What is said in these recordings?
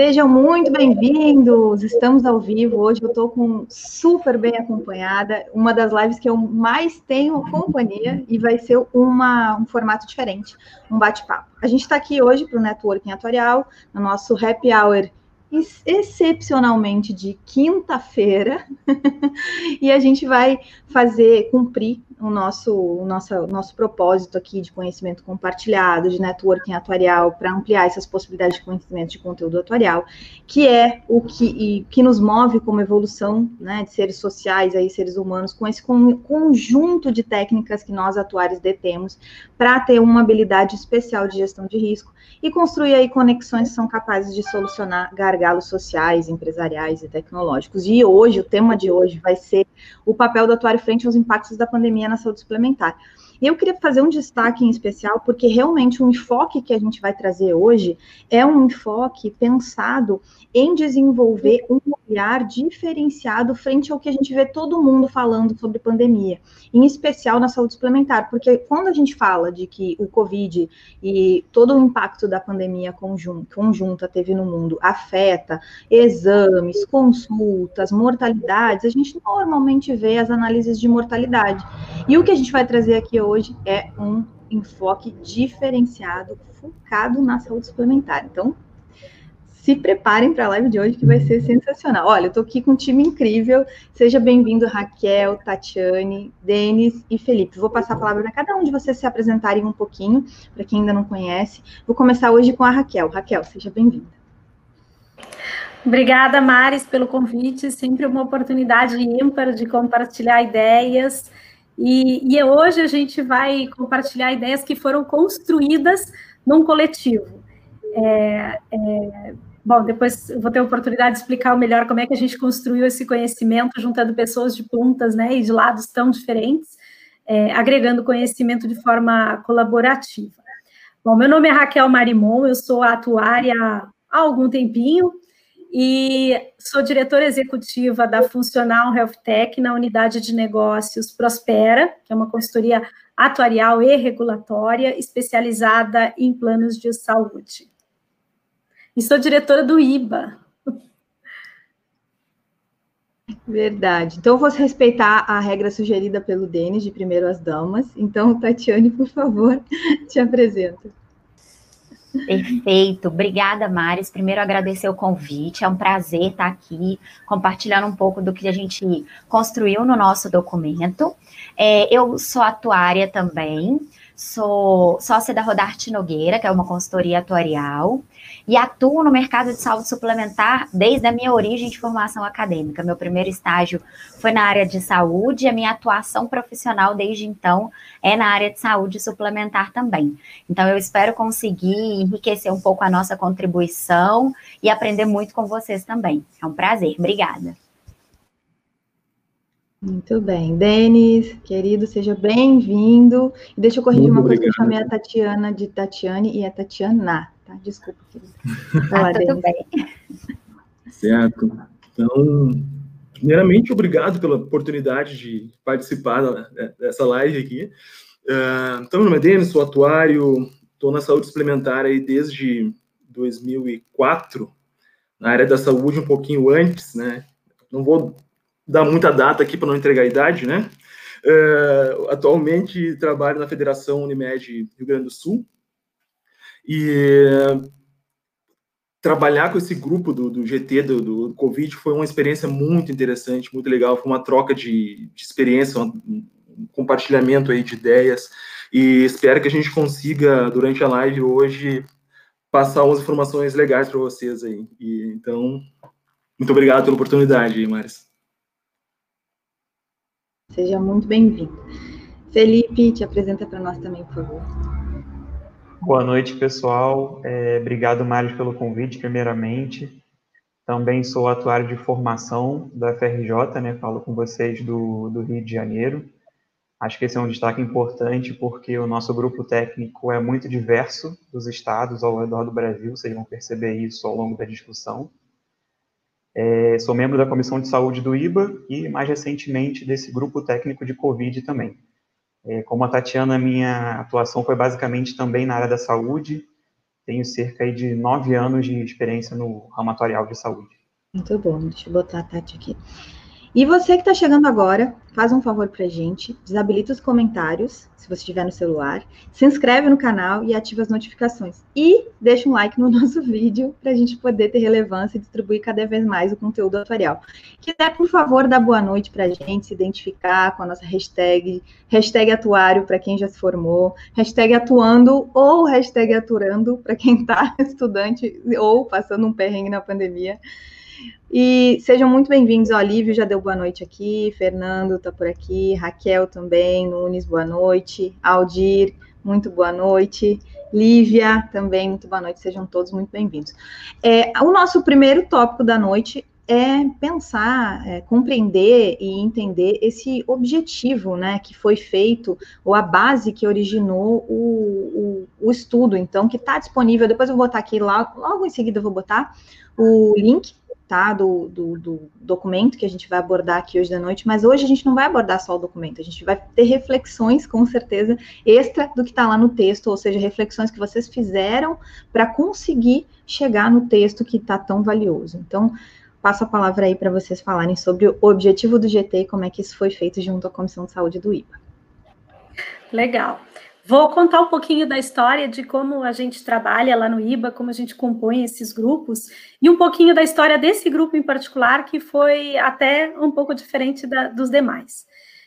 Sejam muito bem-vindos! Estamos ao vivo. Hoje eu estou com super bem acompanhada, uma das lives que eu mais tenho companhia e vai ser uma, um formato diferente, um bate-papo. A gente está aqui hoje para o Networking Atuarial, no nosso Happy Hour excepcionalmente de quinta-feira, e a gente vai fazer, cumprir o nosso, o nosso, nosso propósito aqui de conhecimento compartilhado, de networking atuarial, para ampliar essas possibilidades de conhecimento de conteúdo atuarial, que é o que, e, que nos move como evolução né, de seres sociais, aí, seres humanos, com esse conjunto de técnicas que nós atuários detemos para ter uma habilidade especial de gestão de risco e construir aí conexões que são capazes de solucionar gargalos sociais, empresariais e tecnológicos. E hoje, o tema de hoje vai ser o papel do atuário frente aos impactos da pandemia na saúde suplementar. Eu queria fazer um destaque em especial, porque realmente o enfoque que a gente vai trazer hoje é um enfoque pensado em desenvolver um olhar diferenciado frente ao que a gente vê todo mundo falando sobre pandemia, em especial na saúde suplementar, porque quando a gente fala de que o Covid e todo o impacto da pandemia conjunta, conjunta teve no mundo afeta exames, consultas, mortalidades, a gente normalmente vê as análises de mortalidade. E o que a gente vai trazer aqui hoje é um enfoque diferenciado, focado na saúde suplementar. Então, se preparem para a live de hoje que vai ser sensacional. Olha, eu estou aqui com um time incrível. Seja bem-vindo, Raquel, Tatiane, Denis e Felipe. Vou passar a palavra para cada um de vocês se apresentarem um pouquinho, para quem ainda não conhece. Vou começar hoje com a Raquel. Raquel, seja bem-vinda. Obrigada, Maris, pelo convite. Sempre uma oportunidade ímpar de compartilhar ideias. E, e hoje a gente vai compartilhar ideias que foram construídas num coletivo. É, é, Bom, depois vou ter a oportunidade de explicar melhor como é que a gente construiu esse conhecimento, juntando pessoas de pontas né, e de lados tão diferentes, é, agregando conhecimento de forma colaborativa. Bom, meu nome é Raquel Marimon, eu sou atuária há algum tempinho e sou diretora executiva da Funcional Health Tech na unidade de negócios Prospera, que é uma consultoria atuarial e regulatória especializada em planos de saúde. E sou diretora do IBA. Verdade. Então, eu vou respeitar a regra sugerida pelo Denis, de primeiro as damas. Então, Tatiane, por favor, te apresento. Perfeito. Obrigada, Maris. Primeiro, agradecer o convite. É um prazer estar aqui compartilhando um pouco do que a gente construiu no nosso documento. É, eu sou atuária também, sou sócia da Rodarte Nogueira, que é uma consultoria atuarial e atuo no mercado de saúde suplementar desde a minha origem de formação acadêmica. Meu primeiro estágio foi na área de saúde e a minha atuação profissional desde então é na área de saúde suplementar também. Então, eu espero conseguir enriquecer um pouco a nossa contribuição e aprender muito com vocês também. É um prazer. Obrigada. Muito bem. Denis, querido, seja bem-vindo. Deixa eu corrigir Muito uma obrigado. coisa que eu chamei a Tatiana de Tatiane e é Tatiana tá? Desculpa, querida. Vai tá, tudo bem. Certo. Então, primeiramente, obrigado pela oportunidade de participar dessa live aqui. Uh, então, meu nome é Denis, sou atuário, estou na saúde suplementar aí desde 2004, na área da saúde um pouquinho antes, né? Não vou dar muita data aqui para não entregar a idade, né? Uh, atualmente trabalho na Federação Unimed Rio Grande do Sul, e trabalhar com esse grupo do, do GT do, do, Covid foi uma experiência muito interessante, muito legal. Foi uma troca de, de experiência, um compartilhamento aí de ideias. E espero que a gente consiga, durante a live hoje, passar umas informações legais para vocês aí. E, então, muito obrigado pela oportunidade, Maris. Seja muito bem-vindo. Felipe, te apresenta para nós também, por favor. Boa noite, pessoal. É, obrigado, Mário, pelo convite, primeiramente. Também sou atuário de formação da FRJ, né? Falo com vocês do, do Rio de Janeiro. Acho que esse é um destaque importante porque o nosso grupo técnico é muito diverso dos estados ao redor do Brasil, vocês vão perceber isso ao longo da discussão. É, sou membro da Comissão de Saúde do IBA e, mais recentemente, desse grupo técnico de Covid também. É, como a Tatiana, minha atuação foi basicamente também na área da saúde. tenho cerca de nove anos de experiência no ramo atuarial de saúde. Muito bom, deixa eu botar a Tati aqui. E você que está chegando agora, faz um favor para gente, desabilita os comentários, se você estiver no celular, se inscreve no canal e ativa as notificações. E deixa um like no nosso vídeo para a gente poder ter relevância e distribuir cada vez mais o conteúdo atuarial. Quiser, por favor, dar boa noite para a gente, se identificar com a nossa hashtag, hashtag atuário para quem já se formou, hashtag atuando ou hashtag aturando para quem está estudante ou passando um perrengue na pandemia. E sejam muito bem-vindos. Lívio já deu boa noite aqui, Fernando está por aqui, Raquel também, Nunes, boa noite, Aldir, muito boa noite, Lívia também, muito boa noite, sejam todos muito bem-vindos. É, o nosso primeiro tópico da noite é pensar, é, compreender e entender esse objetivo, né, que foi feito, ou a base que originou o, o, o estudo, então, que está disponível, depois eu vou botar aqui, logo, logo em seguida eu vou botar o link tá, do, do, do, documento que a gente vai abordar aqui hoje da noite, mas hoje a gente não vai abordar só o documento, a gente vai ter reflexões, com certeza, extra do que está lá no texto, ou seja, reflexões que vocês fizeram para conseguir chegar no texto que está tão valioso. Então, passo a palavra aí para vocês falarem sobre o objetivo do GT e como é que isso foi feito junto à Comissão de Saúde do IBA. Legal. Vou contar um pouquinho da história de como a gente trabalha lá no IBA, como a gente compõe esses grupos, e um pouquinho da história desse grupo em particular, que foi até um pouco diferente da, dos demais.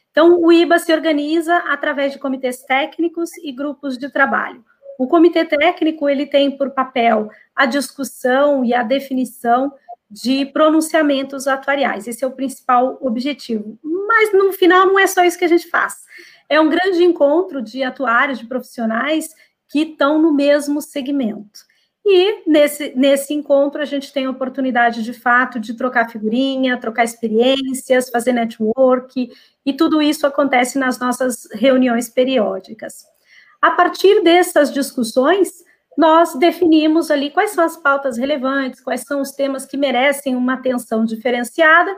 Então, o IBA se organiza através de comitês técnicos e grupos de trabalho. O comitê técnico ele tem por papel a discussão e a definição de pronunciamentos atuariais. Esse é o principal objetivo. Mas no final não é só isso que a gente faz é um grande encontro de atuários, de profissionais que estão no mesmo segmento. E nesse, nesse encontro a gente tem a oportunidade, de fato, de trocar figurinha, trocar experiências, fazer network, e tudo isso acontece nas nossas reuniões periódicas. A partir dessas discussões, nós definimos ali quais são as pautas relevantes, quais são os temas que merecem uma atenção diferenciada,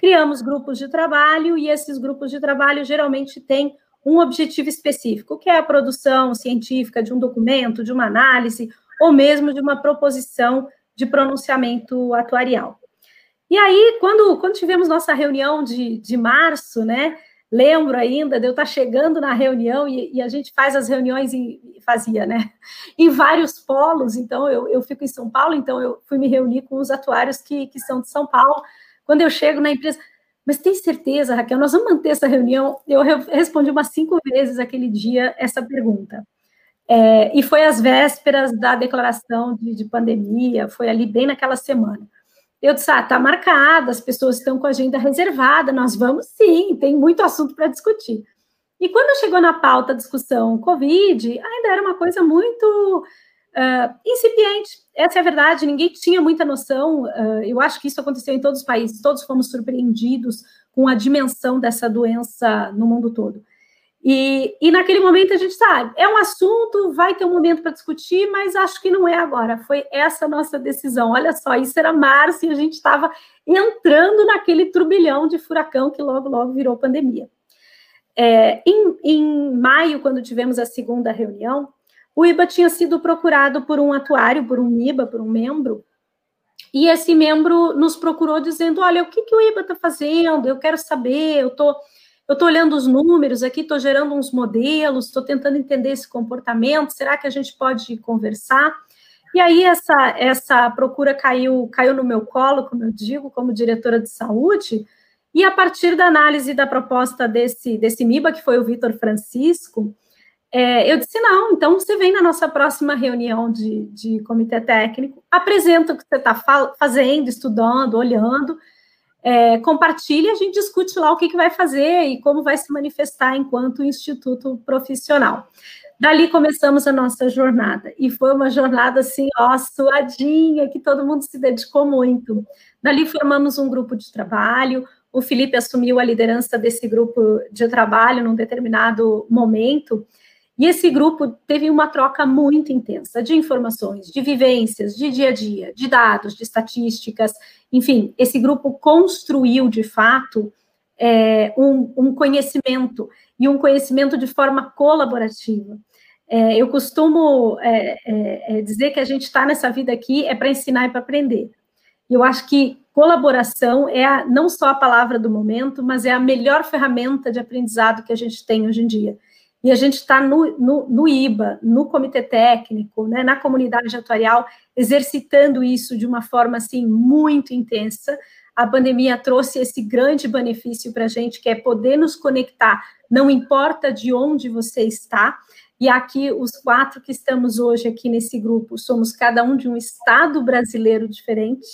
criamos grupos de trabalho, e esses grupos de trabalho geralmente têm um objetivo específico, que é a produção científica de um documento, de uma análise, ou mesmo de uma proposição de pronunciamento atuarial. E aí, quando, quando tivemos nossa reunião de, de março, né, lembro ainda de eu estar chegando na reunião e, e, a gente faz as reuniões em, fazia, né, em vários polos, então eu, eu fico em São Paulo, então eu fui me reunir com os atuários que, que são de São Paulo, quando eu chego na empresa, mas tem certeza, Raquel, nós vamos manter essa reunião? Eu respondi umas cinco vezes aquele dia essa pergunta. É, e foi às vésperas da declaração de, de, pandemia, foi ali bem naquela semana. Eu disse, ah, tá marcada, as pessoas estão com a agenda reservada, nós vamos sim, tem muito assunto para discutir. E quando chegou na pauta a discussão Covid, ainda era uma coisa muito Uh, incipiente, essa é a verdade, ninguém tinha muita noção. Eu acho que isso aconteceu em todos os países, todos fomos surpreendidos com a dimensão dessa doença no mundo todo. E, e naquele momento a gente sabe, é um assunto, vai ter um momento para discutir, mas acho que não é agora. Foi essa nossa decisão. Olha só, isso era março e a gente estava entrando naquele turbilhão de furacão que logo, logo virou pandemia. É, em, em maio, quando tivemos a segunda reunião, o IBA tinha sido procurado por um atuário, por um IBA, por um membro, e esse membro nos procurou dizendo: Olha, o que, que o IBA está fazendo? Eu quero saber, eu tô, estou tô olhando os números aqui, estou gerando uns modelos, estou tentando entender esse comportamento, será que a gente pode conversar? E aí essa, essa procura caiu, caiu no meu colo, como eu digo, como diretora de saúde, e a partir da análise da proposta desse, desse MIBA, que foi o Vitor Francisco, é, eu disse, não, então você vem na nossa próxima reunião de, de comitê técnico, apresenta o que você está fazendo, estudando, olhando, é, compartilha, a gente discute lá o que, que vai fazer e como vai se manifestar enquanto instituto profissional. Dali começamos a nossa jornada, e foi uma jornada assim, ó, suadinha, que todo mundo se dedicou muito. Dali formamos um grupo de trabalho, o Felipe assumiu a liderança desse grupo de trabalho num determinado momento, e esse grupo teve uma troca muito intensa de informações, de vivências, de dia a dia, de dados, de estatísticas, enfim, esse grupo construiu de fato é, um, um, conhecimento e um conhecimento de forma colaborativa. É, eu costumo é, é, é dizer que a gente está nessa vida aqui é para ensinar e para aprender. Eu acho que colaboração é a, não só a palavra do momento, mas é a melhor ferramenta de aprendizado que a gente tem hoje em dia. E a gente está no, no, no, IBA, no comitê técnico, né, na comunidade atuarial, exercitando isso de uma forma assim muito intensa. A pandemia trouxe esse grande benefício para a gente, que é poder nos conectar, não importa de onde você está. E aqui, os quatro que estamos hoje aqui nesse grupo, somos cada um de um estado brasileiro diferente.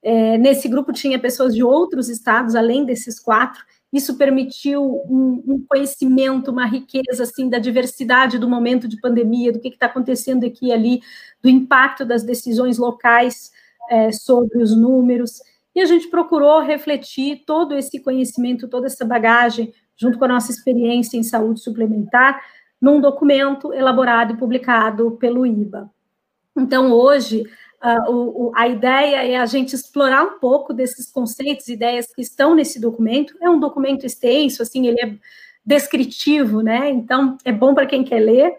É, nesse grupo tinha pessoas de outros estados, além desses quatro. Isso permitiu um, um conhecimento, uma riqueza assim da diversidade do momento de pandemia, do que está acontecendo aqui e ali, do impacto das decisões locais é, sobre os números. E a gente procurou refletir todo esse conhecimento, toda essa bagagem, junto com a nossa experiência em saúde suplementar, num documento elaborado e publicado pelo IBA. Então, hoje, Uh, o, o, a ideia é a gente explorar um pouco desses conceitos, ideias que estão nesse documento. É um documento extenso, assim, ele é descritivo, né? Então, é bom para quem quer ler,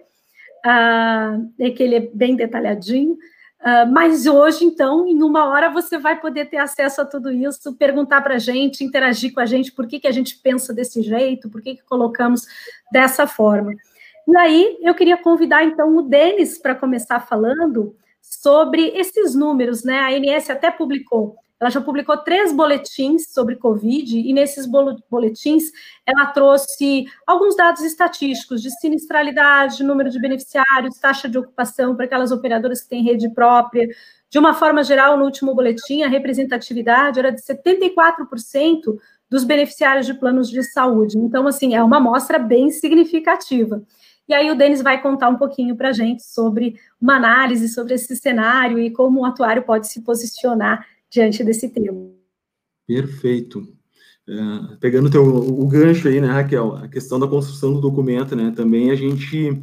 uh, é que ele é bem detalhadinho. Uh, mas hoje, então, em uma hora, você vai poder ter acesso a tudo isso, perguntar para a gente, interagir com a gente, por que, que a gente pensa desse jeito, por que, que colocamos dessa forma. E aí, eu queria convidar, então, o Denis para começar falando sobre esses números, né? A ANS até publicou, ela já publicou três boletins sobre Covid, e nesses boletins ela trouxe alguns dados estatísticos de sinistralidade, número de beneficiários, taxa de ocupação para aquelas operadoras que têm rede própria. De uma forma geral, no último boletim, a representatividade era de 74% dos beneficiários de planos de saúde. Então, assim, é uma amostra bem significativa. E aí o Denis vai contar um pouquinho para a gente sobre uma análise sobre esse cenário e como o atuário pode se posicionar diante desse tema. Perfeito. Uh, pegando teu, o gancho aí, né, Raquel, a questão da construção do documento, né, também a gente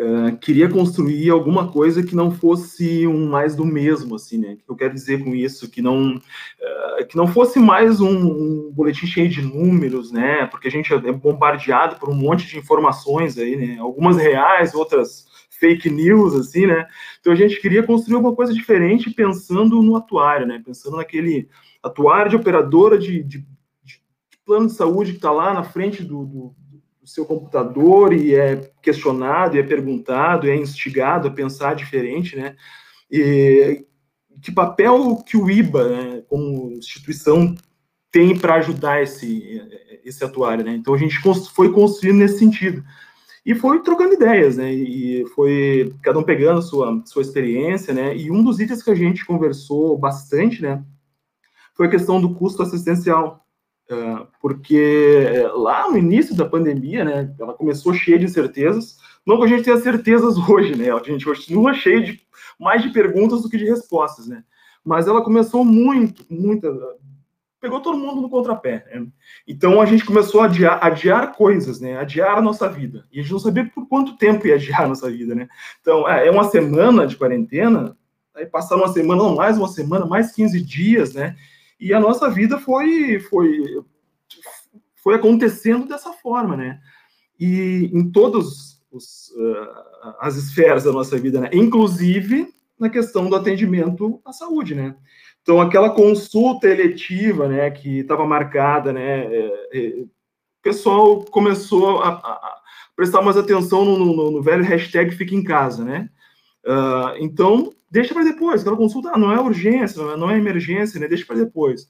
uh, queria construir alguma coisa que não fosse um mais do mesmo, assim, né, o que eu quero dizer com isso, que não, uh, que não fosse mais um, um, boletim cheio de números, né, porque a gente é bombardeado por um monte de informações aí, né, algumas reais, outras fake news, assim, né, então a gente queria construir alguma coisa diferente pensando no atuário, né, pensando naquele atuário de operadora de, de plano de saúde que está lá na frente do, do, seu computador e é questionado, e é perguntado, e é instigado a pensar diferente, né? E que papel que o IBA, né, como instituição, tem para ajudar esse, esse atuário, né? Então a gente foi construindo nesse sentido. E foi trocando ideias, né? E foi cada um pegando a sua, sua experiência, né? E um dos itens que a gente conversou bastante, né? Foi a questão do custo assistencial. Porque eh, lá no início da pandemia, né, ela começou cheia de incertezas, não que a gente tenha certezas hoje, né, a gente continua cheio de mais de perguntas do que de respostas, né, mas ela começou muito, muito, pegou todo mundo no contrapé, né? então a gente começou a adiar, adiar coisas, né, adiar a nossa vida, e a gente não sabia por quanto tempo ia adiar a nossa vida, né, então é, é uma semana de quarentena, aí passaram uma semana, não mais uma semana, mais 15 dias, né, e a nossa vida foi, foi, foi acontecendo dessa forma, né? E em todas uh, as esferas da nossa vida, né? Inclusive na questão do atendimento à saúde, né? Então, aquela consulta eletiva, né, que estava marcada, né, é, é, o pessoal começou a, a prestar mais atenção no, no, no, velho hashtag fica em casa, né? Uh, então, deixa para depois, aquela consulta não é urgência, não é emergência, né? Deixa para depois.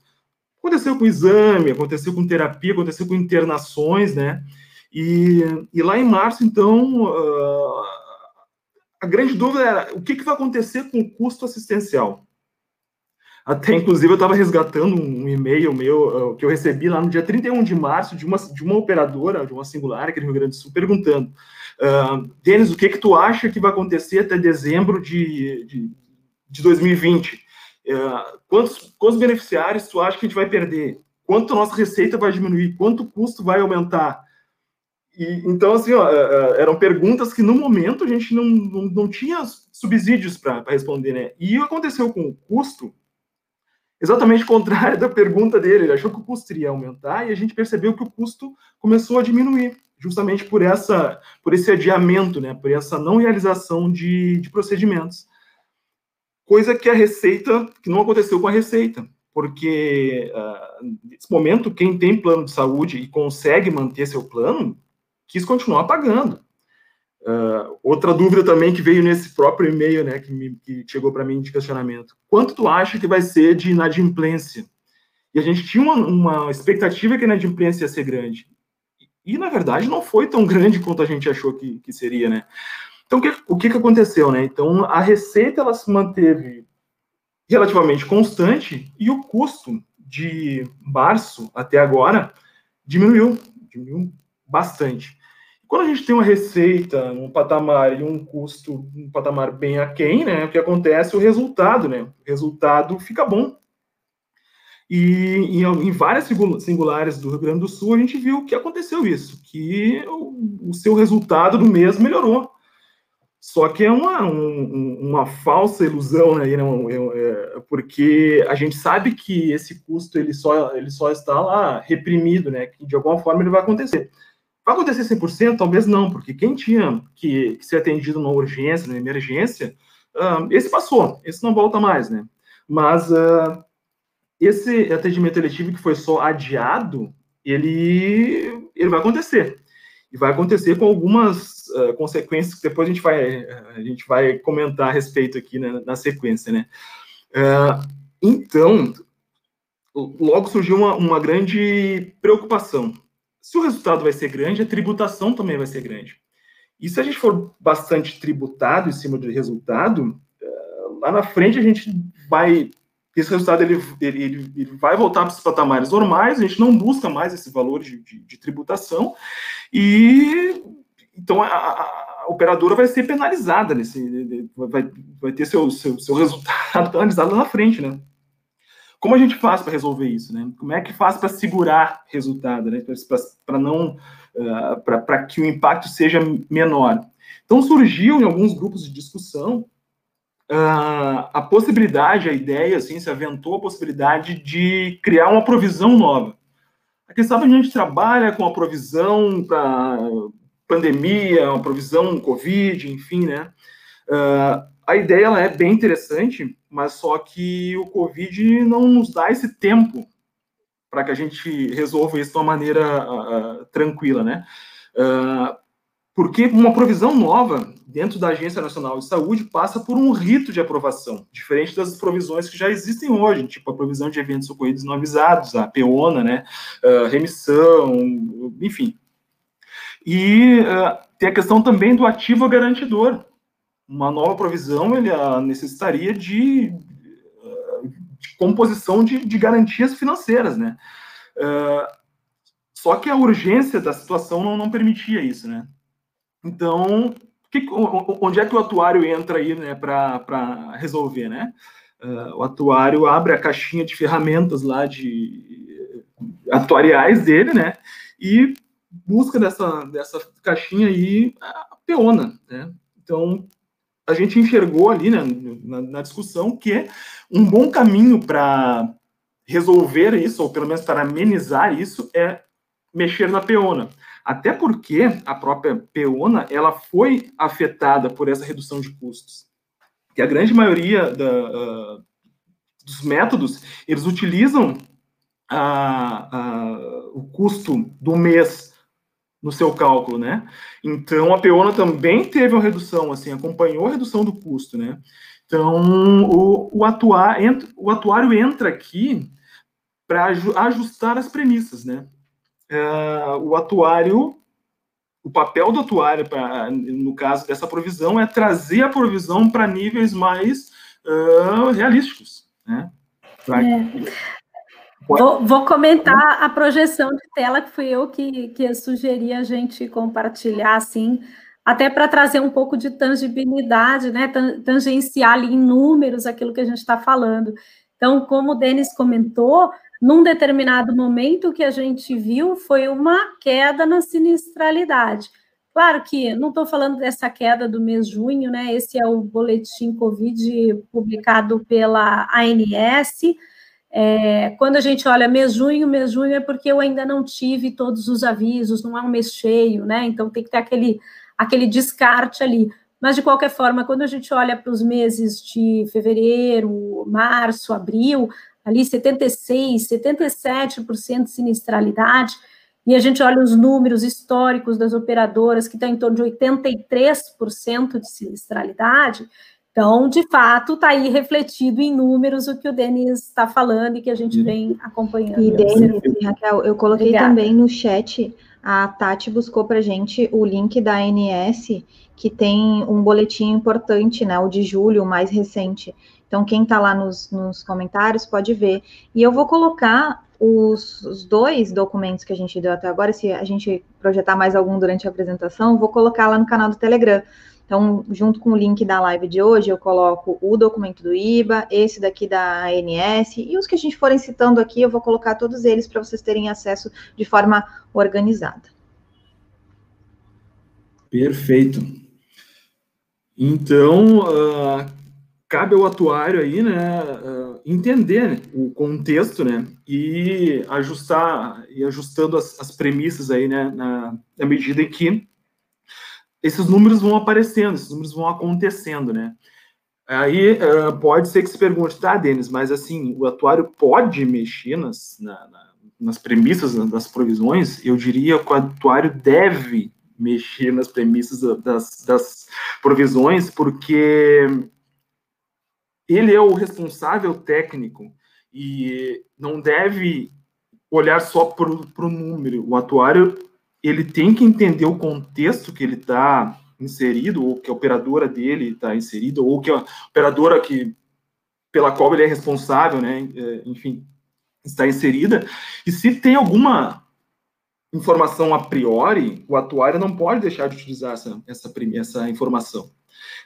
Aconteceu com exame, aconteceu com terapia, aconteceu com internações, né? E, e lá em março, então, uh, a grande dúvida era o que, que vai acontecer com o custo assistencial. Até, inclusive, eu estava resgatando um e-mail meu uh, que eu recebi lá no dia 31 de março de uma, de uma operadora, de uma singular aqui no Rio Grande do Sul, perguntando Denis, o que que tu acha que vai acontecer até dezembro de, de, de 2020? Uh, quantos, quantos beneficiários tu acha que a gente vai perder? Quanto a nossa receita vai diminuir? Quanto o custo vai aumentar? E, então, assim, ó, uh, eram perguntas que no momento a gente não, não, não tinha subsídios para responder, né? E aconteceu com o custo, exatamente o contrário da pergunta dele. Ele achou que o custo iria aumentar e a gente percebeu que o custo começou a diminuir justamente por essa, por esse adiamento, né, por essa não realização de, de procedimentos. Coisa que a Receita, que não aconteceu com a Receita, porque uh, nesse momento quem tem plano de saúde e consegue manter seu plano quis continuar pagando. Uh, outra dúvida também que veio nesse próprio e-mail, né, que, me, que chegou para mim de questionamento: quanto tu acha que vai ser de inadimplência? E a gente tinha uma, uma expectativa que a inadimplência ia ser grande. E, na verdade, não foi tão grande quanto a gente achou que, que seria, né? Então, o que, o que, que aconteceu, né? Então, a receita, ela se manteve relativamente constante e o custo de março até agora diminuiu, diminuiu bastante. Quando a gente tem uma receita, um patamar e um custo, um patamar bem aquém, né? O que acontece? O resultado, né? O resultado fica bom. E em, em, várias singulares do Rio Grande do Sul, a gente viu que aconteceu isso, que o, o seu resultado do mês melhorou. Só que é uma, um, uma falsa ilusão, né? Não, é, é, porque a gente sabe que esse custo ele só, ele só está lá reprimido, né? Que de alguma forma ele vai acontecer. Vai acontecer 100%? Talvez não, porque quem tinha que, que ser atendido na urgência, na emergência, uh, esse passou, esse não volta mais, né? Mas uh, esse atendimento eletivo que foi só adiado, ele, ele vai acontecer. E vai acontecer com algumas uh, consequências que depois a gente vai, a gente vai comentar a respeito aqui né, na sequência, né? Uh, então, logo surgiu uma, uma grande preocupação. Se o resultado vai ser grande, a tributação também vai ser grande. E se a gente for bastante tributado em cima do resultado, uh, lá na frente a gente vai esse resultado ele, ele, ele vai voltar para os patamares normais, a gente não busca mais esse valor de, de, de tributação, e então a, a, operadora vai ser penalizada nesse. Vai, vai ter seu, seu, seu resultado penalizado na frente, né? Como a gente faz para resolver isso, né? Como é que faz para segurar resultado, né? Para não. Uh, para que o impacto seja menor. Então surgiu em alguns grupos de discussão uh, a possibilidade, a ideia, assim, se aventou a possibilidade de criar uma provisão nova. Aqui sabe a gente trabalha com a provisão para pandemia, uma provisão Covid, enfim, né? Uh, a ideia ela é bem interessante, mas só que o Covid não nos dá esse tempo para que a gente resolva isso de uma maneira uh, tranquila, né? Uh, porque uma provisão nova dentro da Agência Nacional de Saúde passa por um rito de aprovação, diferente das provisões que já existem hoje, tipo a provisão de eventos ocorridos não avisados, a PEONA, né, uh, remissão, enfim. E uh, tem a questão também do ativo garantidor. Uma nova provisão ele uh, necessitaria de, de composição de, de, garantias financeiras, né? só que a urgência da situação não, não permitia isso, né? Então, que, onde é que o atuário entra aí né, para resolver? Né? Uh, o atuário abre a caixinha de ferramentas lá de atuariais dele, né? E busca dessa, dessa caixinha aí a peona, né? Então, a gente enxergou ali né, na, na discussão que um bom caminho para resolver isso, ou pelo menos para amenizar isso, é mexer na peona. Até porque a própria peona ela foi afetada por essa redução de custos. Que a grande maioria da, uh, dos métodos eles utilizam o custo do mês no seu cálculo, né? Então a peona também teve uma redução, assim, acompanhou a redução do custo, né? Então o, o, atuar, entra, o atuário entra aqui para ajustar as premissas, né? Uh, o atuário, o papel do atuário, pra, no caso dessa provisão, é trazer a provisão para níveis mais uh, realísticos. Né? Pra... É. Vou, vou, comentar a projeção de tela, que fui eu que, que sugeri a gente compartilhar, assim, até para trazer um pouco de tangibilidade, né, tangenciar ali em números aquilo que a gente está falando. Então, como o Denis comentou, num determinado momento, que a gente viu foi uma queda na sinistralidade. Claro que não estou falando dessa queda do mês de junho, né? Esse é o boletim Covid publicado pela ANS. É, quando a gente olha mês junho, mês junho é porque eu ainda não tive todos os avisos, não é um mês cheio, né? Então tem que ter aquele, aquele descarte ali. Mas, de qualquer forma, quando a gente olha para os meses de fevereiro, março, abril, ali 76, 77% de sinistralidade, e a gente olha os números históricos das operadoras, que estão em torno de 83% de sinistralidade, então, de fato, está aí refletido em números o que o Denis está falando e que a gente vem acompanhando. E, Denis, Raquel, eu coloquei Obrigada. também no chat, a Tati buscou para a gente o link da ANS, que tem um boletim importante, né, o de julho, o mais recente. Então, quem está lá nos, nos, comentários pode ver. E eu vou colocar os, os, dois documentos que a gente deu até agora, se a gente projetar mais algum durante a apresentação, vou colocar lá no canal do Telegram. Então, junto com o link da live de hoje, eu coloco o documento do IBA, esse daqui da ANS, e os que a gente forem citando aqui, eu vou colocar todos eles para vocês terem acesso de forma organizada. Perfeito. Então, uh, cabe ao atuário aí, né, uh, entender né, o contexto, né, e ajustar, e ajustando as, as premissas aí, né, na, na medida em que esses números vão aparecendo, esses números vão acontecendo, né? Aí uh, pode ser que se pergunte, tá, Denis, mas assim, o atuário pode mexer nas, na, na, nas premissas das provisões? Eu diria que o atuário deve mexer nas premissas das, das provisões, porque ele é o responsável técnico e não deve olhar só para o número. O atuário ele tem que entender o contexto que ele está inserido, ou que a operadora dele está inserida, ou que a operadora que, pela qual ele é responsável, né, é, enfim, está inserida. E se tem alguma informação a priori, o atuário não pode deixar de utilizar essa, essa, essa informação.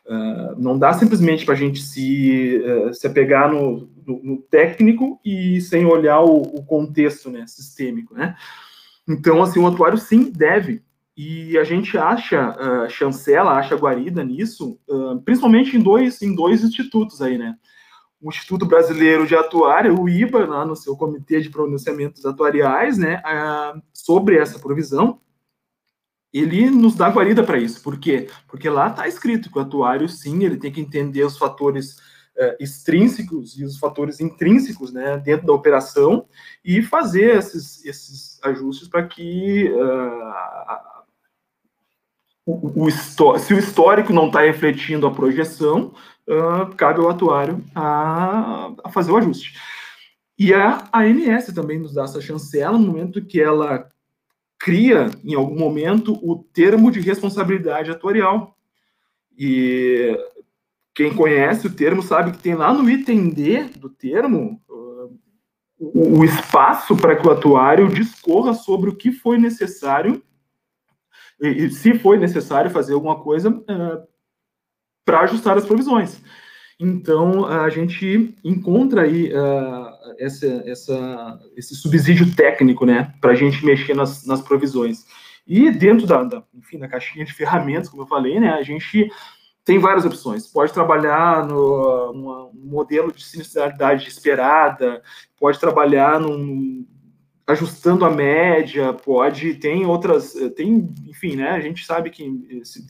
Uh, não dá simplesmente para a gente se, uh, se apegar no, no, no, técnico e sem olhar o, o contexto né, sistêmico, né? Então, assim, o atuário sim deve. E a gente acha, uh, chancela, acha guarida nisso, uh, principalmente em dois, em dois institutos aí, né? O Instituto Brasileiro de Atuário, o IBA, lá no seu Comitê de Pronunciamentos Atuariais, né, sobre essa provisão, ele nos dá guarida para isso. Por quê? Porque lá está escrito que o atuário, sim, ele tem que entender os fatores uh, extrínsecos e os fatores intrínsecos né, dentro da operação e fazer esses, esses ajustes para que uh, o, o se o histórico não está refletindo a projeção, uh, cabe ao atuário a, a, fazer o ajuste. E a ANS também nos dá essa chancela no momento que ela cria, em algum momento, o termo de responsabilidade atuarial. E quem conhece o termo sabe que tem lá no item D do termo uh, o, o espaço para que o atuário discorra sobre o que foi necessário e, e se foi necessário fazer alguma coisa uh, para ajustar as provisões. Então, a gente encontra aí uh, essa, essa, esse subsídio técnico, né, para a gente mexer nas, nas provisões. E dentro da, da, enfim, da caixinha de ferramentas, como eu falei, né, a gente tem várias opções. Pode trabalhar no modelo de sinistralidade esperada, pode trabalhar num, ajustando a média, pode tem outras, tem, enfim, né? A gente sabe que se,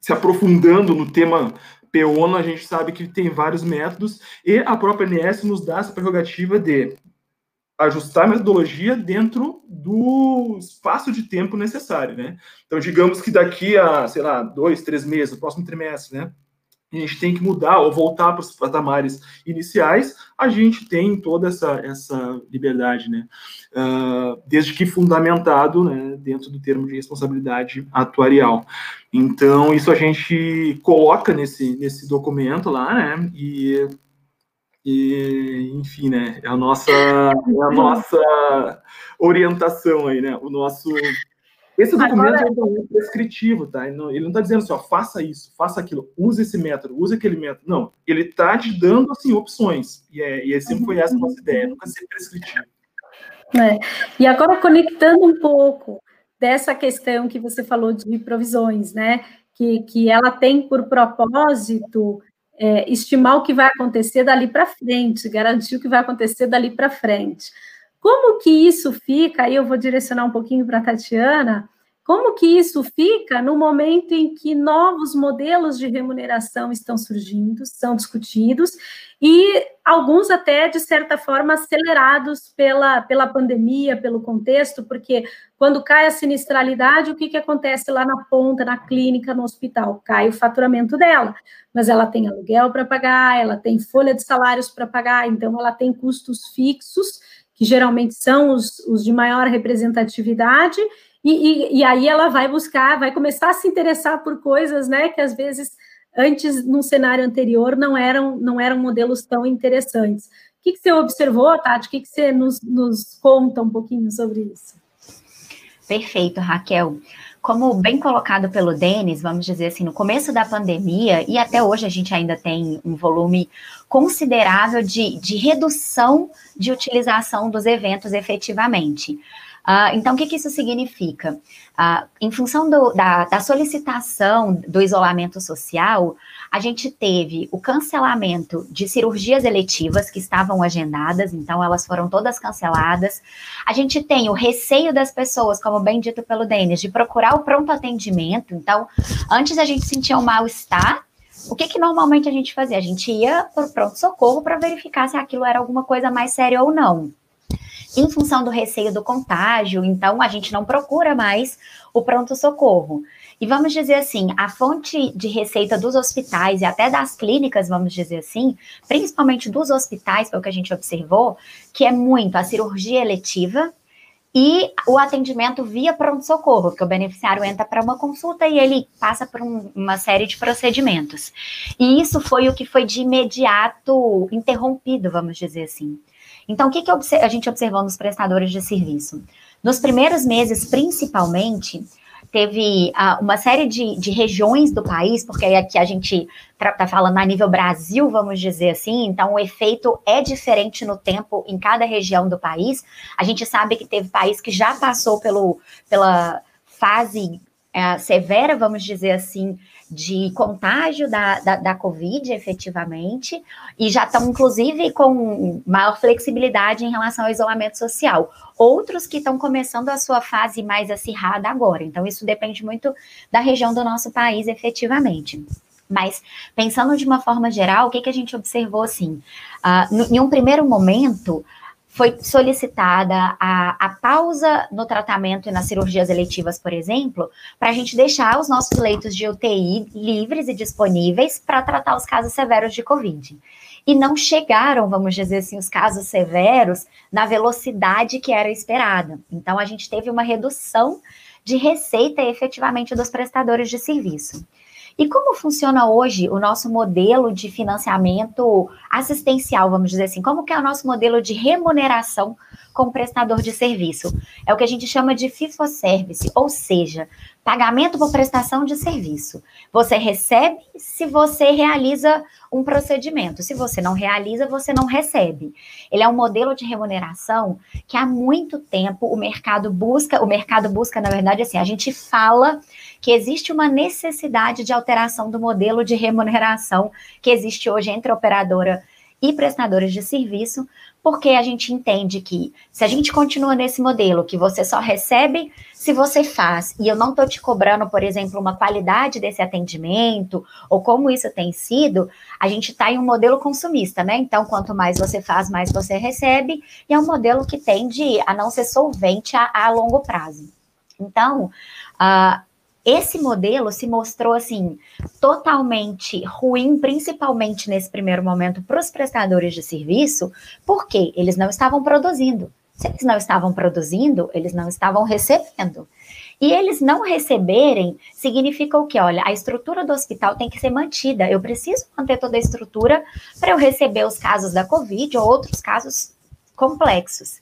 se aprofundando no tema PONA, a gente sabe que tem vários métodos e a própria NS nos dá essa prerrogativa de ajustar a metodologia dentro do espaço de tempo necessário, né? Então, digamos que daqui a, sei lá, dois, três meses, o próximo trimestre, né? A gente tem que mudar ou voltar para os patamares iniciais, a gente tem toda essa, essa liberdade, né? Uh, desde que fundamentado né, dentro do termo de responsabilidade atuarial. Então, isso a gente coloca nesse, nesse documento lá, né? E e, enfim, né, é a nossa, é a nossa orientação aí, né, o nosso... Esse documento Agora... é prescritivo, tá? Ele não está dizendo assim, ó, faça isso, faça aquilo, use esse método, use aquele método. Não, ele está te dando, assim, opções. E, é, e sempre foi essa a nossa ideia, nunca ser prescritivo. É. E agora, conectando um pouco dessa questão que você falou de provisões, né? Que, que ela tem por propósito é, estimar o que vai acontecer dali para frente, garantir o que vai acontecer dali para frente. Como que isso fica? Aí eu vou direcionar um pouquinho para a Tatiana. Como que isso fica no momento em que novos modelos de remuneração estão surgindo, são discutidos, e alguns até, de certa forma, acelerados pela, pela pandemia, pelo contexto, porque quando cai a sinistralidade, o que, que acontece lá na ponta, na clínica, no hospital? Cai o faturamento dela, mas ela tem aluguel para pagar, ela tem folha de salários para pagar, então ela tem custos fixos, que geralmente são os, os de maior representatividade, e, e, e, aí ela vai buscar, vai começar a se interessar por coisas, né, que às vezes antes, num cenário anterior, não eram, não eram modelos tão interessantes. O que, que você observou, Tati? O que, que você nos, nos conta um pouquinho sobre isso? Perfeito, Raquel. Como bem colocado pelo Denis, vamos dizer assim, no começo da pandemia, e até hoje a gente ainda tem um volume considerável de, de redução de utilização dos eventos efetivamente. Uh, então, o que, que isso significa? Uh, em função do, da, da, solicitação do isolamento social, a gente teve o cancelamento de cirurgias eletivas que estavam agendadas, então elas foram todas canceladas. A gente tem o receio das pessoas, como bem dito pelo Denis, de procurar o pronto atendimento. Então, antes a gente sentia um mal-estar, o que, que normalmente a gente fazia? A gente ia para o pronto-socorro para verificar se aquilo era alguma coisa mais séria ou não em função do receio do contágio, então a gente não procura mais o pronto-socorro. E vamos dizer assim, a fonte de receita dos hospitais e até das clínicas, vamos dizer assim, principalmente dos hospitais, foi o que a gente observou, que é muito a cirurgia eletiva e o atendimento via pronto-socorro, que o beneficiário entra para uma consulta e ele passa por um, uma série de procedimentos. E isso foi o que foi de imediato interrompido, vamos dizer assim. Então, o que, que a gente observou nos prestadores de serviço? Nos primeiros meses, principalmente, teve uh, uma série de, de, regiões do país, porque aqui a gente está falando a nível Brasil, vamos dizer assim, então o efeito é diferente no tempo em cada região do país. A gente sabe que teve país que já passou pelo, pela fase uh, severa, vamos dizer assim, de contágio da, da, da, Covid, efetivamente, e já estão, inclusive, com maior flexibilidade em relação ao isolamento social. Outros que estão começando a sua fase mais acirrada agora. Então, isso depende muito da região do nosso país, efetivamente. Mas, pensando de uma forma geral, o que, que a gente observou, assim? Uh, em um primeiro momento, foi solicitada a, a pausa no tratamento e nas cirurgias eletivas, por exemplo, para a gente deixar os nossos leitos de UTI livres e disponíveis para tratar os casos severos de Covid. E não chegaram, vamos dizer assim, os casos severos na velocidade que era esperada. Então, a gente teve uma redução de receita efetivamente dos prestadores de serviço. E como funciona hoje o nosso modelo de financiamento assistencial, vamos dizer assim? Como que é o nosso modelo de remuneração com o prestador de serviço? É o que a gente chama de FIFO-Service, ou seja, pagamento por prestação de serviço. Você recebe se você realiza um procedimento. Se você não realiza, você não recebe. Ele é um modelo de remuneração que há muito tempo o mercado busca, o mercado busca, na verdade, assim, a gente fala que existe uma necessidade de alteração do modelo de remuneração que existe hoje entre operadora e prestadores de serviço, porque a gente entende que se a gente continua nesse modelo, que você só recebe se você faz, e eu não estou te cobrando, por exemplo, uma qualidade desse atendimento, ou como isso tem sido, a gente está em um modelo consumista, né? Então, quanto mais você faz, mais você recebe, e é um modelo que tende a não ser solvente a, a longo prazo. Então, uh, esse modelo se mostrou assim totalmente ruim, principalmente nesse primeiro momento para os prestadores de serviço, porque eles não estavam produzindo. Se eles não estavam produzindo, eles não estavam recebendo. E eles não receberem significa o quê? Olha, a estrutura do hospital tem que ser mantida. Eu preciso manter toda a estrutura para eu receber os casos da Covid ou outros casos complexos.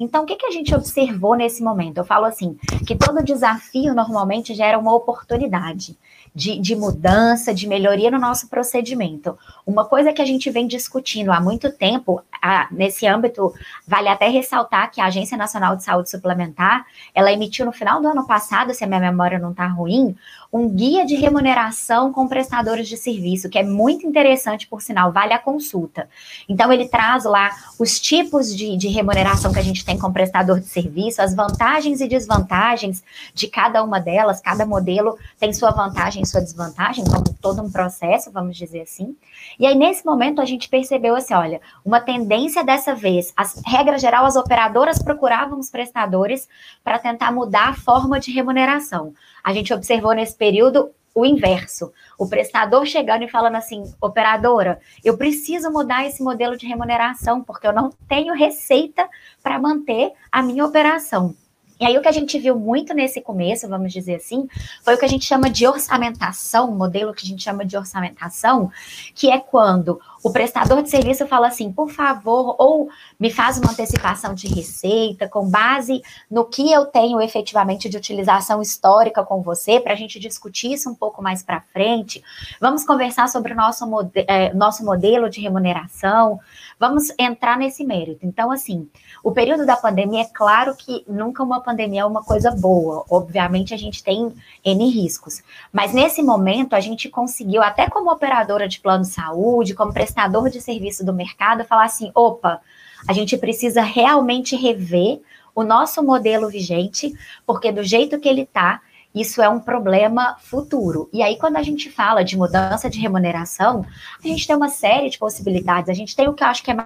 Então, o que, que a gente observou nesse momento? Eu falo assim, que todo desafio normalmente gera uma oportunidade de, de mudança, de melhoria no nosso procedimento. Uma coisa que a gente vem discutindo há muito tempo, a, nesse âmbito, vale até ressaltar que a Agência Nacional de Saúde Suplementar, ela emitiu no final do ano passado, se a minha memória não está ruim, um guia de remuneração com prestadores de serviço, que é muito interessante, por sinal, vale a consulta. Então, ele traz lá os tipos de, de remuneração que a gente tem com prestador de serviço, as vantagens e desvantagens de cada uma delas, cada modelo tem sua vantagem e sua desvantagem, como todo um processo, vamos dizer assim. E aí, nesse momento, a gente percebeu assim: olha, uma tendência dessa vez, as regra geral, as operadoras procuravam os prestadores para tentar mudar a forma de remuneração. A gente observou nesse período o inverso. O prestador chegando e falando assim: operadora, eu preciso mudar esse modelo de remuneração, porque eu não tenho receita para manter a minha operação. E aí o que a gente viu muito nesse começo, vamos dizer assim, foi o que a gente chama de orçamentação, um modelo que a gente chama de orçamentação, que é quando o prestador de serviço fala assim, por favor, ou me faz uma antecipação de receita com base no que eu tenho efetivamente de utilização histórica com você, para a gente discutir isso um pouco mais para frente. Vamos conversar sobre o nosso, mode é, nosso modelo de remuneração, vamos entrar nesse mérito. Então, assim, o período da pandemia, é claro que nunca uma pandemia é uma coisa boa, obviamente a gente tem N riscos, mas nesse momento a gente conseguiu, até como operadora de plano de saúde, como prestador de serviço do mercado falar assim: opa, a gente precisa realmente rever o nosso modelo vigente, porque do jeito que ele está, isso é um problema futuro. E aí, quando a gente fala de mudança de remuneração, a gente tem uma série de possibilidades. A gente tem o que eu acho que é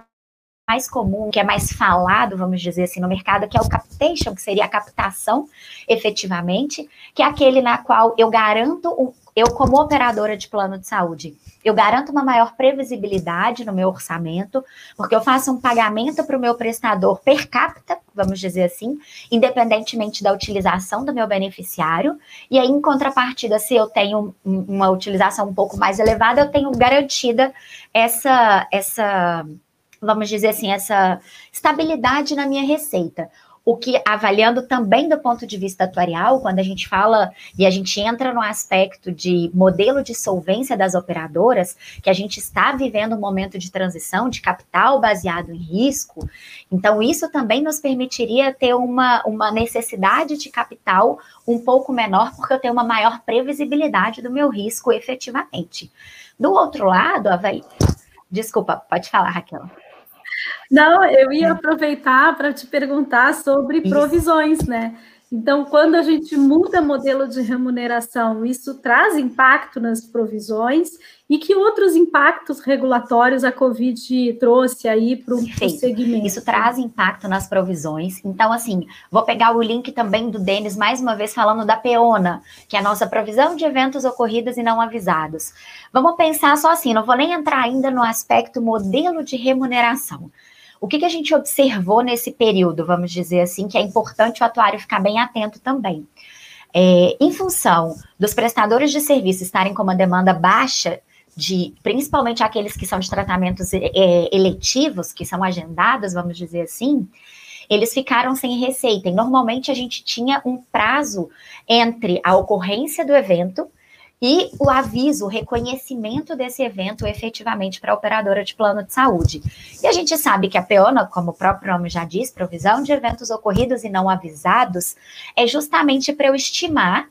mais comum, que é mais falado, vamos dizer assim, no mercado, que é o captation, que seria a captação, efetivamente, que é aquele na qual eu garanto, eu como operadora de plano de saúde, eu garanto uma maior previsibilidade no meu orçamento, porque eu faço um pagamento para o meu prestador per capita, vamos dizer assim, independentemente da utilização do meu beneficiário, e aí, em contrapartida, se eu tenho uma utilização um pouco mais elevada, eu tenho garantida essa, essa vamos dizer assim, essa estabilidade na minha receita. O que, avaliando também do ponto de vista atuarial, quando a gente fala e a gente entra no aspecto de modelo de solvência das operadoras, que a gente está vivendo um momento de transição de capital baseado em risco, então isso também nos permitiria ter uma, uma necessidade de capital um pouco menor, porque eu tenho uma maior previsibilidade do meu risco efetivamente. Do outro lado, avali... desculpa, pode falar, Raquel. Não, eu ia aproveitar para te perguntar sobre provisões, né? Então, quando a gente muda modelo de remuneração, isso traz impacto nas provisões e que outros impactos regulatórios a Covid trouxe aí para o segmento? Isso traz impacto nas provisões. Então, assim, vou pegar o link também do Denis, mais uma vez falando da PEONA, que é a nossa provisão de eventos ocorridos e não avisados. Vamos pensar só assim, não vou nem entrar ainda no aspecto modelo de remuneração. O que, que a gente observou nesse período, vamos dizer assim, que é importante o atuário ficar bem atento também. É, em função dos prestadores de serviço estarem com uma demanda baixa, de principalmente aqueles que são de tratamentos é, eletivos, que são agendados, vamos dizer assim, eles ficaram sem receita. E normalmente a gente tinha um prazo entre a ocorrência do evento e o aviso, o reconhecimento desse evento efetivamente para a operadora de plano de saúde. E a gente sabe que a PEONA, como o próprio nome já diz, provisão de eventos ocorridos e não avisados, é justamente para eu estimar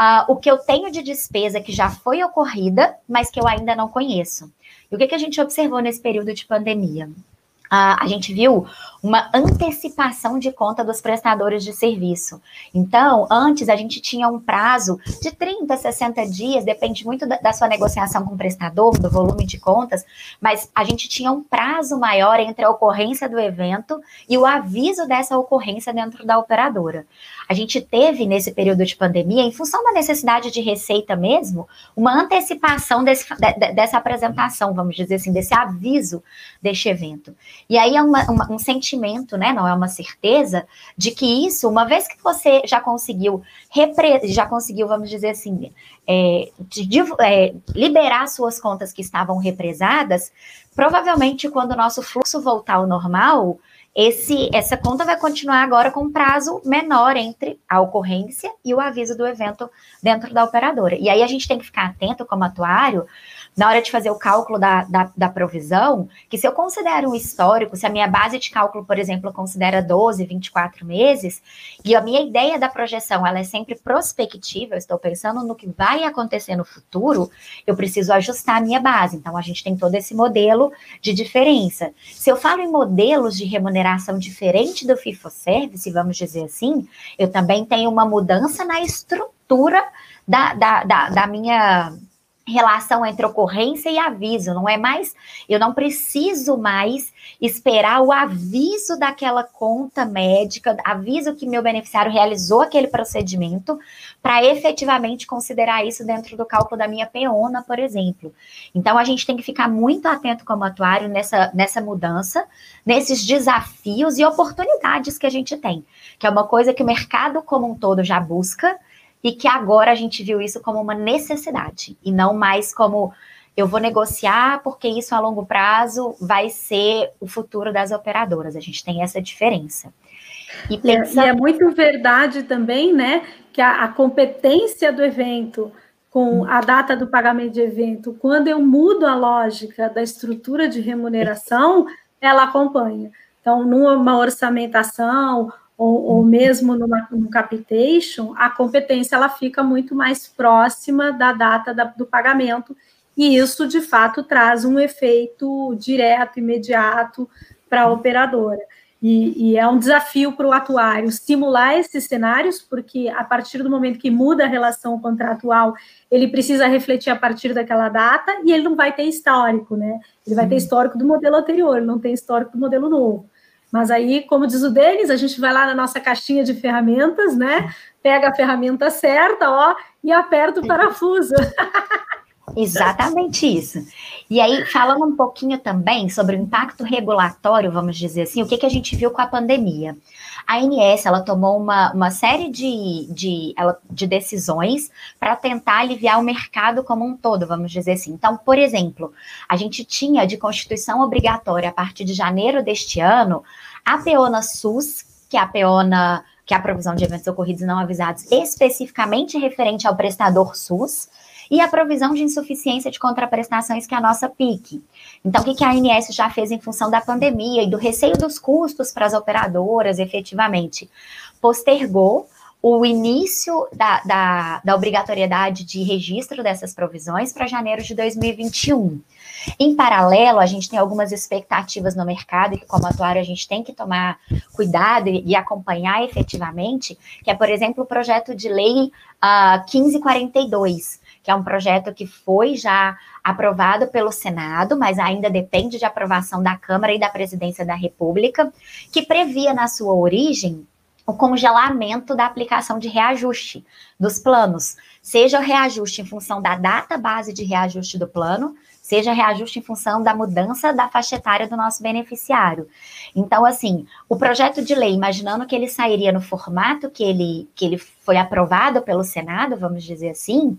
uh, o que eu tenho de despesa que já foi ocorrida, mas que eu ainda não conheço. E o que, que a gente observou nesse período de pandemia? Uh, a gente viu uma antecipação de conta dos prestadores de serviço. Então, antes a gente tinha um prazo de 30, 60 dias, depende muito da, da, sua negociação com o prestador, do volume de contas, mas a gente tinha um prazo maior entre a ocorrência do evento e o aviso dessa ocorrência dentro da operadora. A gente teve, nesse período de pandemia, em função da necessidade de receita mesmo, uma antecipação desse, de, dessa apresentação, vamos dizer assim, desse aviso deste evento. E aí é uma, uma, um sentimento né? Não é uma certeza de que isso, uma vez que você já conseguiu já conseguiu, vamos dizer assim, é, de, é, liberar suas contas que estavam represadas, provavelmente quando o nosso fluxo voltar ao normal, esse, essa conta vai continuar agora com um prazo menor entre a ocorrência e o aviso do evento dentro da operadora. E aí a gente tem que ficar atento como atuário na hora de fazer o cálculo da, da, da, provisão, que se eu considero um histórico, se a minha base de cálculo, por exemplo, considera 12, 24 meses, e a minha ideia da projeção ela é sempre prospectiva, eu estou pensando no que vai acontecer no futuro, eu preciso ajustar a minha base. Então, a gente tem todo esse modelo de diferença. Se eu falo em modelos de remuneração diferente do FIFO-Service, vamos dizer assim, eu também tenho uma mudança na estrutura da, da, da, da minha relação entre ocorrência e aviso, não é mais, eu não preciso mais esperar o aviso daquela conta médica, aviso que meu beneficiário realizou aquele procedimento, para efetivamente considerar isso dentro do cálculo da minha peona, por exemplo. Então a gente tem que ficar muito atento como atuário nessa, nessa mudança, nesses desafios e oportunidades que a gente tem, que é uma coisa que o mercado como um todo já busca, e que agora a gente viu isso como uma necessidade e não mais como eu vou negociar porque isso a longo prazo vai ser o futuro das operadoras. A gente tem essa diferença. E, pensa... e é muito verdade também, né, que a, a competência do evento com a data do pagamento de evento, quando eu mudo a lógica da estrutura de remuneração, ela acompanha. Então, numa orçamentação ou, ou mesmo numa, num capitation, a competência ela fica muito mais próxima da data da, do pagamento, e isso de fato traz um efeito direto, imediato para a operadora. E, e, é um desafio para o atuário simular esses cenários, porque a partir do momento que muda a relação contratual, ele precisa refletir a partir daquela data e ele não vai ter histórico, né? Ele vai ter histórico do modelo anterior, não tem histórico do modelo novo. Mas aí, como diz o Denis, a gente vai lá na nossa caixinha de ferramentas, né? Pega a ferramenta certa, ó, e aperta o parafuso. Exatamente isso. E aí, falando um pouquinho também sobre o impacto regulatório, vamos dizer assim, o que, que a gente viu com a pandemia? A ANS, ela tomou uma, uma série de, de, de decisões para tentar aliviar o mercado como um todo, vamos dizer assim. Então, por exemplo, a gente tinha de constituição obrigatória a partir de janeiro deste ano a peona SUS, que é a peona que é a provisão de eventos ocorridos não avisados, especificamente referente ao prestador SUS, e a provisão de insuficiência de contraprestações, que é a nossa PIC. Então, o que a ANS já fez em função da pandemia e do receio dos custos para as operadoras, efetivamente? Postergou o início da, da, da, obrigatoriedade de registro dessas provisões para janeiro de 2021. Em paralelo, a gente tem algumas expectativas no mercado, que como atuário a gente tem que tomar cuidado e, e acompanhar efetivamente, que é, por exemplo, o projeto de lei uh, ah, 1542, que é um projeto que foi já aprovado pelo Senado, mas ainda depende de aprovação da Câmara e da Presidência da República, que previa na sua origem o congelamento da aplicação de reajuste dos planos, seja o reajuste em função da data base de reajuste do plano, seja reajuste em função da mudança da faixa etária do nosso beneficiário. Então, assim, o projeto de lei, imaginando que ele sairia no formato que ele, que ele foi aprovado pelo Senado, vamos dizer assim,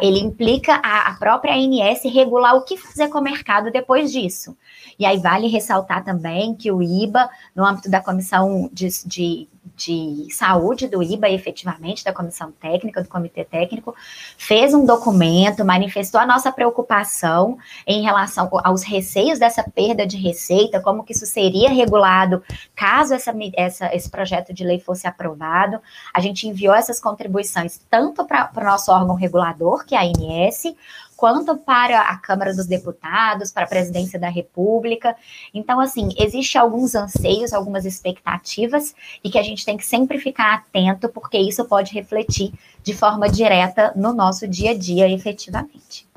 ele implica a, a, própria ANS regular o que fazer com o mercado depois disso. E aí vale ressaltar também que o IBA, no âmbito da Comissão de, de de saúde do IBA, efetivamente, da comissão técnica, do comitê técnico, fez um documento, manifestou a nossa preocupação em relação aos receios dessa perda de receita, como que isso seria regulado caso essa, essa, esse projeto de lei fosse aprovado. A gente enviou essas contribuições tanto para o nosso órgão regulador, que é a ANS, quanto para a Câmara dos Deputados, para a Presidência da República. Então, assim, existe alguns anseios, algumas expectativas, e que a gente tem que sempre ficar atento, porque isso pode refletir de forma direta no nosso dia a dia, efetivamente.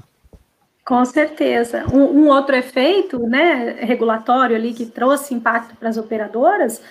Com certeza. Um, um outro efeito né, regulatório ali que trouxe impacto para as operadoras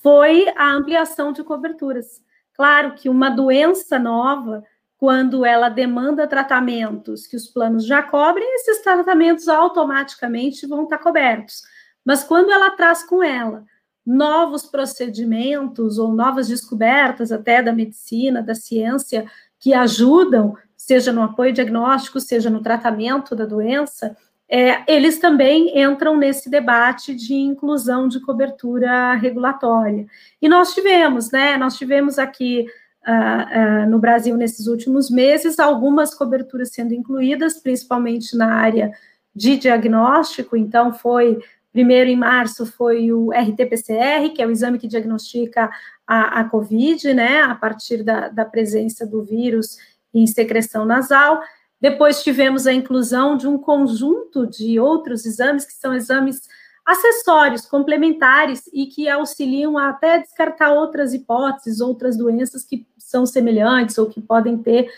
foi a ampliação de coberturas. Claro que uma doença nova quando ela demanda tratamentos que os planos já cobrem, esses tratamentos automaticamente vão estar cobertos. Mas quando ela traz com ela novos procedimentos ou novas descobertas até da medicina, da ciência, que ajudam, seja no apoio diagnóstico, seja no tratamento da doença, é, eles também entram nesse debate de inclusão de cobertura regulatória. E nós tivemos, né? Nós tivemos aqui uh, uh, no Brasil nesses últimos meses algumas coberturas sendo incluídas, principalmente na área de diagnóstico. Então, foi primeiro em março foi o RT-PCR, que é o exame que diagnostica a, a COVID, né? A partir da, da presença do vírus em secreção nasal. Depois tivemos a inclusão de um conjunto de outros exames, que são exames acessórios, complementares, e que auxiliam a até descartar outras hipóteses, outras doenças que são semelhantes ou que podem ter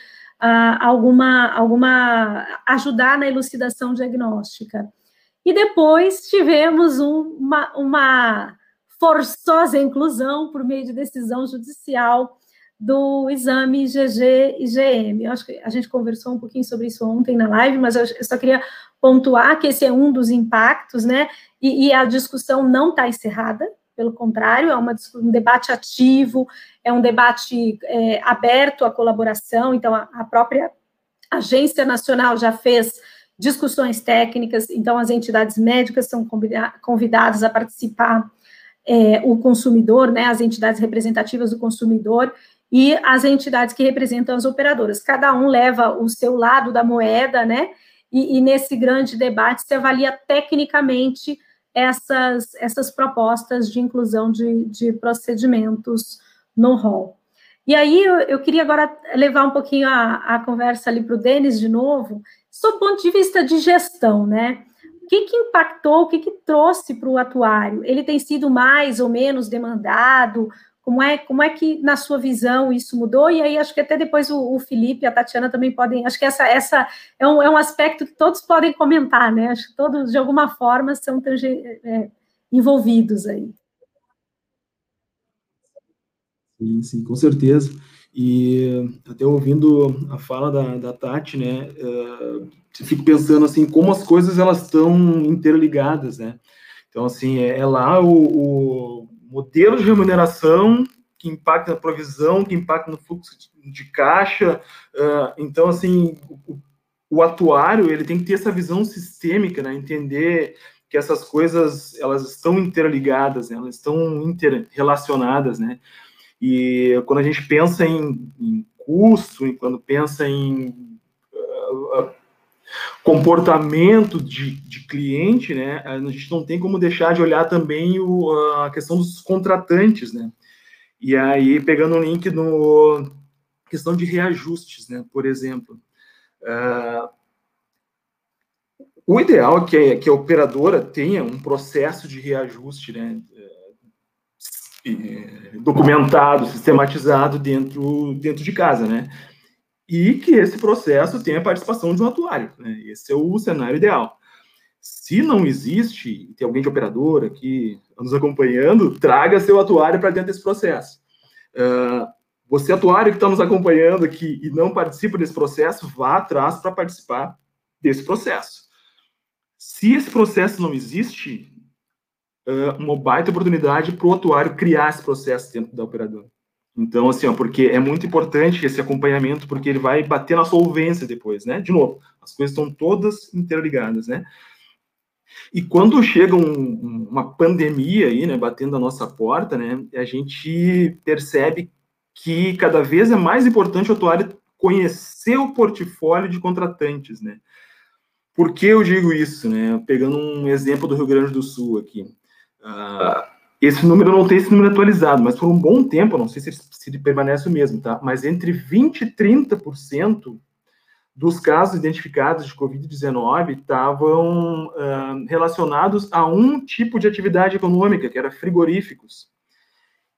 uh, alguma, alguma, ajudar na elucidação diagnóstica. E depois tivemos um, uma, uma forçosa inclusão por meio de decisão judicial do exame IgG e IgM. Eu acho que a gente conversou um pouquinho sobre isso ontem na live, mas eu só queria pontuar que esse é um dos impactos, né? E, e a discussão não está encerrada, pelo contrário, é uma, um debate ativo, é um debate é, aberto à colaboração, então a, a própria Agência Nacional já fez discussões técnicas, então as entidades médicas são convidadas a participar, é, o consumidor, né, as entidades representativas do consumidor, e as entidades que representam as operadoras. Cada um leva o seu lado da moeda, né? E, e nesse grande debate se avalia tecnicamente essas, essas propostas de inclusão de, de procedimentos no rol. E aí eu, eu, queria agora levar um pouquinho a, a conversa ali para o Denis de novo, sob o ponto de vista de gestão, né? O que, que impactou, o que, que trouxe para o atuário? Ele tem sido mais ou menos demandado? Como é, como é que, na sua visão, isso mudou? E aí, acho que até depois o, o Felipe e a Tatiana também podem. Acho que essa, essa é, um, é um aspecto que todos podem comentar, né? Acho que todos, de alguma forma, são é, envolvidos aí. Sim, sim, com certeza. E até ouvindo a fala da, da Tati, né, uh, fico pensando assim, como as coisas elas estão interligadas, né? Então, assim, é, é lá o, o modelo de remuneração que impacta na provisão, que impacta no fluxo de caixa. Uh, então, assim, o, o, atuário ele tem que ter essa visão sistêmica, né? entender que essas coisas elas estão interligadas, né? elas estão interrelacionadas, né? E quando a gente pensa em, em custo, quando pensa em uh, comportamento de, de cliente, né, a gente não tem como deixar de olhar também o, a questão dos contratantes, né? E aí, pegando um link no questão de reajustes, né, por exemplo. Uh, o ideal é que, a, que a operadora tenha um processo de reajuste, né, eh, documentado, sistematizado dentro, dentro de casa, né? E que esse processo tenha a participação de um atuário. Né? Esse é o cenário ideal. Se não existe, tem alguém de operadora aqui nos acompanhando, traga seu atuário para dentro desse processo. Uh, você, atuário que está nos acompanhando aqui e não participa desse processo, vá atrás para participar desse processo. Se esse processo não existe, uh, uma baita oportunidade para o atuário criar esse processo dentro da operadora. Então, assim, ó, porque é muito importante esse acompanhamento, porque ele vai bater na solvência depois, né? De novo, as coisas estão todas interligadas, né? E quando chega um, uma pandemia aí, né, batendo a nossa porta, né, a gente percebe que cada vez é mais importante o atuário conhecer o portfólio de contratantes, né? Por que eu digo isso, né? Pegando um exemplo do Rio Grande do Sul aqui. Uh, esse número não tem esse número atualizado, mas por um bom tempo, não sei se, se permanece o mesmo, tá? Mas entre 20% e 30% dos casos identificados de Covid-19 estavam uh, relacionados a um tipo de atividade econômica, que era frigoríficos.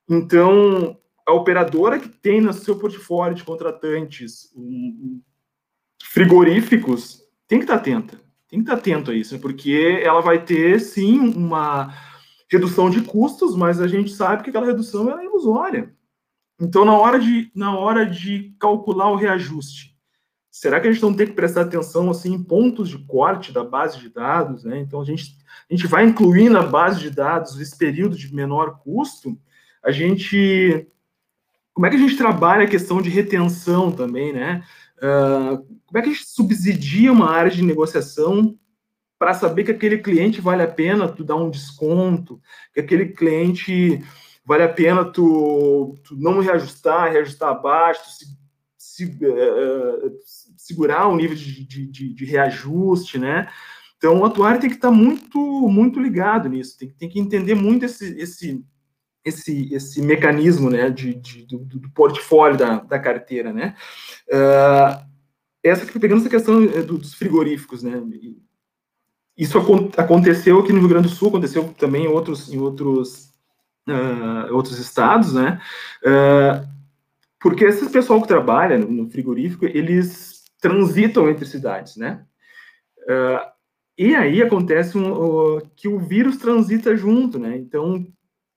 Então, a operadora que tem no seu portfólio de contratantes um, frigoríficos tem que estar atenta, tem que estar atento a isso, porque ela vai ter, sim, uma redução de custos, mas a gente sabe que aquela redução é ilusória. Então, na hora de, na hora de calcular o reajuste, será que a gente não tem que prestar atenção assim, em pontos de corte da base de dados? Né? Então, a gente, a gente vai incluir na base de dados esse período de menor custo. A gente. Como é que a gente trabalha a questão de retenção também, né? Uh, como é que a gente subsidia uma área de negociação para saber que aquele cliente vale a pena tu dar um desconto, que aquele cliente vale a pena tu, tu não reajustar, reajustar abaixo, se, se, uh, segurar o nível de, de, de, de, reajuste, né? Então, o atuário tem que estar muito, muito ligado nisso, tem, tem que entender muito esse, esse, esse, esse mecanismo, né, de, de do, do, portfólio da, da carteira, né? Uh, essa pegando essa questão eh, dos frigoríficos, né? Isso aconteceu aqui no Rio Grande do Sul, aconteceu também em outros, em outros, uh, outros estados, né? Uh, porque esse pessoal que trabalha no frigorífico, eles transitam entre cidades, né? Uh, e aí acontece um, que o vírus transita junto, né? Então,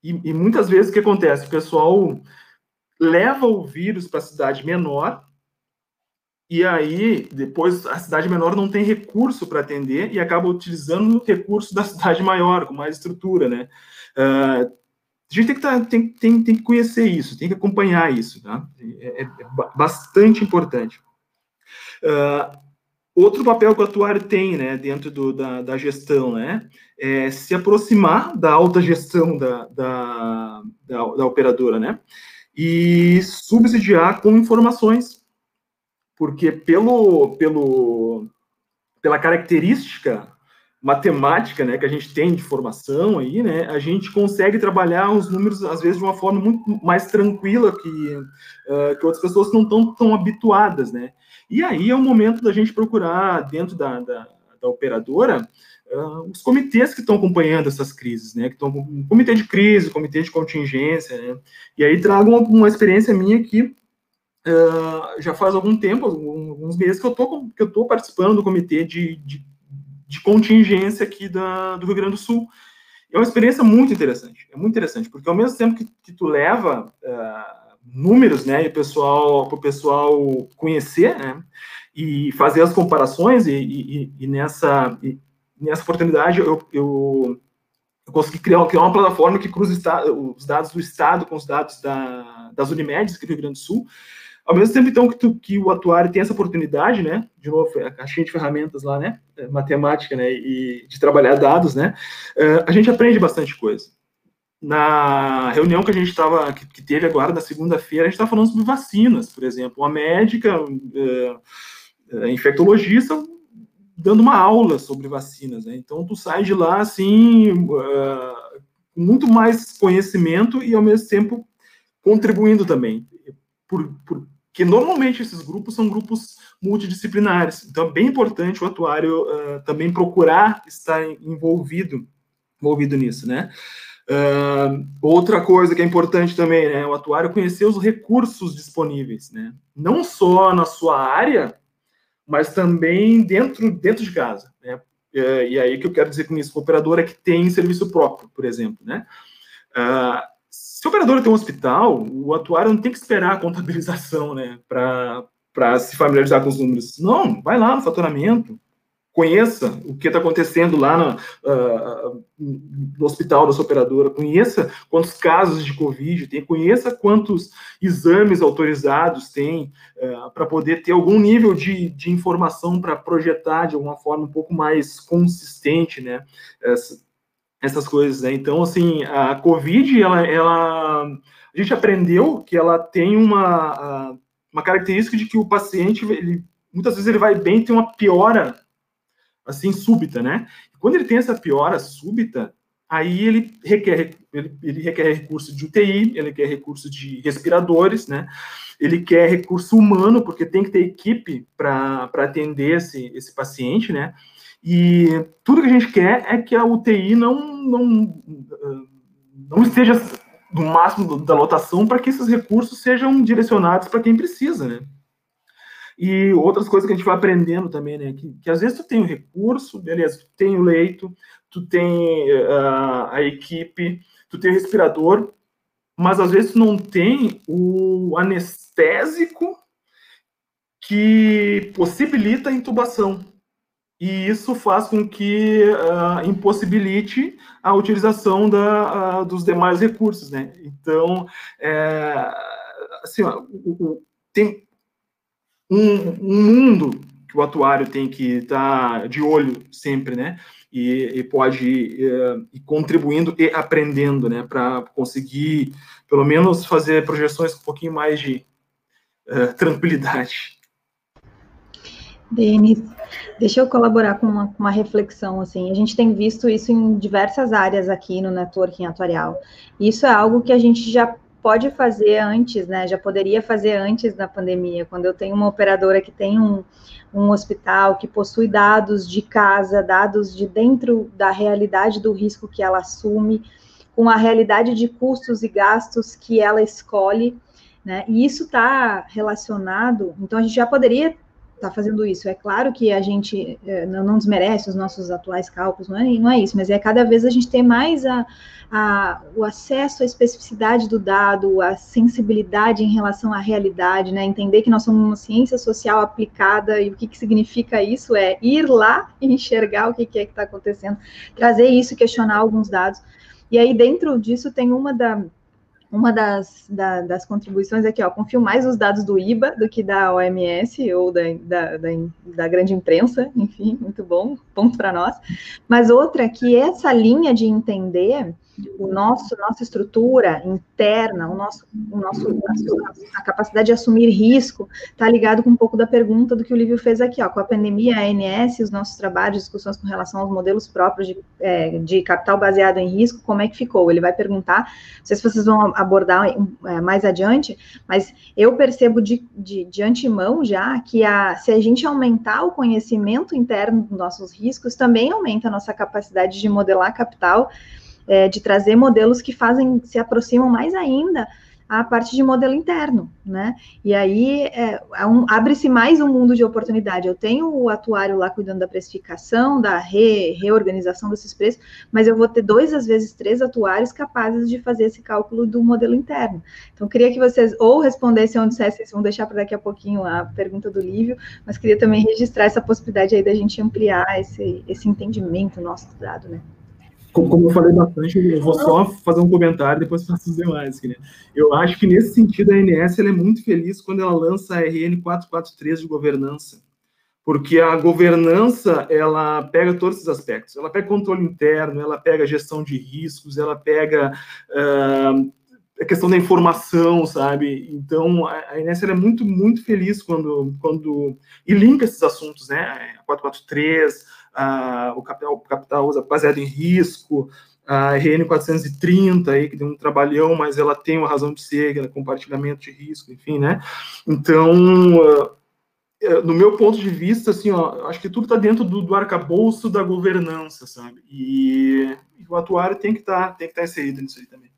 e, e muitas vezes o que acontece? O pessoal leva o vírus para a cidade menor, e aí, depois, a cidade menor não tem recurso para atender e acaba utilizando o recurso da cidade maior, com mais estrutura, né? Uh, a gente tem que, tá, tem, tem, tem que conhecer isso, tem que acompanhar isso, tá? É, é, é bastante importante. Uh, outro papel que o atuário tem, né, dentro do, da, da gestão, né, é se aproximar da alta gestão da, da, da, da operadora, né, e subsidiar com informações porque pelo, pelo, pela característica matemática, né, que a gente tem de formação aí, né, a gente consegue trabalhar os números às vezes de uma forma muito mais tranquila que, uh, que outras pessoas não estão tão habituadas, né. E aí é o momento da gente procurar dentro da, da, da operadora uh, os comitês que estão acompanhando essas crises, né, que estão comitê de crise, comitê de contingência, né, e aí trago uma, uma experiência minha que Uh, já faz algum tempo, alguns meses que eu tô, que eu tô participando do comitê de, de, de contingência aqui da, do Rio Grande do Sul. É uma experiência muito interessante, é muito interessante, porque ao mesmo tempo que, que tu leva uh, números, né, e pessoal, para o pessoal conhecer, né, e fazer as comparações, e, e, e nessa, e nessa oportunidade eu, eu, eu consegui criar, criar uma plataforma que cruza os dados do Estado com os dados da, das Unimedes aqui do Rio Grande do Sul, ao mesmo tempo, então, que, tu, que o atuário tem essa oportunidade, né? De novo, a caixinha de ferramentas lá, né? É, matemática, né? E de trabalhar dados, né? Uh, a gente aprende bastante coisa. Na reunião que a gente estava, que, que, teve agora na segunda-feira, a gente estava falando sobre vacinas, por exemplo. Uma médica, uh, infectologista, dando uma aula sobre vacinas, né? Então, tu sai de lá, assim, uh, com muito mais conhecimento e, ao mesmo tempo, contribuindo também. Por, por, que normalmente esses grupos são grupos multidisciplinares. Então é bem importante o atuário uh, também procurar estar envolvido, envolvido nisso, né? Uh, outra coisa que é importante também, né? O atuário conhecer os recursos disponíveis, né? Não só na sua área, mas também dentro, dentro de casa, né? Uh, e aí que eu quero dizer com isso, operadora que tem serviço próprio, por exemplo, né? Uh, se o operador tem um hospital, o atuário não tem que esperar a contabilização, né, para se familiarizar com os números. Não, vai lá no faturamento, conheça o que está acontecendo lá no, uh, no, hospital da sua operadora, conheça quantos casos de Covid tem, conheça quantos exames autorizados tem, uh, para poder ter algum nível de, de informação para projetar de alguma forma um pouco mais consistente, né, essa, essas coisas, né? Então, assim, a COVID, ela, ela, a gente aprendeu que ela tem uma, uma característica de que o paciente, ele, muitas vezes ele vai bem, tem uma piora, assim, súbita, né? Quando ele tem essa piora súbita, aí ele requer, ele, ele requer recurso de UTI, ele quer recurso de respiradores, né? Ele quer recurso humano, porque tem que ter equipe para atender esse, esse paciente, né? E tudo que a gente quer é que a UTI não, não, não esteja no máximo da lotação para que esses recursos sejam direcionados para quem precisa, né? E outras coisas que a gente vai aprendendo também, né? Que, que às vezes tu tem o recurso, beleza, tu tem o leito, tu tem uh, a equipe, tu tem o respirador, mas às vezes tu não tem o anestésico que possibilita a intubação e isso faz com que uh, impossibilite a utilização da, uh, dos demais recursos, né? Então, é, assim, ó, o, o, tem um, um, mundo que o atuário tem que estar tá de olho sempre, né? E, e pode ir, ir contribuindo e aprendendo, né? Para conseguir, pelo menos, fazer projeções com um pouquinho mais de uh, tranquilidade. Denis, deixa eu colaborar com uma, uma, reflexão, assim, a gente tem visto isso em diversas áreas aqui no networking atuarial, isso é algo que a gente já pode fazer antes, né, já poderia fazer antes da pandemia, quando eu tenho uma operadora que tem um, um hospital, que possui dados de casa, dados de dentro da realidade do risco que ela assume, com a realidade de custos e gastos que ela escolhe, né, e isso está relacionado, então a gente já poderia está fazendo isso. É claro que a gente é, não, desmerece os nossos atuais cálculos, não é, não é isso, mas é cada vez a gente ter mais a, a, o acesso à especificidade do dado, a sensibilidade em relação à realidade, né? Entender que nós somos uma ciência social aplicada e o que, que significa isso é ir lá e enxergar o que, que é que está acontecendo, trazer isso, questionar alguns dados. E aí, dentro disso, tem uma da, uma das, da, das contribuições aqui, ó, confio mais nos dados do IBA do que da OMS ou da, da, da, da grande imprensa, enfim, muito bom, ponto para nós. Mas outra que essa linha de entender o nosso nossa estrutura interna, o nosso, o nosso a, capacidade de assumir risco está ligado com um pouco da pergunta do que o Lívio fez aqui, ó, com a pandemia, a ANS, os nossos trabalhos, discussões com relação aos modelos próprios de, é, de capital baseado em risco, como é que ficou? Ele vai perguntar, não sei se vocês vão abordar é, mais adiante, mas eu percebo de, de, de antemão já que a, se a gente aumentar o conhecimento interno dos nossos riscos, também aumenta a nossa capacidade de modelar capital é, de trazer modelos que fazem, se aproximam mais ainda a parte de modelo interno, né? E aí é, é um, abre-se mais um mundo de oportunidade. Eu tenho o atuário lá cuidando da precificação, da re, reorganização desses preços, mas eu vou ter dois, às vezes três atuários capazes de fazer esse cálculo do modelo interno. Então, queria que vocês ou respondessem ou dissessem, vão deixar para daqui a pouquinho a pergunta do Lívio, mas queria também registrar essa possibilidade aí da gente ampliar esse, esse entendimento nosso do dado, né? Como eu falei bastante, eu vou só fazer um comentário, depois faço os demais. Né? Eu acho que, nesse sentido, a ANS é muito feliz quando ela lança a RN 443 de governança, porque a governança, ela pega todos esses aspectos. Ela pega controle interno, ela pega gestão de riscos, ela pega uh, a questão da informação, sabe? Então, a ANS é muito, muito feliz quando, quando... E linka esses assuntos, né? 443 a, o capital, capital baseado em risco, a RN 430 aí, que deu um trabalhão, mas ela tem uma razão de ser, é compartilhamento de risco, enfim, né? Então, uh, no meu ponto de vista, assim, ó, acho que tudo está dentro do, do arcabouço da governança, sabe? E, e o atuário tem que tá, estar tá inserido nisso aí também.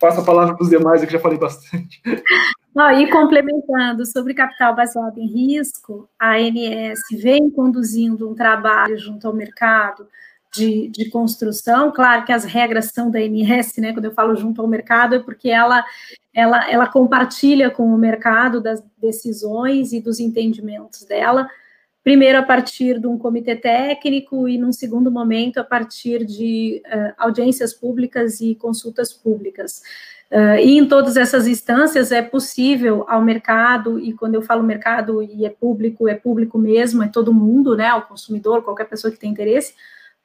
Passo a palavra para os demais, eu já falei bastante. E complementando sobre capital baseado em risco, a ANS vem conduzindo um trabalho junto ao mercado de, de, construção. Claro que as regras são da ANS, né? Quando eu falo junto ao mercado, é porque ela, ela, ela compartilha com o mercado das decisões e dos entendimentos dela. Primeiro, a partir de um comitê técnico, e num segundo momento, a partir de uh, audiências públicas e consultas públicas. Uh, e em todas essas instâncias é possível ao mercado, e quando eu falo mercado e é público, é público mesmo, é todo mundo, né, o consumidor, qualquer pessoa que tem interesse,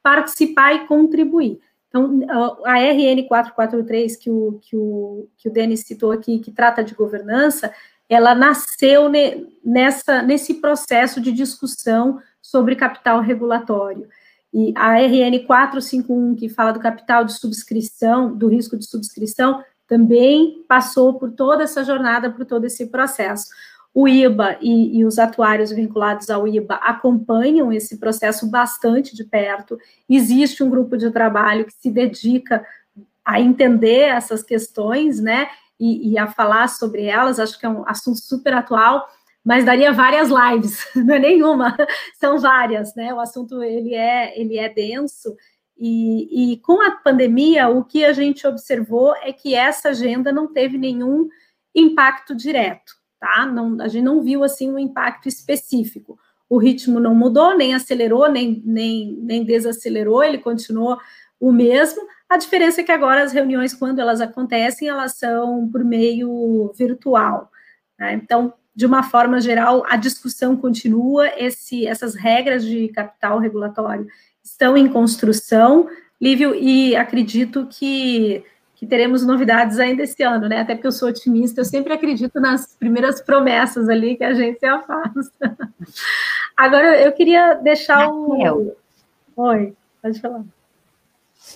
participar e contribuir. Então, a RN 443, que o, que o, que o Denis citou aqui, que trata de governança, ela nasceu ne, nessa, nesse processo de discussão sobre capital regulatório. E a RN 451, que fala do capital de subscrição, do risco de subscrição, também passou por toda essa jornada, por todo esse processo. O IBA e, e, os atuários vinculados ao IBA acompanham esse processo bastante de perto. Existe um grupo de trabalho que se dedica a entender essas questões, né, e, e a falar sobre elas. Acho que é um assunto super atual, mas daria várias lives, não é nenhuma, são várias, né? O assunto ele é ele é denso e, e, com a pandemia, o que a gente observou é que essa agenda não teve nenhum impacto direto, tá? Não, a gente não viu assim um impacto específico. O ritmo não mudou, nem acelerou, nem, nem, nem desacelerou, ele continuou o mesmo. A diferença é que agora as reuniões, quando elas acontecem, elas são por meio virtual. Né? Então, de uma forma geral, a discussão continua, esse, essas regras de capital regulatório estão em construção, Lívio, e acredito que, que teremos novidades ainda esse ano, né? Até porque eu sou otimista, eu sempre acredito nas primeiras promessas ali que a gente faz. Agora, eu queria deixar o. Oi, pode falar.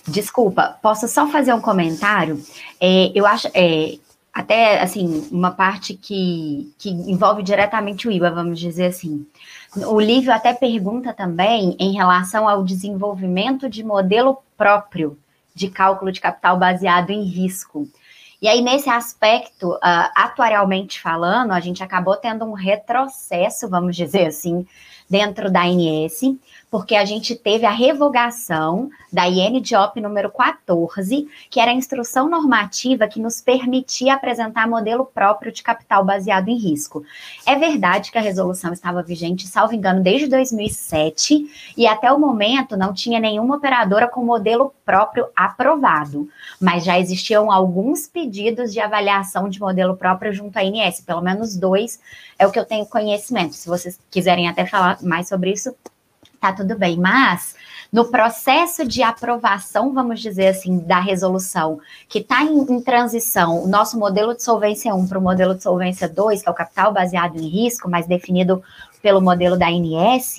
Desculpa, posso só fazer um comentário? É, eu acho, é, até, assim, uma parte que, que envolve diretamente o IVA, vamos dizer assim. O Lívio até pergunta também em relação ao desenvolvimento de modelo próprio de cálculo de capital baseado em risco. E aí, nesse aspecto, uh, atuarialmente falando, a gente acabou tendo um retrocesso, vamos dizer assim, dentro da ANS, porque a gente teve a revogação da INDOP número 14, que era a instrução normativa que nos permitia apresentar modelo próprio de capital baseado em risco. É verdade que a resolução estava vigente, salvo engano, desde 2007, e até o momento não tinha nenhuma operadora com modelo próprio aprovado, mas já existiam alguns pedidos de avaliação de modelo próprio junto à INS, pelo menos dois é o que eu tenho conhecimento. Se vocês quiserem até falar mais sobre isso, tá tudo bem. Mas no processo de aprovação, vamos dizer assim, da resolução, que está em, em, transição, o nosso modelo de solvência 1 para o modelo de solvência 2, que é o capital baseado em risco, mas definido pelo modelo da ANS,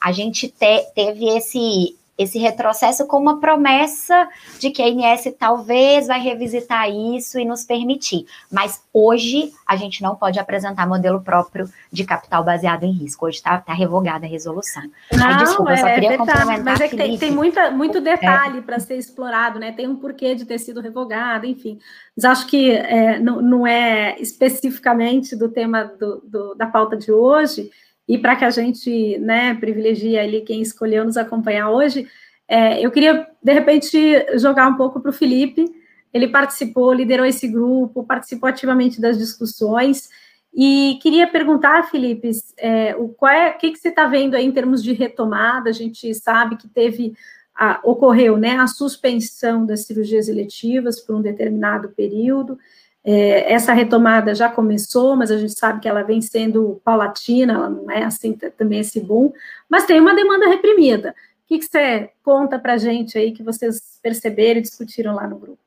a gente te, teve esse esse retrocesso com uma promessa de que a INS talvez vai revisitar isso e nos permitir. Mas hoje a gente não pode apresentar modelo próprio de capital baseado em risco. Hoje está tá revogada a resolução. Não, Ai, desculpa, é, eu só é queria complementar. Mas é que tem, tem, muita, muito detalhe é. para ser explorado, né? Tem um porquê de ter sido revogada, enfim. Mas acho que é, não, não, é especificamente do tema do, do, da pauta de hoje, e para que a gente né, privilegie ali quem escolheu nos acompanhar hoje, é, eu queria, de repente, jogar um pouco para o Felipe. Ele participou, liderou esse grupo, participou ativamente das discussões. E queria perguntar, Felipe, é, o, qual é, que, que você está vendo aí em termos de retomada? A gente sabe que teve, a, ocorreu né, a suspensão das cirurgias eletivas por um determinado período. É, essa retomada já começou, mas a gente sabe que ela vem sendo paulatina, ela não é assim também esse boom, mas tem uma demanda reprimida. O que, você conta para a gente aí que vocês perceberam e discutiram lá no grupo?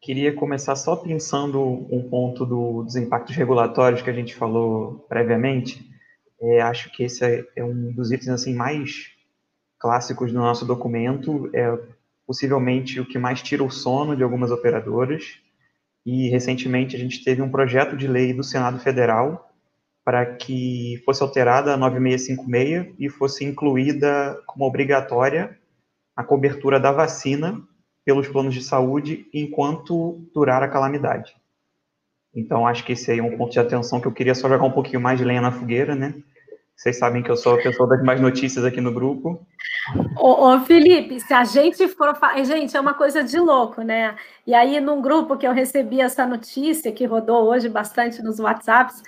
Queria começar só pensando um ponto do, dos impactos regulatórios que a gente falou previamente. É, acho que esse é, é um dos itens assim mais clássicos do nosso documento. É possivelmente o que mais tira o sono de algumas operadoras e recentemente a gente teve um projeto de lei do Senado Federal para que fosse alterada a 9656 e fosse incluída como obrigatória a cobertura da vacina pelos planos de saúde enquanto durar a calamidade. Então, acho que esse aí é um ponto de atenção que eu queria só jogar um pouquinho mais de lenha na fogueira, né? Vocês sabem que eu sou a pessoa das mais notícias aqui no grupo. Ô, ô, Felipe, se a gente for. Gente, é uma coisa de louco, né? E aí, num grupo que eu recebi essa notícia, que rodou hoje bastante nos WhatsApps,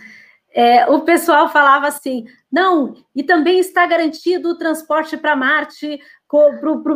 é, o pessoal falava assim: não, e também está garantido o transporte para Marte,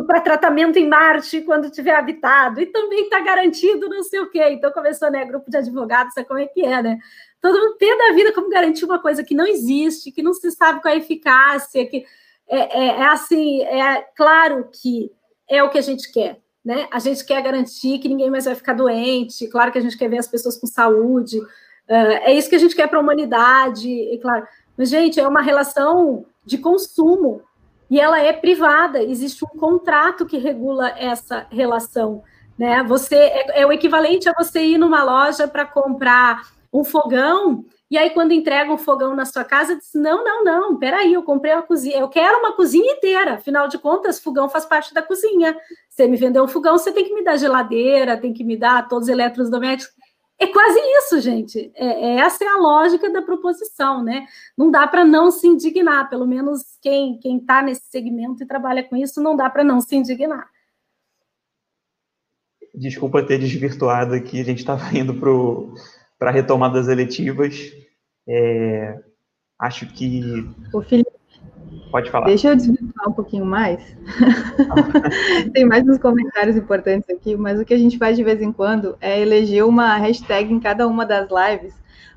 para tratamento em Marte quando tiver habitado, e também está garantido não sei o quê. Então começou, né? Grupo de advogados, sabe como é que é, né? Todo mundo pé da vida como garantir uma coisa que não existe, que não se sabe qual é a eficácia, que é, é, é, assim, é claro que é o que a gente quer, né? A gente quer garantir que ninguém mais vai ficar doente, claro que a gente quer ver as pessoas com saúde, uh, é isso que a gente quer para a humanidade, e claro. Mas, gente, é uma relação de consumo e ela é privada, existe um contrato que regula essa relação. Né? Você é, é o equivalente a você ir numa loja para comprar um fogão, e aí quando entrega um fogão na sua casa, diz, não, não, não, peraí, eu comprei uma cozinha, eu quero uma cozinha inteira, afinal de contas, fogão faz parte da cozinha, você me vendeu um fogão, você tem que me dar geladeira, tem que me dar todos os eletrodomésticos, é quase isso, gente. É, é, essa é a lógica da proposição, né? Não dá para não se indignar, pelo menos quem quem está nesse segmento e trabalha com isso, não dá para não se indignar. Desculpa ter desvirtuado aqui, a gente estava indo para para a retomada das eletivas. É, acho que. Ô, Felipe, Pode falar. Deixa eu desvirtuar um pouquinho mais. Tem mais uns comentários importantes aqui, mas o que a gente faz de vez em quando é eleger uma hashtag em cada uma das lives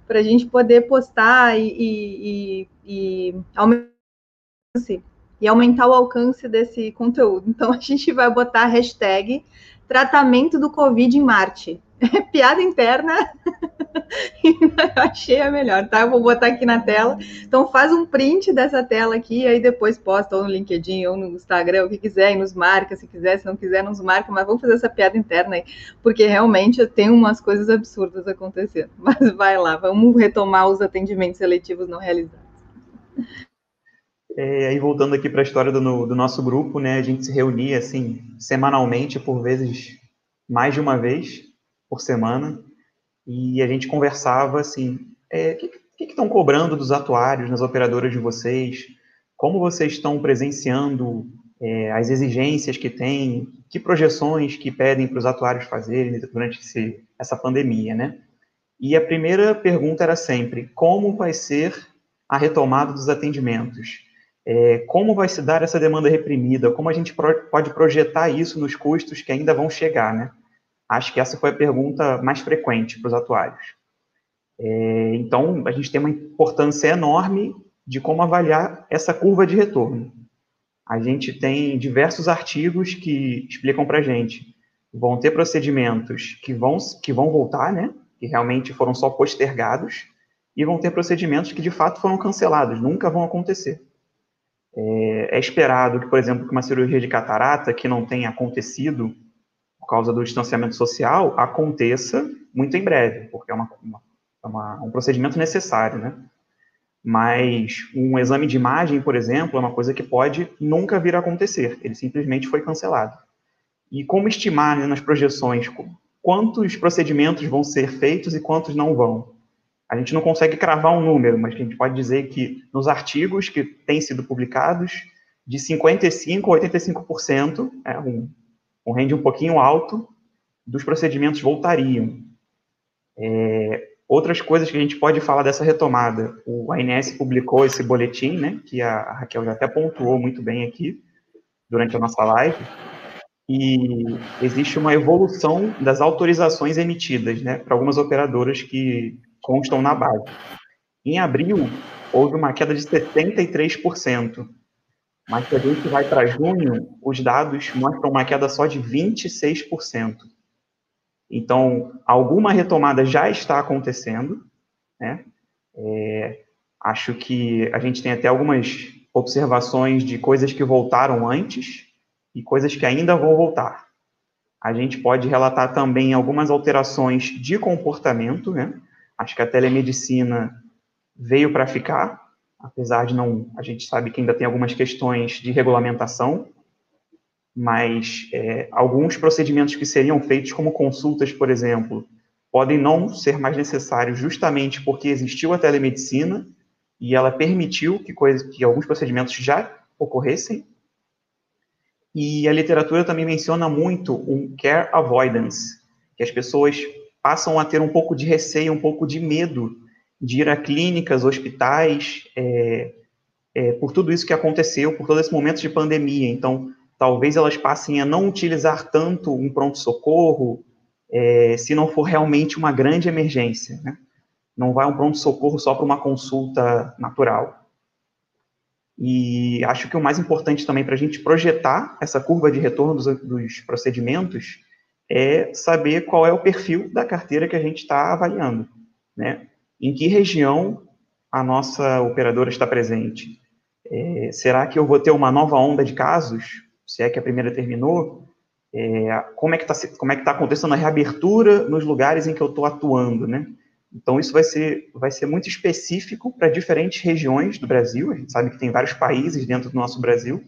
para a gente poder postar e, e, e, e aumentar e aumentar o alcance desse conteúdo. Então a gente vai botar a hashtag tratamento do Covid em Marte. Piada interna. Eu achei a melhor, tá? Eu vou botar aqui na tela. Então faz um print dessa tela aqui, aí depois posta ou no LinkedIn ou no Instagram, o que quiser, e nos marca, se quiser, se não quiser, nos marca, mas vamos fazer essa piada interna aí, porque realmente tem umas coisas absurdas acontecendo. Mas vai lá, vamos retomar os atendimentos seletivos não realizados. É, aí voltando aqui para a história do, do, nosso grupo, né, a gente se reunia assim semanalmente, por vezes mais de uma vez por semana, e a gente conversava assim, é, o que, que estão cobrando dos atuários nas operadoras de vocês? Como vocês estão presenciando é, as exigências que têm? Que projeções que pedem para os atuários fazerem durante esse, essa pandemia, né? E a primeira pergunta era sempre, como vai ser a retomada dos atendimentos? É, como vai se dar essa demanda reprimida? Como a gente pro, pode projetar isso nos custos que ainda vão chegar, né? Acho que essa foi a pergunta mais frequente para os atuários. É, então, a gente tem uma importância enorme de como avaliar essa curva de retorno. A gente tem diversos artigos que explicam para a gente. Vão ter procedimentos que vão, que vão voltar, né? Que realmente foram só postergados, e vão ter procedimentos que de fato foram cancelados, nunca vão acontecer. É, é, esperado que, por exemplo, que uma cirurgia de catarata que não tenha acontecido causa do distanciamento social aconteça muito em breve, porque é uma, uma, é uma, um procedimento necessário, né? Mas um exame de imagem, por exemplo, é uma coisa que pode nunca vir a acontecer, ele simplesmente foi cancelado. E como estimar né, nas projeções quantos procedimentos vão ser feitos e quantos não vão? a gente não consegue cravar um número, mas a gente pode dizer que nos artigos que têm sido publicados, de 55% a 85%, é um, um range um pouquinho alto, dos procedimentos voltariam. É, outras coisas que a gente pode falar dessa retomada, o ANS publicou esse boletim, né, que a Raquel já até pontuou muito bem aqui, durante a nossa live, e existe uma evolução das autorizações emitidas, né, para algumas operadoras que constam na base. Em abril, houve uma queda de 73%, mas se a gente vai para junho, os dados mostram uma queda só de 26%. Então, alguma retomada já está acontecendo, né? É, acho que a gente tem até algumas observações de coisas que voltaram antes e coisas que ainda vão voltar. A gente pode relatar também algumas alterações de comportamento, né? Acho que a telemedicina veio para ficar, apesar de não, a gente sabe que ainda tem algumas questões de regulamentação, mas é, alguns procedimentos que seriam feitos como consultas, por exemplo, podem não ser mais necessários justamente porque existiu a telemedicina e ela permitiu que, coisa, que alguns procedimentos já ocorressem. E a literatura também menciona muito um care avoidance, que as pessoas passam a ter um pouco de receio, um pouco de medo de ir a clínicas, hospitais, é, é, por tudo isso que aconteceu, por todo esse momento de pandemia. Então, talvez elas passem a não utilizar tanto um pronto-socorro, é, se não for realmente uma grande emergência. Né? Não vai um pronto-socorro só para uma consulta natural. E acho que o mais importante também para a gente projetar essa curva de retorno dos, dos procedimentos é saber qual é o perfil da carteira que a gente está avaliando, né? Em que região a nossa operadora está presente? É, será que eu vou ter uma nova onda de casos? Se é que a primeira terminou? É, como é que está é tá acontecendo a reabertura nos lugares em que eu estou atuando, né? Então isso vai ser vai ser muito específico para diferentes regiões do Brasil. A gente sabe que tem vários países dentro do nosso Brasil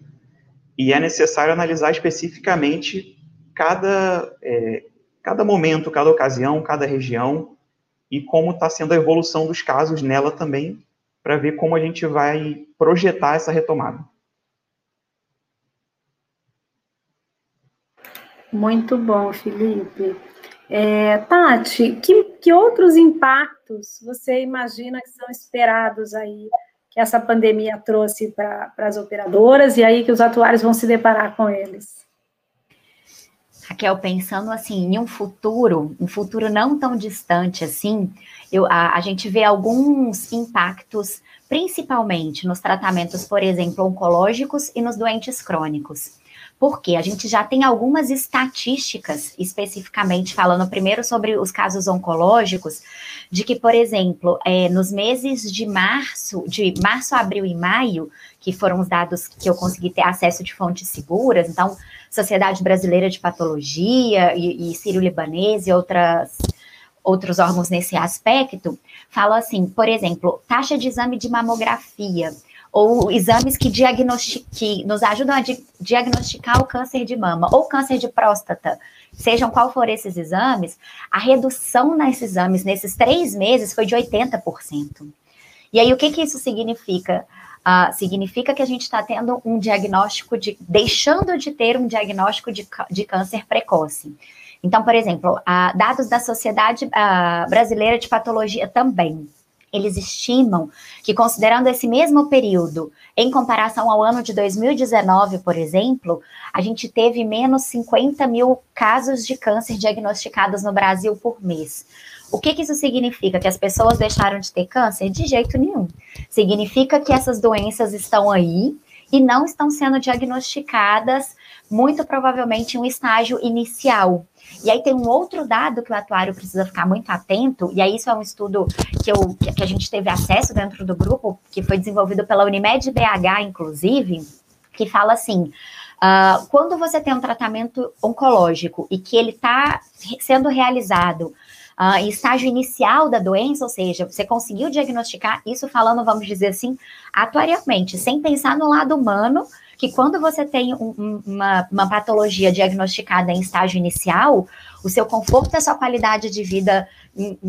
e é necessário analisar especificamente cada, é, cada momento, cada ocasião, cada região e como está sendo a evolução dos casos nela também, para ver como a gente vai projetar essa retomada. Muito bom, Felipe. É, Tati, que, que outros impactos você imagina que são esperados aí que essa pandemia trouxe para as operadoras e aí que os atuários vão se deparar com eles? Raquel, pensando assim em um futuro, um futuro não tão distante assim, eu, a, a gente vê alguns impactos, principalmente nos tratamentos, por exemplo, oncológicos e nos doentes crônicos. Porque a gente já tem algumas estatísticas, especificamente falando primeiro sobre os casos oncológicos, de que, por exemplo, é, nos meses de março, de março, abril e maio, que foram os dados que eu consegui ter acesso de fontes seguras, então, Sociedade Brasileira de Patologia e, e Sírio-Libanês e outras outros órgãos nesse aspecto, falam assim, por exemplo, taxa de exame de mamografia, ou exames que, que nos ajudam a di diagnosticar o câncer de mama ou câncer de próstata, sejam qual for esses exames, a redução nesses exames nesses três meses foi de 80%. E aí, o que, que isso significa? Uh, significa que a gente está tendo um diagnóstico de. deixando de ter um diagnóstico de, de câncer precoce. Então, por exemplo, uh, dados da Sociedade uh, Brasileira de Patologia também eles estimam que, considerando esse mesmo período, em comparação ao ano de 2019, por exemplo, a gente teve menos 50 mil casos de câncer diagnosticados no Brasil por mês. O que, que isso significa? Que as pessoas deixaram de ter câncer? De jeito nenhum. Significa que essas doenças estão aí e não estão sendo diagnosticadas, muito provavelmente em um estágio inicial. E aí tem um outro dado que o atuário precisa ficar muito atento, e aí isso é um estudo que, eu, que a gente teve acesso dentro do grupo, que foi desenvolvido pela Unimed BH, inclusive, que fala assim: uh, quando você tem um tratamento oncológico e que ele está sendo realizado uh, estágio inicial da doença, ou seja, você conseguiu diagnosticar isso falando, vamos dizer assim, atuariamente, sem pensar no lado humano que quando você tem um, uma, uma patologia diagnosticada em estágio inicial, o seu conforto e a sua qualidade de vida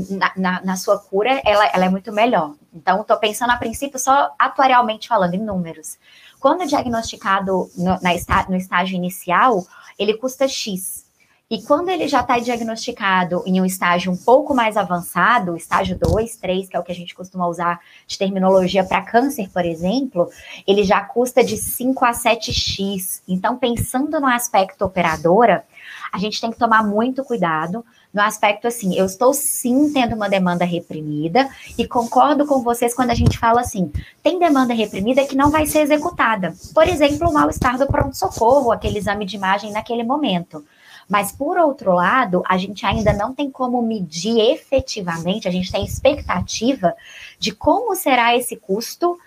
na, na, na sua cura, ela, ela, é muito melhor. Então, estou pensando a princípio só atuarialmente falando em números. Quando diagnosticado no, na, no estágio inicial, ele custa X. E quando ele já está diagnosticado em um estágio um pouco mais avançado, estágio 2, 3, que é o que a gente costuma usar de terminologia para câncer, por exemplo, ele já custa de 5 a 7x. Então, pensando no aspecto operadora, a gente tem que tomar muito cuidado no aspecto assim, eu estou sim tendo uma demanda reprimida e concordo com vocês quando a gente fala assim, tem demanda reprimida que não vai ser executada. Por exemplo, o mal-estar do pronto-socorro, aquele exame de imagem naquele momento. Mas, por outro lado, a gente ainda não tem como medir efetivamente, a gente tem expectativa de como será esse custo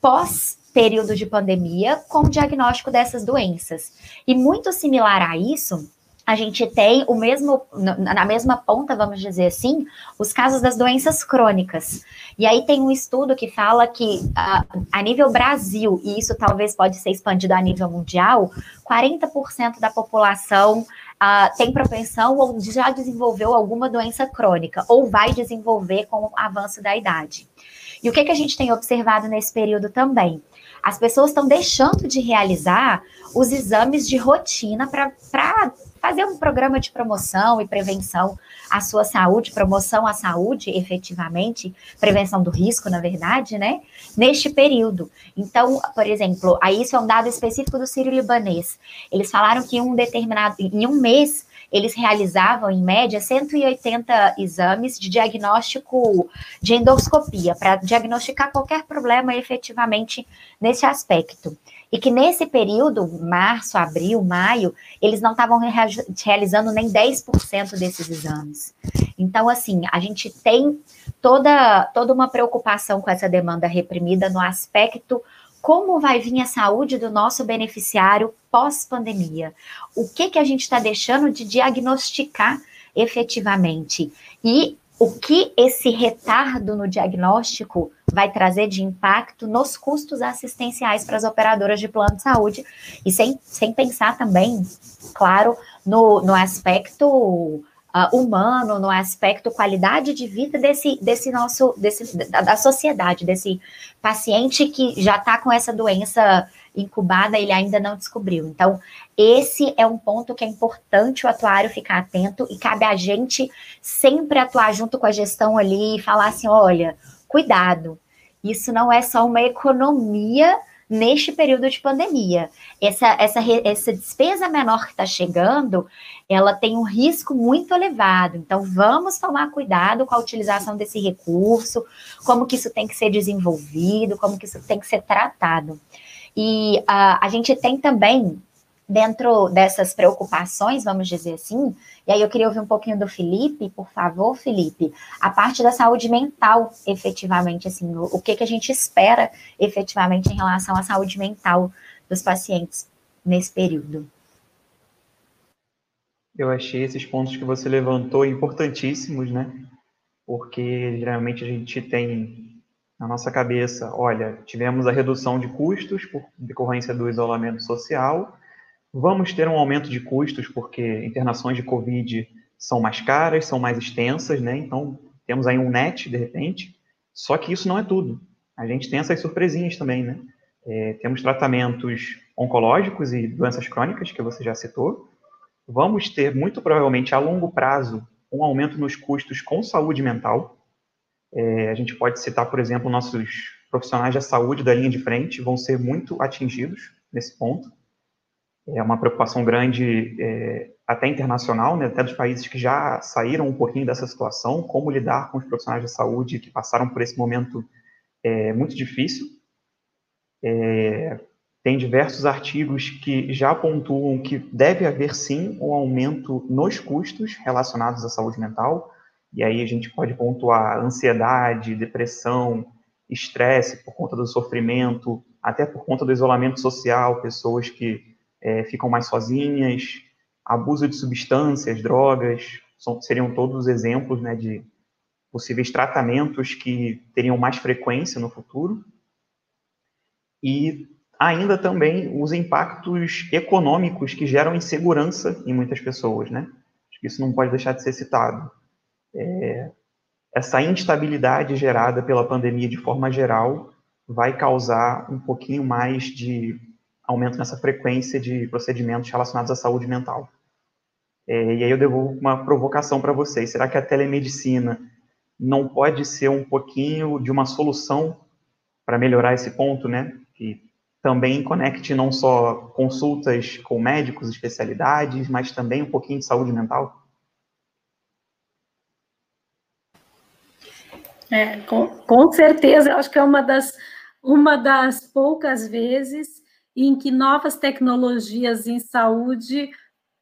pós período de pandemia com o diagnóstico dessas doenças. E muito similar a isso, a gente tem o mesmo, na mesma ponta, vamos dizer assim, os casos das doenças crônicas. E aí tem um estudo que fala que a, a nível Brasil, e isso talvez pode ser expandido a nível mundial, 40% da população uh, tem propensão ou já desenvolveu alguma doença crônica, ou vai desenvolver com o avanço da idade. E o que, que a gente tem observado nesse período também? As pessoas estão deixando de realizar os exames de rotina para fazer um programa de promoção e prevenção à sua saúde, promoção à saúde, efetivamente, prevenção do risco, na verdade, né? Neste período. Então, por exemplo, aí isso é um dado específico do Sírio Libanês. Eles falaram que em um determinado, em um mês, eles realizavam, em média, 180 exames de diagnóstico de endoscopia, para diagnosticar qualquer problema efetivamente nesse aspecto. E que nesse período, março, abril, maio, eles não estavam realizando nem 10% desses exames. Então, assim, a gente tem toda, toda uma preocupação com essa demanda reprimida no aspecto como vai vir a saúde do nosso beneficiário pós-pandemia. O que, que a gente está deixando de diagnosticar efetivamente? E o que esse retardo no diagnóstico vai trazer de impacto nos custos assistenciais para as operadoras de plano de saúde, e sem, sem pensar também, claro, no, no aspecto uh, humano, no aspecto qualidade de vida desse, desse nosso, desse, da, da sociedade, desse paciente que já está com essa doença incubada, ele ainda não descobriu. Então, esse é um ponto que é importante o atuário ficar atento e cabe a gente sempre atuar junto com a gestão ali e falar assim: olha, cuidado, isso não é só uma economia neste período de pandemia. Essa, essa, essa despesa menor que está chegando, ela tem um risco muito elevado. Então, vamos tomar cuidado com a utilização desse recurso, como que isso tem que ser desenvolvido, como que isso tem que ser tratado. E uh, a gente tem também dentro dessas preocupações, vamos dizer assim, e aí eu queria ouvir um pouquinho do Felipe, por favor, Felipe, a parte da saúde mental, efetivamente, assim, o, o que, que a gente espera efetivamente em relação à saúde mental dos pacientes nesse período. Eu achei esses pontos que você levantou importantíssimos, né? Porque geralmente a gente tem na nossa cabeça, olha, tivemos a redução de custos por decorrência do isolamento social, Vamos ter um aumento de custos porque internações de Covid são mais caras, são mais extensas, né? Então, temos aí um net, de repente. Só que isso não é tudo. A gente tem essas surpresinhas também, né? É, temos tratamentos oncológicos e doenças crônicas, que você já citou. Vamos ter, muito provavelmente, a longo prazo, um aumento nos custos com saúde mental. É, a gente pode citar, por exemplo, nossos profissionais da saúde da linha de frente vão ser muito atingidos nesse ponto é uma preocupação grande é, até internacional, né, até dos países que já saíram um pouquinho dessa situação, como lidar com os profissionais de saúde que passaram por esse momento é, muito difícil. É, tem diversos artigos que já pontuam que deve haver sim um aumento nos custos relacionados à saúde mental, e aí a gente pode pontuar ansiedade, depressão, estresse por conta do sofrimento, até por conta do isolamento social, pessoas que é, ficam mais sozinhas, abuso de substâncias, drogas, são, seriam todos exemplos né, de possíveis tratamentos que teriam mais frequência no futuro. E ainda também os impactos econômicos que geram insegurança em muitas pessoas, né? Acho que isso não pode deixar de ser citado. É, essa instabilidade gerada pela pandemia de forma geral vai causar um pouquinho mais de aumento nessa frequência de procedimentos relacionados à saúde mental. É, e aí eu devolvo uma provocação para vocês. Será que a telemedicina não pode ser um pouquinho de uma solução para melhorar esse ponto, né? Que também conecte não só consultas com médicos, especialidades, mas também um pouquinho de saúde mental? É, com, com certeza, eu acho que é uma das, uma das poucas vezes em que novas tecnologias em saúde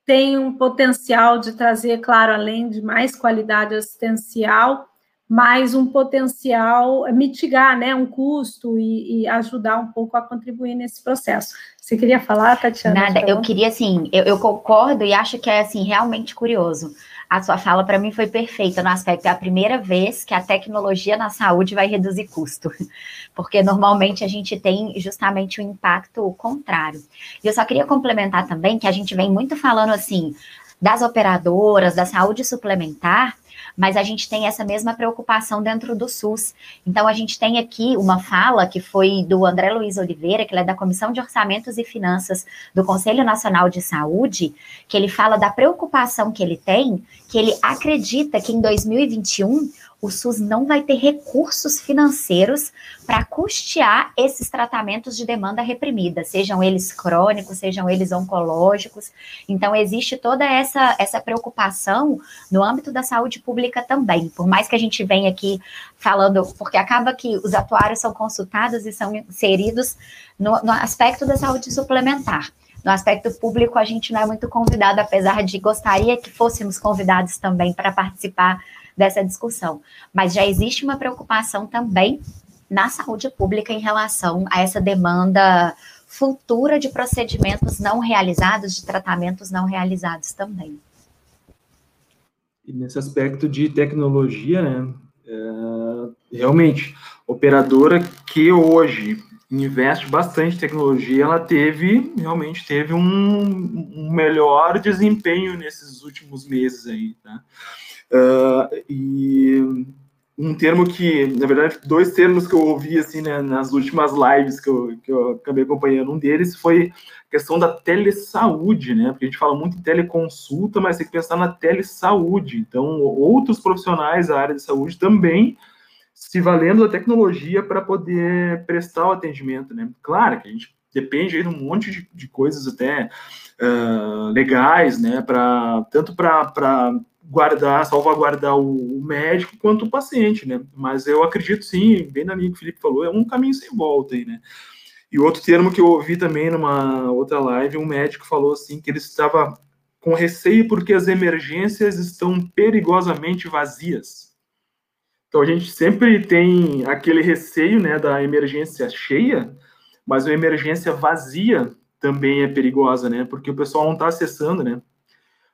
têm um potencial de trazer, claro, além de mais qualidade assistencial, mais um potencial mitigar, né, um custo e, e, ajudar um pouco a contribuir nesse processo. Você queria falar, Tatiana? Nada, eu queria, assim, eu, eu concordo e acho que é, assim, realmente curioso a sua fala para mim foi perfeita no aspecto é a primeira vez que a tecnologia na saúde vai reduzir custo, porque normalmente a gente tem justamente o um impacto contrário. E eu só queria complementar também que a gente vem muito falando assim das operadoras, da saúde suplementar, mas a gente tem essa mesma preocupação dentro do SUS. Então, a gente tem aqui uma fala que foi do André Luiz Oliveira, que ele é da Comissão de Orçamentos e Finanças do Conselho Nacional de Saúde, que ele fala da preocupação que ele tem, que ele acredita que em 2021 o SUS não vai ter recursos financeiros para custear esses tratamentos de demanda reprimida, sejam eles crônicos, sejam eles oncológicos. Então, existe toda essa, essa preocupação no âmbito da saúde pública também. Por mais que a gente venha aqui falando, porque acaba que os atuários são consultados e são inseridos no, no aspecto da saúde suplementar. No aspecto público, a gente não é muito convidado, apesar de gostaria que fôssemos convidados também para participar dessa discussão. Mas já existe uma preocupação também na saúde pública em relação a essa demanda futura de procedimentos não realizados, de tratamentos não realizados também. E nesse aspecto de tecnologia, né, é, realmente, operadora que hoje investe bastante em tecnologia, ela teve, realmente teve um, um melhor desempenho nesses últimos meses aí, tá? Uh, e um termo que, na verdade, dois termos que eu ouvi assim né, nas últimas lives que eu, que eu acabei acompanhando, um deles foi a questão da telesaúde, né? Porque a gente fala muito em teleconsulta, mas tem que pensar na telesaúde. Então, outros profissionais da área de saúde também se valendo da tecnologia para poder prestar o atendimento, né? Claro que a gente depende aí de um monte de, de coisas até uh, legais, né? Para tanto para guardar, salvaguardar o, o, médico quanto o paciente, né? Mas eu acredito sim, bem na linha que o Felipe falou, é um caminho sem volta aí, né? E outro termo que eu ouvi também numa outra live, um médico falou assim que ele estava com receio porque as emergências estão perigosamente vazias. Então a gente sempre tem aquele receio, né, da emergência cheia, mas a emergência vazia também é perigosa, né? Porque o pessoal não está acessando, né?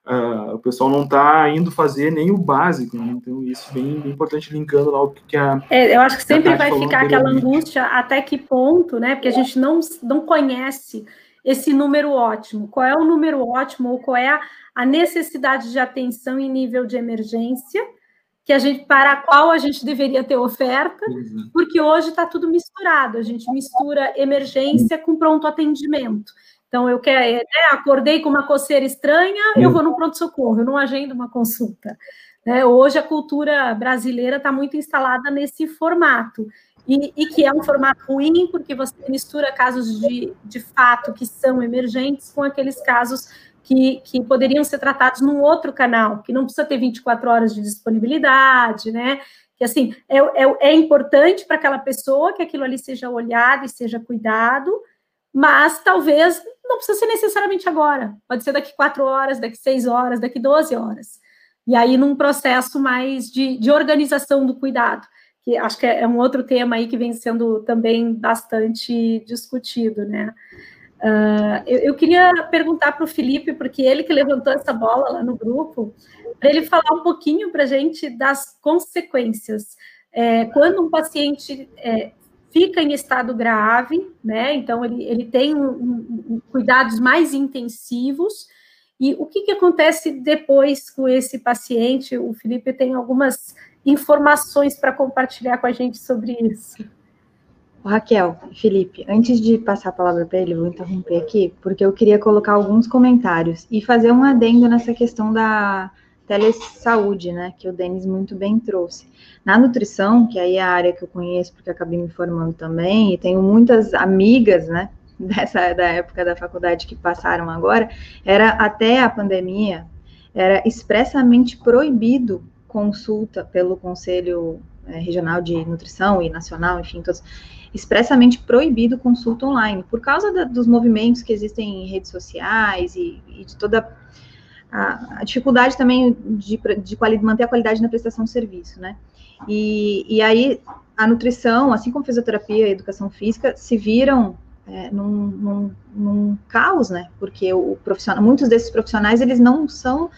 Uh, o pessoal não está indo fazer nem o básico, né? então isso bem, bem importante linkando lá o que a é, eu acho que sempre vai ficar aquela angústia até que ponto, né? Porque a gente não não conhece esse número ótimo. Qual é o número ótimo ou qual é a, a necessidade de atenção em nível de emergência? que a gente para a qual a gente deveria ter oferta, porque hoje está tudo misturado. A gente mistura emergência com pronto atendimento. Então, eu quero, né, acordei com uma coceira estranha, eu vou no pronto-socorro, eu não agendo uma consulta. Né? Hoje a cultura brasileira está muito instalada nesse formato. E, e, que é um formato ruim, porque você mistura casos de, de fato que são emergentes com aqueles casos que, que poderiam ser tratados num outro canal, que não precisa ter 24 horas de disponibilidade, né? Que assim é, é, é importante para aquela pessoa que aquilo ali seja olhado e seja cuidado, mas talvez não precisa ser necessariamente agora, pode ser daqui quatro horas, daqui seis horas, daqui 12 horas. E aí, num processo mais de, de organização do cuidado, que acho que é um outro tema aí que vem sendo também bastante discutido, né? Uh, eu, eu, queria perguntar para o Felipe, porque ele que levantou essa bola lá no grupo, para ele falar um pouquinho para a gente das consequências. É, quando um paciente é, fica em estado grave, né? Então ele, ele tem um, um, cuidados mais intensivos. E o que, que acontece depois com esse paciente? O Felipe tem algumas informações para compartilhar com a gente sobre isso. Raquel, Felipe, antes de passar a palavra para ele, vou interromper aqui, porque eu queria colocar alguns comentários e fazer um adendo nessa questão da, telesaúde, né, que o Denis muito bem trouxe. Na nutrição, que aí é a área que eu conheço, porque acabei me formando também, e tenho muitas amigas, né, dessa da época da faculdade que passaram agora, era até a pandemia, era expressamente proibido consulta pelo Conselho é, Regional de Nutrição e Nacional, enfim, todos, expressamente proibido consulta online, por causa da, dos movimentos que existem em redes sociais e, e de toda a, a dificuldade também de, de manter a qualidade na prestação de serviço, né? E, e aí a nutrição, assim como fisioterapia e educação física, se viram é, num, num, num, caos, né? Porque o profissional, muitos desses profissionais eles não são,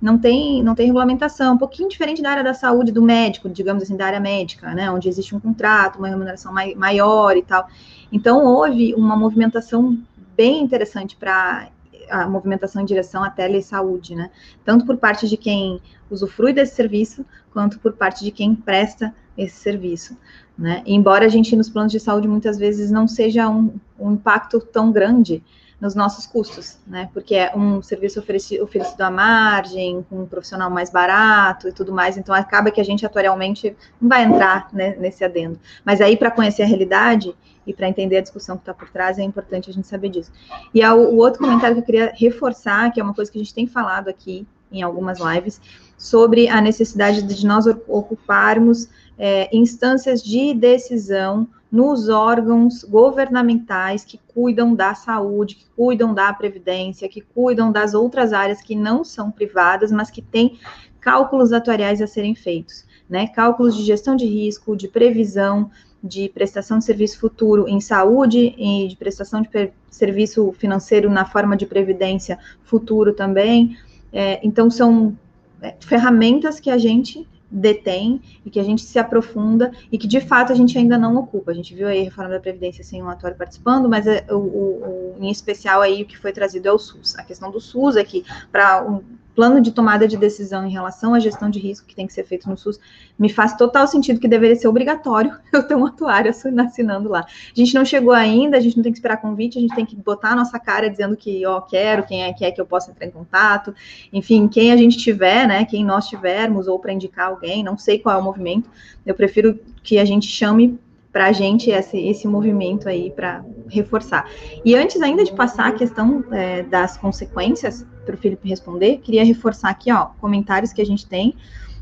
não tem, não tem regulamentação, um pouquinho diferente da área da saúde do médico, digamos assim, da área médica, né? Onde existe um contrato, uma remuneração mai, maior e tal. Então houve uma movimentação bem interessante para a movimentação em direção à telesaúde, né? Tanto por parte de quem usufrui desse serviço, quanto por parte de quem presta esse serviço, né? Embora a gente nos planos de saúde muitas vezes não seja um, um impacto tão grande nos nossos custos, né? Porque é um serviço oferecido, oferecido à margem, com um profissional mais barato e tudo mais, então acaba que a gente atuarialmente não vai entrar né, nesse adendo. Mas aí, para conhecer a realidade, e para entender a discussão que está por trás, é importante a gente saber disso. E o outro comentário que eu queria reforçar, que é uma coisa que a gente tem falado aqui em algumas lives, sobre a necessidade de nós ocuparmos é, instâncias de decisão nos órgãos governamentais que cuidam da saúde, que cuidam da previdência, que cuidam das outras áreas que não são privadas, mas que têm cálculos atuariais a serem feitos, né? Cálculos de gestão de risco, de previsão, de prestação de serviço futuro em saúde e de prestação de serviço financeiro na forma de previdência futuro também. É, então, são é, ferramentas que a gente detém e que a gente se aprofunda e que de fato a gente ainda não ocupa. A gente viu aí a reforma da Previdência sem um ator participando, mas é, o, o, em especial aí o que foi trazido é o SUS. A questão do SUS é que para um, plano de tomada de decisão em relação à gestão de risco que tem que ser feito no SUS, me faz total sentido que deveria ser obrigatório eu ter um atuário assinando lá. A gente não chegou ainda, a gente não tem que esperar convite, a gente tem que botar a nossa cara dizendo que, ó, quero, quem é que é que eu posso entrar em contato, enfim, quem a gente tiver, né, quem nós tivermos, ou para indicar alguém, não sei qual é o movimento, eu prefiro que a gente chame para a gente esse, esse movimento aí para reforçar. E antes ainda de passar a questão é, das consequências para o Felipe responder, queria reforçar aqui, ó, comentários que a gente tem.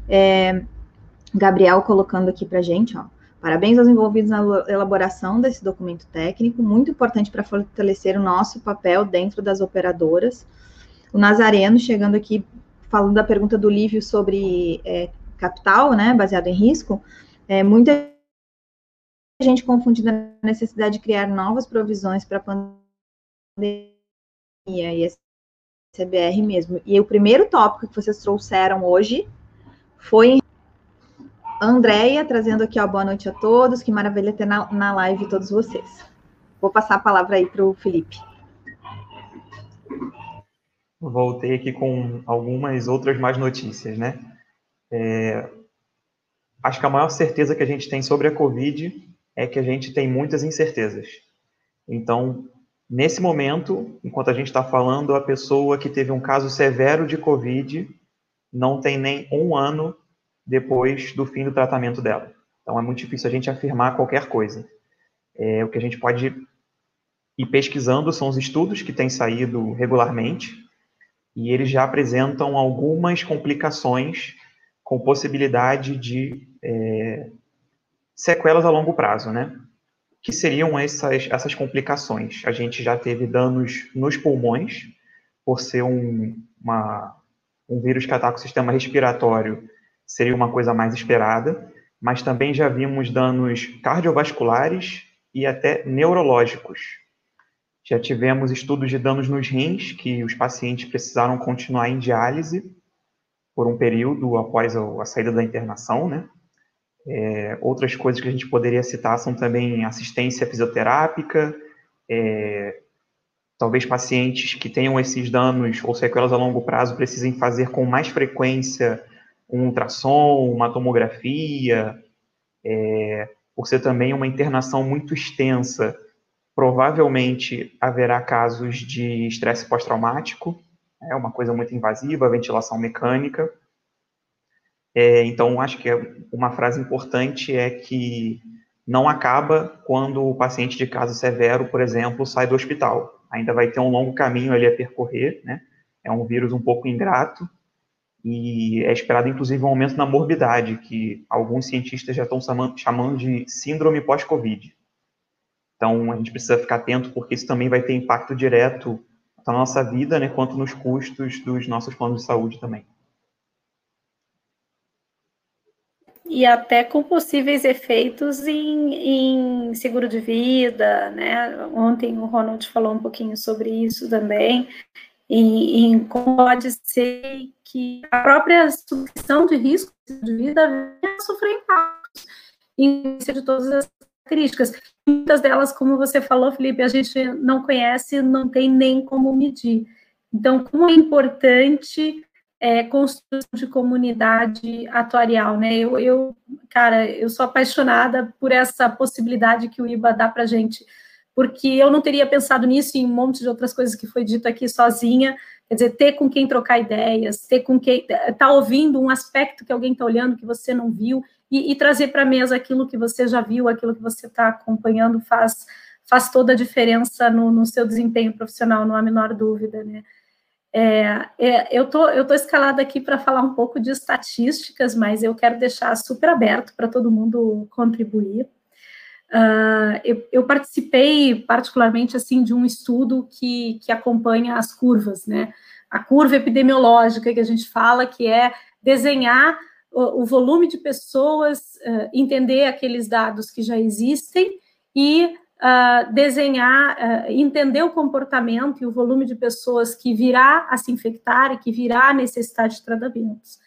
É, Gabriel colocando aqui para gente, ó. Parabéns aos envolvidos na elaboração desse documento técnico, muito importante para fortalecer o nosso papel dentro das operadoras. O Nazareno chegando aqui, falando da pergunta do Lívio sobre é, capital, né, baseado em risco. É, muita gente confundindo a necessidade de criar novas provisões para a pandemia e esse CBR mesmo. E o primeiro tópico que vocês trouxeram hoje foi a Andrea, trazendo aqui, ó, boa noite a todos, que maravilha ter na, na live todos vocês. Vou passar a palavra aí para o Felipe. Voltei aqui com algumas outras mais notícias, né? É, acho que a maior certeza que a gente tem sobre a Covid é que a gente tem muitas incertezas. Então, nesse momento, enquanto a gente está falando, a pessoa que teve um caso severo de Covid não tem nem um ano depois do fim do tratamento dela. Então, é muito difícil a gente afirmar qualquer coisa. É, o que a gente pode ir pesquisando são os estudos que têm saído regularmente e eles já apresentam algumas complicações com possibilidade de é, sequelas a longo prazo, né? Que seriam essas, essas complicações? A gente já teve danos nos pulmões, por ser um, uma, um vírus que ataca o sistema respiratório, seria uma coisa mais esperada, mas também já vimos danos cardiovasculares e até neurológicos. Já tivemos estudos de danos nos rins, que os pacientes precisaram continuar em diálise por um período após a saída da internação, né? É, outras coisas que a gente poderia citar são também assistência fisioterápica, é, talvez pacientes que tenham esses danos ou sequelas a longo prazo precisem fazer com mais frequência um ultrassom, uma tomografia, é, por ser também uma internação muito extensa, provavelmente haverá casos de estresse pós-traumático, é uma coisa muito invasiva, ventilação mecânica, é, então, acho que é uma frase importante é que não acaba quando o paciente de caso severo, por exemplo, sai do hospital. Ainda vai ter um longo caminho ali a percorrer, né? É um vírus um pouco ingrato e é esperado, inclusive, um aumento na morbidade, que alguns cientistas já estão chamando de síndrome pós-Covid. Então, a gente precisa ficar atento, porque isso também vai ter impacto direto na nossa vida, né, quanto nos custos dos nossos planos de saúde também. E até com possíveis efeitos em, em, seguro de vida, né? Ontem o Ronald falou um pouquinho sobre isso também, em, como pode ser que a própria subscrição de risco de vida venha a sofrer impactos em de todas as características. Muitas delas, como você falou, Felipe, a gente não conhece, não tem nem como medir. Então, como é importante é, construção de comunidade atuarial, né? Eu, eu, cara, eu sou apaixonada por essa possibilidade que o IBA dá para gente, porque eu não teria pensado nisso e em um monte de outras coisas que foi dito aqui sozinha. Quer dizer, ter com quem trocar ideias, ter com quem tá ouvindo um aspecto que alguém está olhando que você não viu e, e trazer para a mesa aquilo que você já viu, aquilo que você está acompanhando faz faz toda a diferença no, no seu desempenho profissional, não há a menor dúvida, né? É, é, eu tô, eu tô escalada aqui para falar um pouco de estatísticas, mas eu quero deixar super aberto para todo mundo contribuir. Uh, eu, eu, participei particularmente assim de um estudo que, que acompanha as curvas, né? A curva epidemiológica que a gente fala, que é desenhar o, o volume de pessoas, uh, entender aqueles dados que já existem e uh, desenhar, uh, entender o comportamento e o volume de pessoas que virá a se infectar e que virá a necessitar de tratamentos.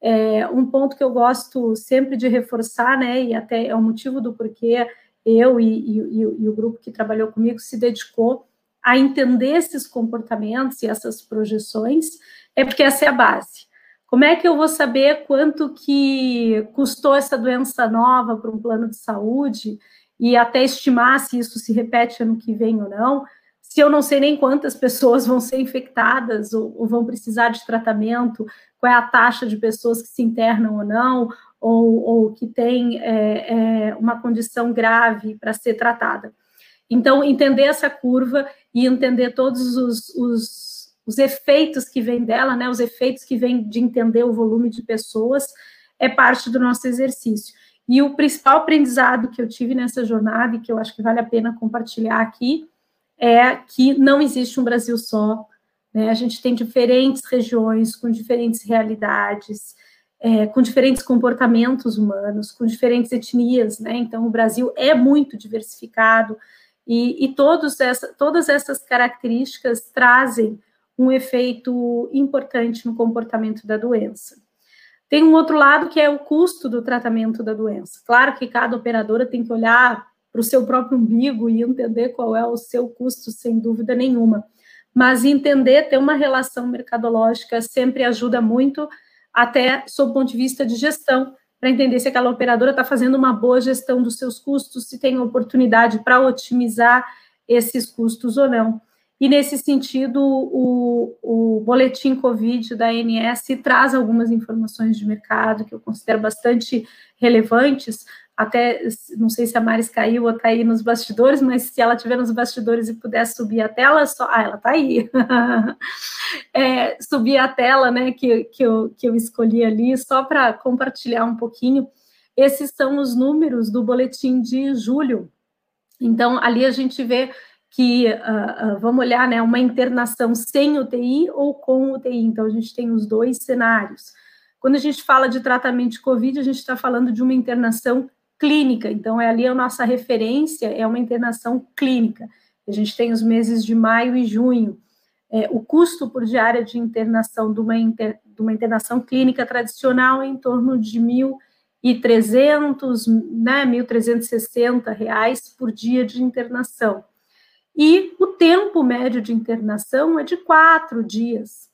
É, um ponto que eu gosto sempre de reforçar, né, e até é o motivo do porquê eu e, e, e o grupo que trabalhou comigo se dedicou a entender esses comportamentos e essas projeções, é porque essa é a base. Como é que eu vou saber quanto que custou essa doença nova para um plano de saúde e até estimar se isso se repete ano que vem ou não? Se eu não sei nem quantas pessoas vão ser infectadas ou, ou vão precisar de tratamento, qual é a taxa de pessoas que se internam ou não, ou, ou que tem é, é, uma condição grave para ser tratada. Então, entender essa curva e entender todos os, os, os, efeitos que vêm dela, né, os efeitos que vêm de entender o volume de pessoas, é parte do nosso exercício. E o principal aprendizado que eu tive nessa jornada, e que eu acho que vale a pena compartilhar aqui, é que não existe um Brasil só. Né? A gente tem diferentes regiões com diferentes realidades, é, com diferentes comportamentos humanos, com diferentes etnias, né? Então, o Brasil é muito diversificado e, e essa, todas essas características trazem um efeito importante no comportamento da doença. Tem um outro lado que é o custo do tratamento da doença. Claro que cada operadora tem que olhar para o seu próprio umbigo e entender qual é o seu custo, sem dúvida nenhuma. Mas entender, ter uma relação mercadológica sempre ajuda muito até sob o ponto de vista de gestão, para entender se aquela operadora está fazendo uma boa gestão dos seus custos, se tem oportunidade para otimizar esses custos ou não. E nesse sentido, o, o boletim Covid da ANS traz algumas informações de mercado que eu considero bastante relevantes, até, não sei se a Maris caiu ou está aí nos bastidores, mas se ela estiver nos bastidores e puder subir a tela, só. Ah, ela está aí. é, subir a tela, né, que, que, eu, que eu escolhi ali, só para compartilhar um pouquinho. Esses são os números do boletim de julho. Então, ali a gente vê que, uh, uh, vamos olhar, né, uma internação sem UTI ou com UTI. Então, a gente tem os dois cenários. Quando a gente fala de tratamento de Covid, a gente está falando de uma internação clínica, então é ali a nossa referência, é uma internação clínica. A gente tem os meses de maio e junho. É, o custo por diária de internação de uma, inter, de uma internação clínica tradicional é em torno de R$ 1.300, né, 1.360 reais por dia de internação. E o tempo médio de internação é de quatro dias.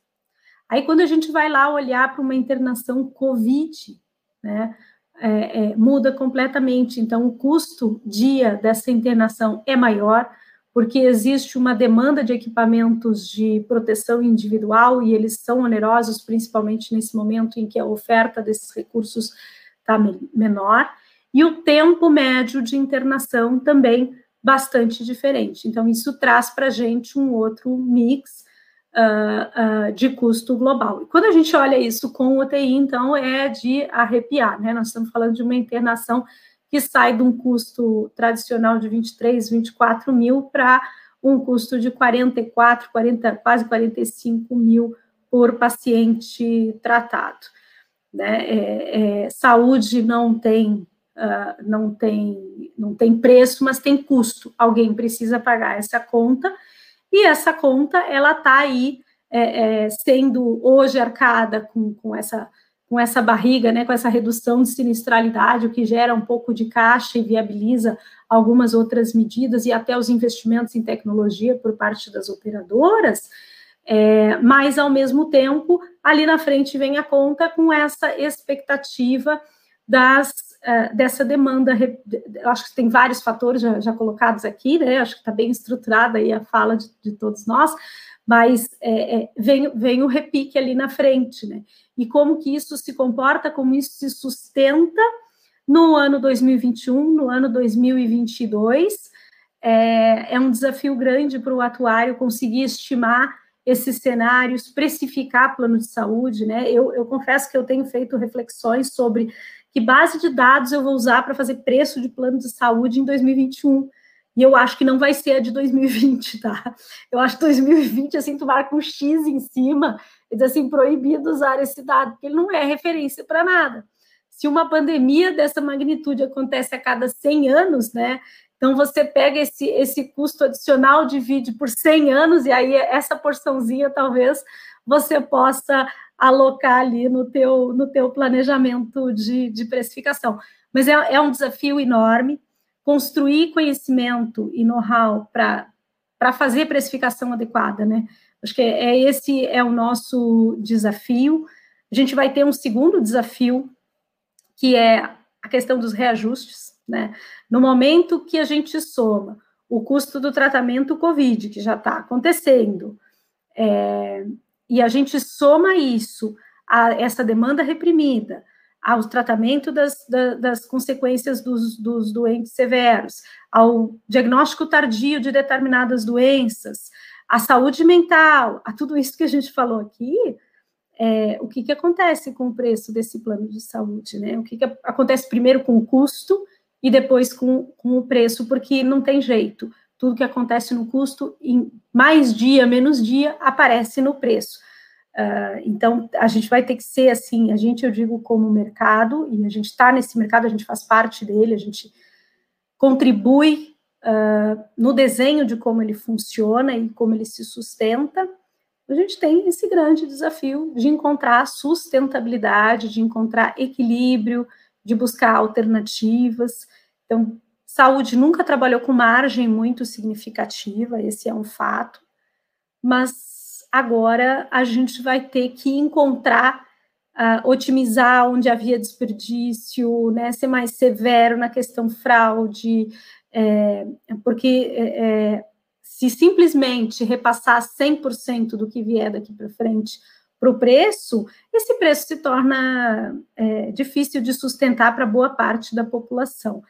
Aí, quando a gente vai lá olhar para uma internação COVID, né, é, é, muda completamente. Então, o custo dia dessa internação é maior, porque existe uma demanda de equipamentos de proteção individual e eles são onerosos, principalmente nesse momento em que a oferta desses recursos está menor, e o tempo médio de internação também bastante diferente. Então, isso traz para a gente um outro mix uh, uh, de custo global. E quando a gente olha isso com UTI, então, é de arrepiar, né? Nós estamos falando de uma internação que sai de um custo tradicional de 23, 24 mil para um custo de 44, 40, quase 45 mil por paciente tratado. Né? É, é, saúde não tem, uh, não tem, não tem preço, mas tem custo. Alguém precisa pagar essa conta e essa conta, ela está aí é, é, sendo hoje arcada com, com, essa, com essa barriga, né, com essa redução de sinistralidade, o que gera um pouco de caixa e viabiliza algumas outras medidas e até os investimentos em tecnologia por parte das operadoras, é, mas, ao mesmo tempo, ali na frente vem a conta com essa expectativa das, uh, dessa demanda. Acho que tem vários fatores já, já colocados aqui, né? Acho que está bem estruturada aí a fala de, de todos nós, mas é, é, vem, vem o repique ali na frente, né? E como que isso se comporta, como isso se sustenta no ano 2021, no ano 2022. É, é um desafio grande para o atuário conseguir estimar esses cenários, precificar plano de saúde, né? Eu, eu confesso que eu tenho feito reflexões sobre que base de dados eu vou usar para fazer preço de plano de saúde em 2021. E eu acho que não vai ser a de 2020, tá? Eu acho que 2020, assim, tu marca um X em cima e diz assim, proibido usar esse dado, porque ele não é referência para nada. Se uma pandemia dessa magnitude acontece a cada 100 anos, né? Então você pega esse, esse custo adicional, divide por 100 anos, e aí essa porçãozinha talvez você possa alocar ali no teu, no teu planejamento de, de precificação. Mas é, é um desafio enorme construir conhecimento e know-how para fazer precificação adequada, né? Acho que é, é, esse é o nosso desafio. A gente vai ter um segundo desafio, que é a questão dos reajustes, né? No momento que a gente soma o custo do tratamento COVID, que já está acontecendo, é, e a gente soma isso a essa demanda reprimida, ao tratamento das, das, das consequências dos, dos, doentes severos, ao diagnóstico tardio de determinadas doenças, à saúde mental, a tudo isso que a gente falou aqui, é, o que, que acontece com o preço desse plano de saúde, né? O que, que acontece primeiro com o custo e depois com, com o preço, porque não tem jeito. Tudo que acontece no custo, em mais dia, menos dia, aparece no preço. Uh, então, a gente vai ter que ser assim, a gente, eu digo, como mercado, e a gente está nesse mercado, a gente faz parte dele, a gente contribui uh, no desenho de como ele funciona e como ele se sustenta. A gente tem esse grande desafio de encontrar sustentabilidade, de encontrar equilíbrio, de buscar alternativas. Então, saúde nunca trabalhou com margem muito significativa, esse é um fato, mas agora a gente vai ter que encontrar, uh, otimizar onde havia desperdício, né, ser mais severo na questão fraude, é, porque é, é se simplesmente repassar 100% do que vier daqui para frente para o preço, esse preço se torna é, difícil de sustentar para boa parte da população.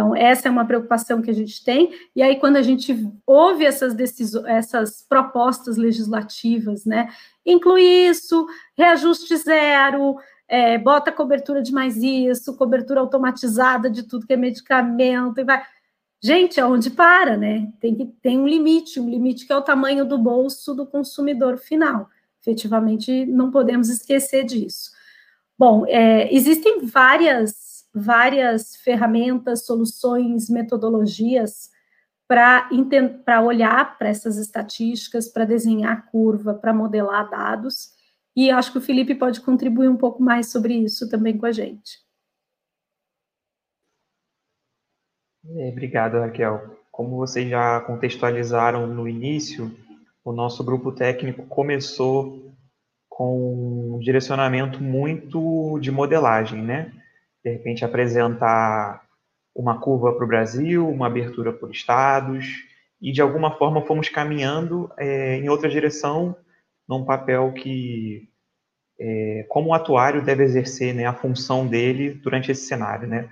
Então, essa é uma preocupação que a gente tem, e aí, quando a gente ouve essas decisões, essas propostas legislativas, né, inclui isso, reajuste zero, é, bota cobertura de mais isso, cobertura automatizada de tudo que é medicamento, e vai. Gente, aonde para, né? Tem que tem um limite, um limite que é o tamanho do bolso do consumidor final. Efetivamente, não podemos esquecer disso. Bom, é, existem várias várias ferramentas, soluções, metodologias para olhar para essas estatísticas, para desenhar curva, para modelar dados. E acho que o Felipe pode contribuir um pouco mais sobre isso também com a gente. É, obrigado, Raquel. Como vocês já contextualizaram no início, o nosso grupo técnico começou com um direcionamento muito de modelagem, né? De repente apresentar uma curva para o Brasil, uma abertura por estados, e de alguma forma fomos caminhando é, em outra direção, num papel que, é, como o atuário deve exercer né, a função dele durante esse cenário, né,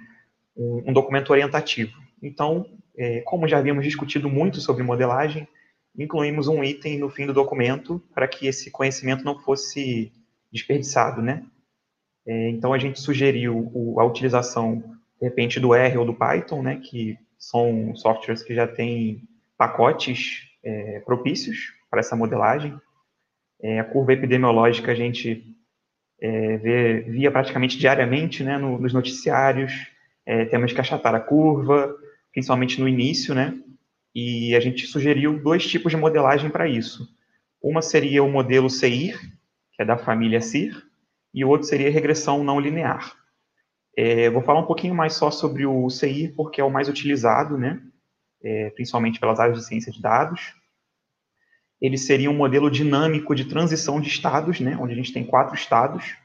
um, um documento orientativo. Então, é, como já havíamos discutido muito sobre modelagem, incluímos um item no fim do documento para que esse conhecimento não fosse desperdiçado, né? É, então, a gente sugeriu o, a utilização, de repente, do R ou do Python, né, que são softwares que já têm pacotes é, propícios para essa modelagem. É, a curva epidemiológica a gente é, vê, via praticamente diariamente né, no, nos noticiários, é, temos que achatar a curva, principalmente no início, né, e a gente sugeriu dois tipos de modelagem para isso. Uma seria o modelo CIR, que é da família CIR, e o outro seria regressão não linear. É, vou falar um pouquinho mais só sobre o CI, porque é o mais utilizado, né? É, principalmente pelas áreas de ciência de dados. Ele seria um modelo dinâmico de transição de estados, né? onde a gente tem quatro estados.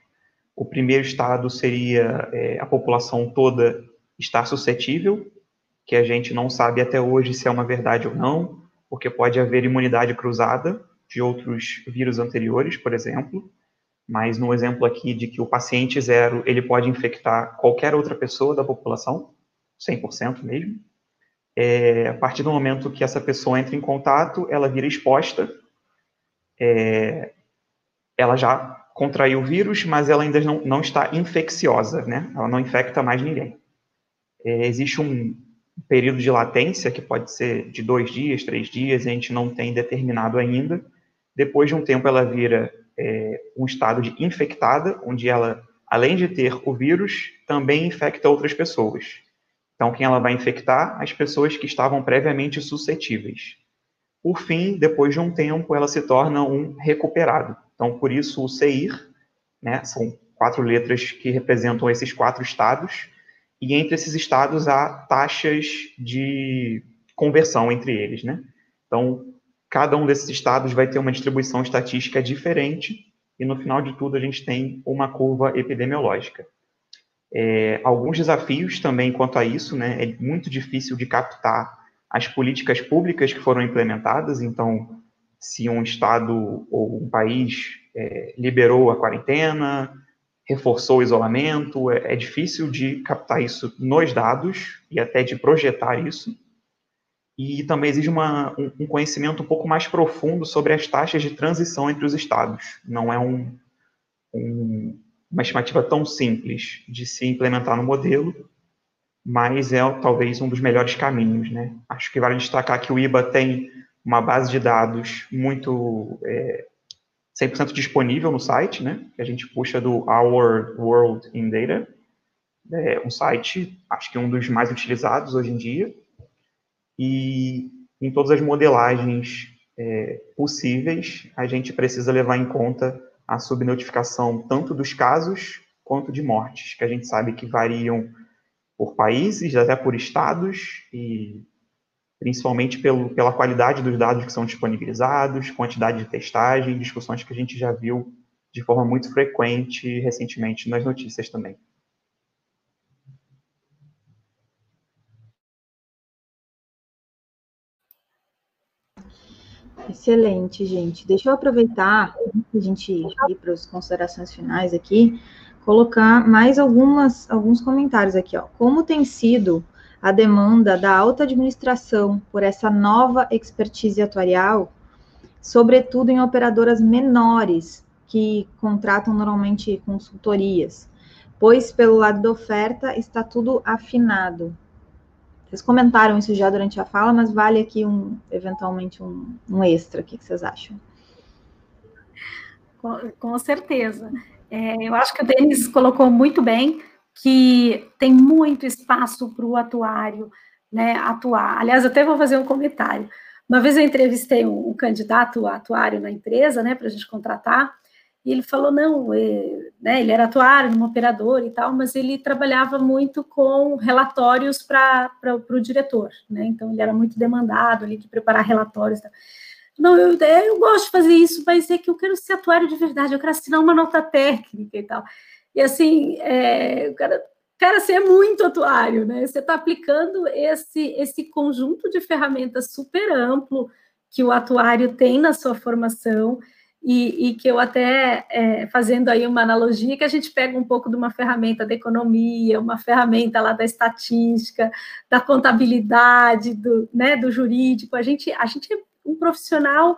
O primeiro estado seria é, a população toda estar suscetível, que a gente não sabe até hoje se é uma verdade ou não, porque pode haver imunidade cruzada de outros vírus anteriores, por exemplo mas no exemplo aqui de que o paciente zero, ele pode infectar qualquer outra pessoa da população, 100% mesmo, é, a partir do momento que essa pessoa entra em contato, ela vira exposta, é, ela já contraiu o vírus, mas ela ainda não, não está infecciosa, né? Ela não infecta mais ninguém. É, existe um período de latência, que pode ser de dois dias, três dias, a gente não tem determinado ainda. Depois de um tempo, ela vira é, um estado de infectada, onde ela, além de ter o vírus, também infecta outras pessoas. Então, quem ela vai infectar? As pessoas que estavam previamente suscetíveis. Por fim, depois de um tempo, ela se torna um recuperado. Então, por isso o CIR, né, são quatro letras que representam esses quatro estados, e entre esses estados há taxas de conversão entre eles, né? Então, cada um desses estados vai ter uma distribuição estatística diferente, e no final de tudo a gente tem uma curva epidemiológica. É, alguns desafios também quanto a isso, né? É muito difícil de captar as políticas públicas que foram implementadas, então, se um estado ou um país é, liberou a quarentena, reforçou o isolamento, é, é difícil de captar isso nos dados e até de projetar isso. E também exige uma, um, conhecimento um pouco mais profundo sobre as taxas de transição entre os estados. Não é um, um uma estimativa tão simples de se implementar no modelo, mas é talvez um dos melhores caminhos, né? Acho que vale destacar que o IBA tem uma base de dados muito é, 100% disponível no site, né? Que a gente puxa do Our World in Data, é um site, acho que um dos mais utilizados hoje em dia, e em todas as modelagens é, possíveis, a gente precisa levar em conta a subnotificação tanto dos casos quanto de mortes, que a gente sabe que variam por países, até por estados, e principalmente pelo, pela qualidade dos dados que são disponibilizados, quantidade de testagem, discussões que a gente já viu de forma muito frequente recentemente nas notícias também. Excelente, gente. Deixa eu aproveitar, a gente ir para as considerações finais aqui, colocar mais algumas, alguns comentários aqui. Ó. Como tem sido a demanda da alta administração por essa nova expertise atuarial, sobretudo em operadoras menores, que contratam normalmente consultorias, pois pelo lado da oferta está tudo afinado. Vocês comentaram isso já durante a fala, mas vale aqui um, eventualmente, um, um extra. O que, vocês acham? Com, com certeza. É, eu acho que o Denis colocou muito bem que tem muito espaço para o atuário né, atuar. Aliás, até vou fazer um comentário. Uma vez eu entrevistei um, um candidato atuário na empresa, né, para a gente contratar, e ele falou, não, é, né, ele era atuário numa operadora e tal, mas ele trabalhava muito com relatórios para o diretor, né, então ele era muito demandado ali de preparar relatórios. Tal. Não, eu, eu gosto de fazer isso, mas é que eu quero ser atuário de verdade, eu quero assinar uma nota técnica e tal. E assim, é, o cara, cara, você é muito atuário, né? Você está aplicando esse, esse conjunto de ferramentas super amplo que o atuário tem na sua formação e, e que eu até, é, fazendo aí uma analogia, que a gente pega um pouco de uma ferramenta da economia, uma ferramenta lá da estatística, da contabilidade, do, né, do jurídico, a gente, a gente é um profissional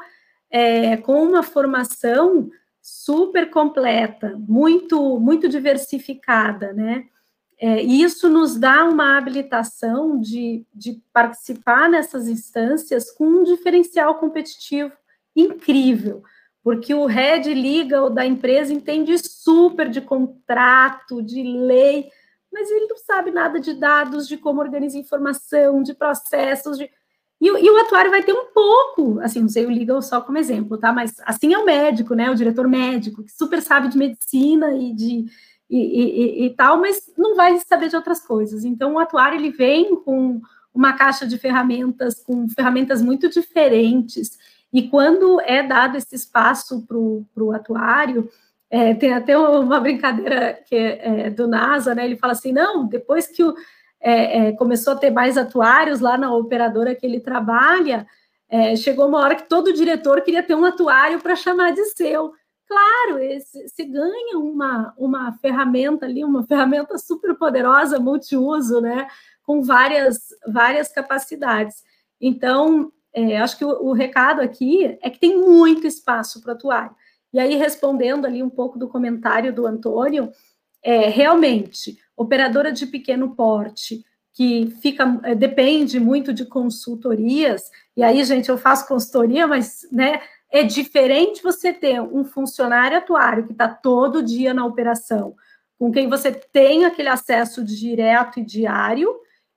é, com uma formação super completa, muito, muito diversificada, né? É, e isso nos dá uma habilitação de, de participar nessas instâncias com um diferencial competitivo incrível porque o head legal da empresa entende super de contrato, de lei, mas ele não sabe nada de dados, de como organizar informação, de processos, de... E, e, o atuário vai ter um pouco, assim, não sei o legal só como exemplo, tá? Mas assim é o médico, né? O diretor médico, que super sabe de medicina e de e, e, e, tal, mas não vai saber de outras coisas. Então, o atuário ele vem com uma caixa de ferramentas, com ferramentas muito diferentes, e quando é dado esse espaço para o atuário, é, tem até uma brincadeira que é, é, do NASA, né? Ele fala assim: não, depois que o, é, é começou a ter mais atuários lá na operadora que ele trabalha, é, chegou uma hora que todo diretor queria ter um atuário para chamar de seu. Claro, você ganha uma, uma ferramenta ali, uma ferramenta super poderosa, multiuso, né? Com várias, várias capacidades. Então, é, acho que o, o, recado aqui é que tem muito espaço para atuar. E aí, respondendo ali um pouco do comentário do Antônio, é, realmente, operadora de pequeno porte, que fica é, depende muito de consultorias, e aí, gente, eu faço consultoria, mas né, é diferente você ter um funcionário atuário que está todo dia na operação, com quem você tem aquele acesso direto e diário,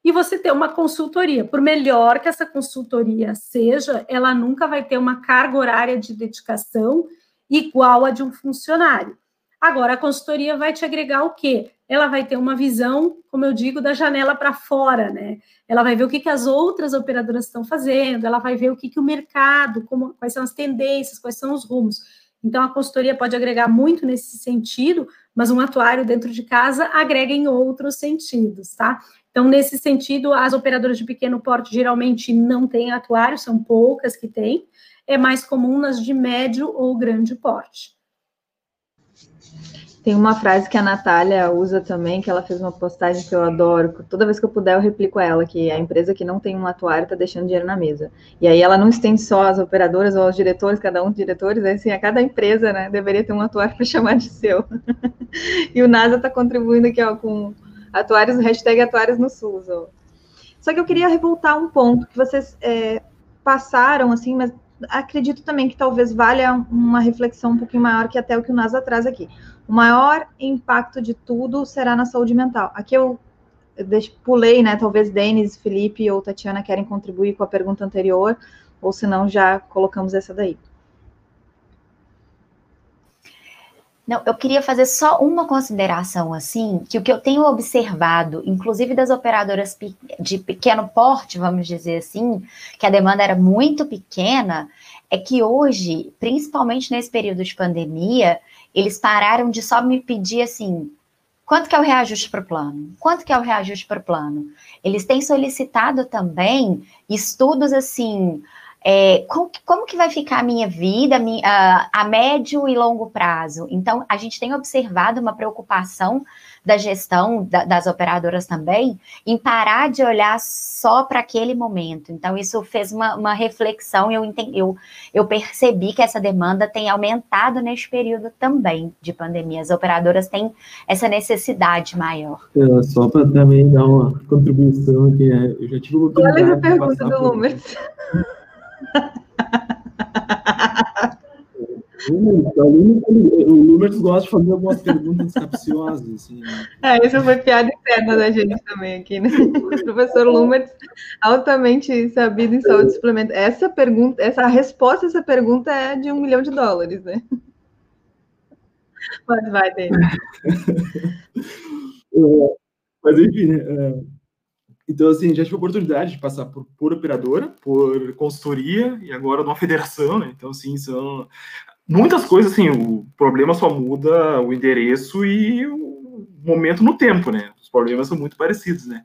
e você ter uma consultoria. Por melhor que essa consultoria seja, ela nunca vai ter uma carga horária de dedicação igual a de um funcionário. Agora, a consultoria vai te agregar o quê? ela vai ter uma visão, como eu digo, da janela para fora, né? Ela vai ver o que, que as outras operadoras estão fazendo, ela vai ver o que, que o mercado, como, quais são as tendências, quais são os rumos. Então, a consultoria pode agregar muito nesse sentido, mas um atuário dentro de casa agrega em outros sentidos, tá? Então, nesse sentido, as operadoras de pequeno porte geralmente não têm atuário, são poucas que têm, é mais comum nas de médio ou grande porte. Tem uma frase que a Natália usa também, que ela fez uma postagem que eu adoro. Toda vez que eu puder, eu replico ela, que a empresa que não tem um atuário está deixando dinheiro na mesa. E aí ela não estende só as operadoras ou aos diretores, cada um dos diretores, é assim, a cada empresa, né, deveria ter um atuário para chamar de seu. e o NASA está contribuindo aqui, ó, com atuários, hashtag atuários no SUS, ó. Só que eu queria revoltar um ponto que vocês é, passaram, assim, mas acredito também que talvez valha uma reflexão um pouquinho maior que até o que o NASA traz aqui. O maior impacto de tudo será na saúde mental. Aqui eu, pulei, né? Talvez Denis, Felipe ou Tatiana querem contribuir com a pergunta anterior, ou se não, já colocamos essa daí. Não, eu queria fazer só uma consideração, assim, que o que eu tenho observado, inclusive das operadoras de pequeno porte, vamos dizer assim, que a demanda era muito pequena, é que hoje, principalmente nesse período de pandemia, eles pararam de só me pedir assim, quanto que é o reajuste para o plano? Quanto que é o reajuste para o plano? Eles têm solicitado também estudos assim, é, como, como, que vai ficar a minha vida a, minha, a, médio e longo prazo? Então, a gente tem observado uma preocupação da gestão da, das operadoras também em parar de olhar só para aquele momento. Então, isso fez uma, uma reflexão e eu, eu, eu percebi que essa demanda tem aumentado neste período também de pandemia. As operadoras têm essa necessidade maior. É, só para também dar uma contribuição aqui, né? eu já tive uma Olha a pergunta do Lumers. o Lumers gosta de fazer algumas perguntas capciosas. Assim, né? É, isso foi piada interna da gente também aqui, né? O professor Lumers, altamente sabido em saúde suplementar. Essa pergunta, essa a resposta a essa pergunta é de um milhão de dólares, né? Mas vai, dele. É, mas enfim? É, então, assim, já tive a oportunidade de passar por, por operadora, por consultoria e agora numa federação, né? Então, assim, são muitas coisas, assim, o problema só muda o endereço e o momento no tempo, né? Os problemas são muito parecidos, né?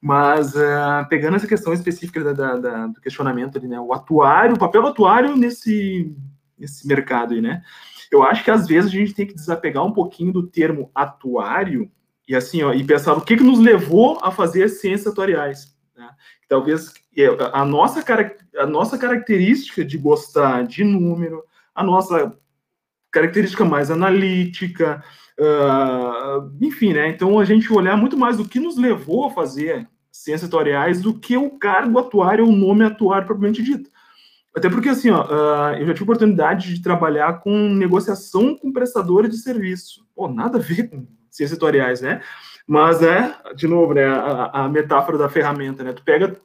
Mas, uh, pegando essa questão específica da, da, da, do questionamento ali, né? O atuário, o papel do atuário nesse, nesse mercado aí, né? Eu acho que às vezes a gente tem que desapegar um pouquinho do termo atuário e assim, ó, e pensar o que, que nos levou a fazer ciências atuariais. Né? Talvez é, a nossa, a nossa característica de gostar de número, a nossa característica mais analítica, uh, enfim, né? Então a gente olhar muito mais o que nos levou a fazer ciências atuariais do que o cargo atuário o nome atuário propriamente dito. Até porque, assim, ó, uh, eu já tive oportunidade de trabalhar com negociação com prestadores de serviço. Pô, nada a ver com ciências tutoriais, né? Mas, né, de novo, né, a, a metáfora da ferramenta, né? Tu pega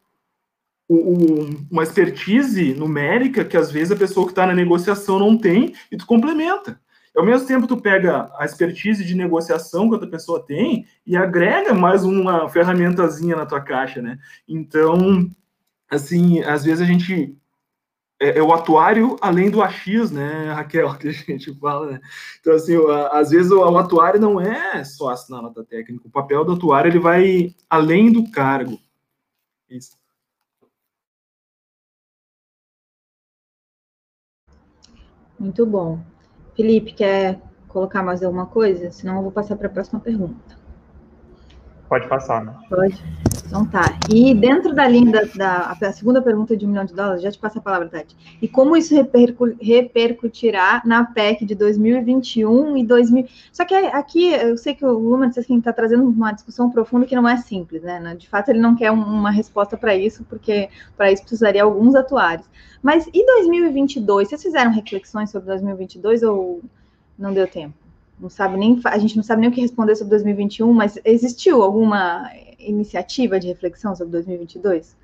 uma expertise numérica que às vezes a pessoa que está na negociação não tem e tu complementa. Ao mesmo tempo, tu pega a expertise de negociação que outra pessoa tem e agrega mais uma ferramentazinha na tua caixa, né? Então, assim, às vezes a gente é, é, o atuário além do AX, né, Raquel, que a gente fala, né? Então, assim, às vezes o, o, atuário não é só assinar nota técnica, o papel do atuário ele vai além do cargo. Isso. Muito bom. Felipe, quer colocar mais alguma coisa? Senão eu vou passar para a próxima pergunta. Pode passar, né? Pode. Então tá. E dentro da linha da, da segunda pergunta de um milhão de dólares, já te passo a palavra, Tati. E como isso repercu, repercutirá na PEC de 2021 e 2000? Só que aqui eu sei que o Lumen assim, está trazendo uma discussão profunda que não é simples, né? De fato, ele não quer uma resposta para isso, porque para isso precisaria alguns atuários. Mas e 2022? Vocês fizeram reflexões sobre 2022 ou não deu tempo? Não sabe nem a gente não sabe nem o que responder sobre 2021, mas existiu alguma iniciativa de reflexão sobre 2022?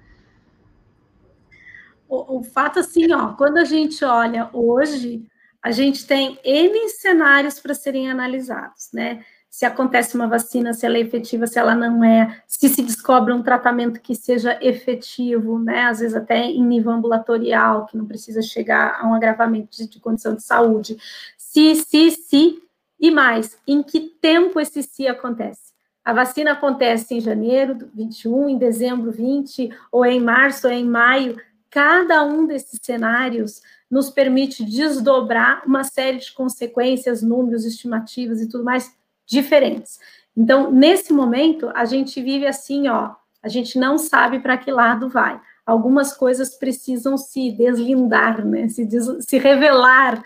O, o fato assim, ó, quando a gente olha hoje, a gente tem N cenários para serem analisados, né? se acontece uma vacina, se ela é efetiva, se ela não é, se se descobre um tratamento que seja efetivo, né, às vezes até em nível ambulatorial, que não precisa chegar a um agravamento de, de condição de saúde. Se, se, se, e mais, em que tempo esse se acontece? A vacina acontece em janeiro 21, em dezembro 20, ou é em março, ou é em maio. Cada um desses cenários nos permite desdobrar uma série de consequências, números, estimativas e tudo mais diferentes. Então, nesse momento, a gente vive assim, ó, a gente não sabe para que lado vai. Algumas coisas precisam se deslindar, né, se, des se revelar,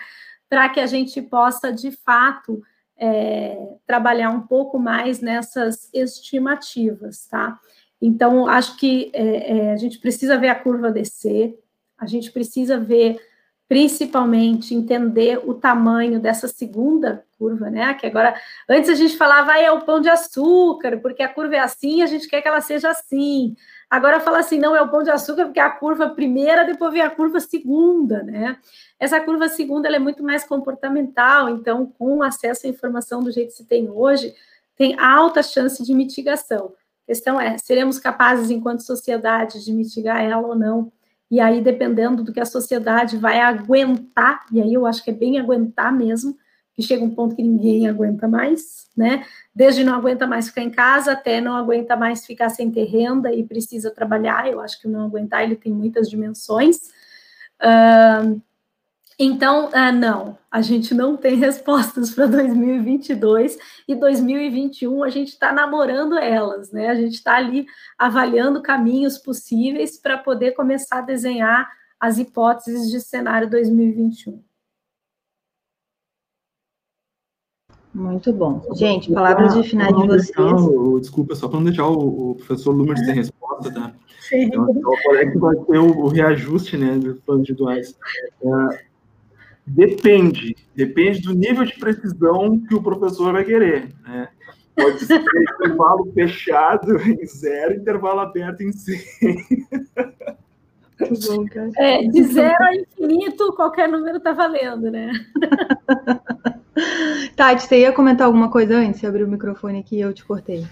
para que a gente possa, de fato, é, trabalhar um pouco mais nessas estimativas, tá? Então, acho que é, é, a gente precisa ver a curva descer, a gente precisa ver principalmente entender o tamanho dessa segunda curva, né? Que agora, antes a gente falava, ah, é o pão de açúcar, porque a curva é assim, a gente quer que ela seja assim. Agora fala assim, não, é o pão de açúcar, porque é a curva primeira, depois vem a curva segunda, né? Essa curva segunda é muito mais comportamental, então, com acesso à informação do jeito que se tem hoje, tem alta chance de mitigação. A questão é, seremos capazes, enquanto sociedade, de mitigar ela ou não? E aí, dependendo do que a sociedade vai aguentar, e aí eu acho que é bem aguentar mesmo, que chega um ponto que ninguém aguenta mais, né? Desde não aguenta mais ficar em casa até não aguenta mais ficar sem ter renda e precisa trabalhar. Eu acho que não aguentar ele tem muitas dimensões. Uh, então, uh, não, a gente não tem respostas para 2022 e 2021 a gente está namorando elas, né? A gente está ali avaliando caminhos possíveis para poder começar a desenhar as hipóteses de cenário 2021. Muito bom. Gente, palavras de finais de vocês. Deixar, desculpa, só para não deixar o, o professor Lumer sem resposta, tá? Sim. Então, é que vai ter o, o reajuste, né, dos planos individuais. É, Depende, depende do nível de precisão que o professor vai querer. Né? Pode ser intervalo fechado em zero, intervalo aberto em 100. É, de zero a infinito, qualquer número está valendo, né? Tati, você ia comentar alguma coisa antes? Você abriu o microfone aqui e eu te cortei.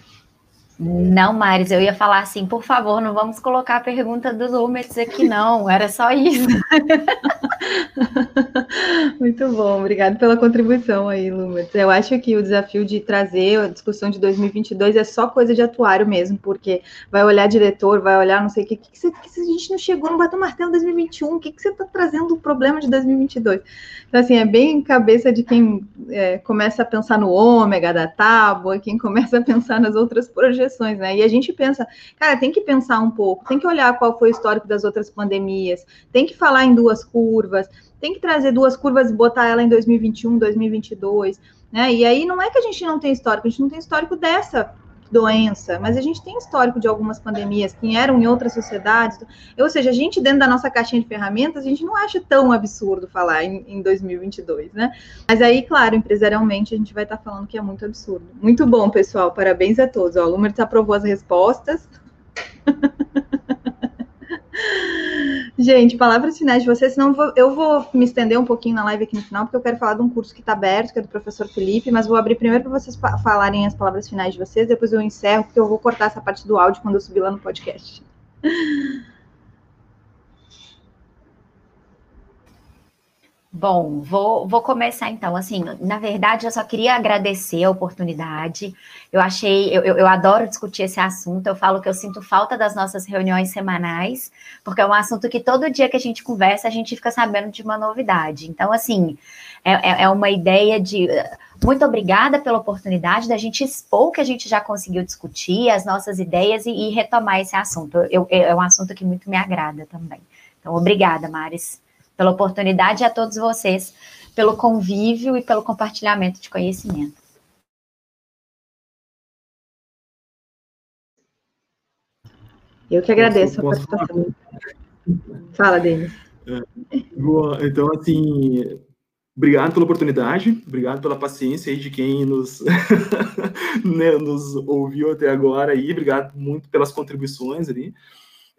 Não, Maris, eu ia falar assim, por favor, não vamos colocar a pergunta dos Lumets aqui, não. Era só isso. Muito bom, obrigado pela contribuição aí, Lumets. Eu acho que o desafio de trazer a discussão de 2022 é só coisa de atuário mesmo, porque vai olhar diretor, vai olhar não sei o que, que, que, que a gente não chegou no batom martelo 2021, o que, que você está trazendo o problema de 2022? Então, assim, é bem cabeça de quem é, começa a pensar no ômega da tábua, quem começa a pensar nas outras projeções, né? E a gente pensa, cara, tem que pensar um pouco, tem que olhar qual foi o histórico das outras pandemias, tem que falar em duas curvas, tem que trazer duas curvas e botar ela em 2021, 2022, né? E aí não é que a gente não tem histórico, a gente não tem histórico dessa doença, mas a gente tem histórico de algumas pandemias que eram em outras sociedades. Ou seja, a gente, dentro da nossa caixinha de ferramentas, a gente não acha tão absurdo falar em, em 2022, né? Mas aí, claro, empresarialmente, a gente vai estar tá falando que é muito absurdo. Muito bom, pessoal. Parabéns a todos. Ó, o Lumer aprovou as respostas. Gente, palavras finais de vocês, senão eu vou me estender um pouquinho na live aqui no final, porque eu quero falar de um curso que está aberto, que é do professor Felipe, mas vou abrir primeiro para vocês falarem as palavras finais de vocês, depois eu encerro, porque eu vou cortar essa parte do áudio quando eu subir lá no podcast. Bom, vou, vou começar então. Assim, na verdade, eu só queria agradecer a oportunidade. Eu achei, eu, eu adoro discutir esse assunto. Eu falo que eu sinto falta das nossas reuniões semanais, porque é um assunto que todo dia que a gente conversa, a gente fica sabendo de uma novidade. Então, assim, é, é, é uma ideia de. Muito obrigada pela oportunidade da gente expor o que a gente já conseguiu discutir, as nossas ideias e, e retomar esse assunto. Eu, é um assunto que muito me agrada também. Então, obrigada, Maris pela oportunidade e a todos vocês pelo convívio e pelo compartilhamento de conhecimento. Eu que agradeço a participação. Fala, Denis. É, então, assim, obrigado pela oportunidade, obrigado pela paciência aí de quem nos, né, nos ouviu até agora aí, obrigado muito pelas contribuições ali.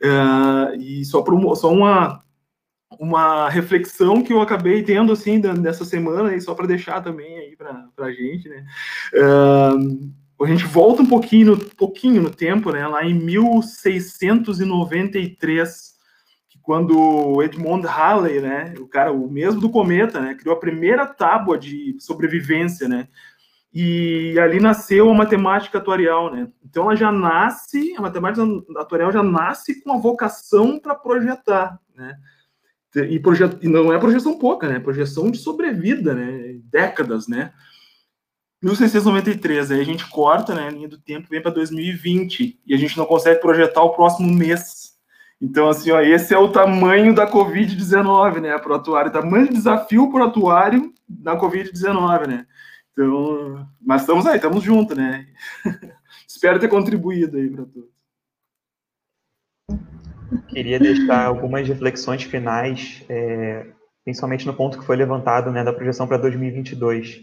Uh, e só, só uma uma reflexão que eu acabei tendo assim dessa semana, e só para deixar também aí para a gente, né? Uh, a gente volta um pouquinho, pouquinho no tempo, né? Lá em 1693, quando Edmond Halley, né? O cara, o mesmo do cometa, né? Criou a primeira tábua de sobrevivência, né? E ali nasceu a matemática atuarial, né? Então ela já nasce, a matemática atuarial já nasce com a vocação para projetar, né? E, projet... e não é projeção pouca, né? Projeção de sobrevida, né? Décadas, né? 1693, aí a gente corta, né? A linha do tempo vem para 2020 e a gente não consegue projetar o próximo mês. Então, assim, ó, esse é o tamanho da Covid-19, né? Para o atuário, tamanho de desafio para o atuário na Covid-19, né? Então, mas estamos aí, estamos juntos, né? Espero ter contribuído aí para todos. Queria deixar algumas reflexões finais, é, principalmente no ponto que foi levantado, né, da projeção para 2022.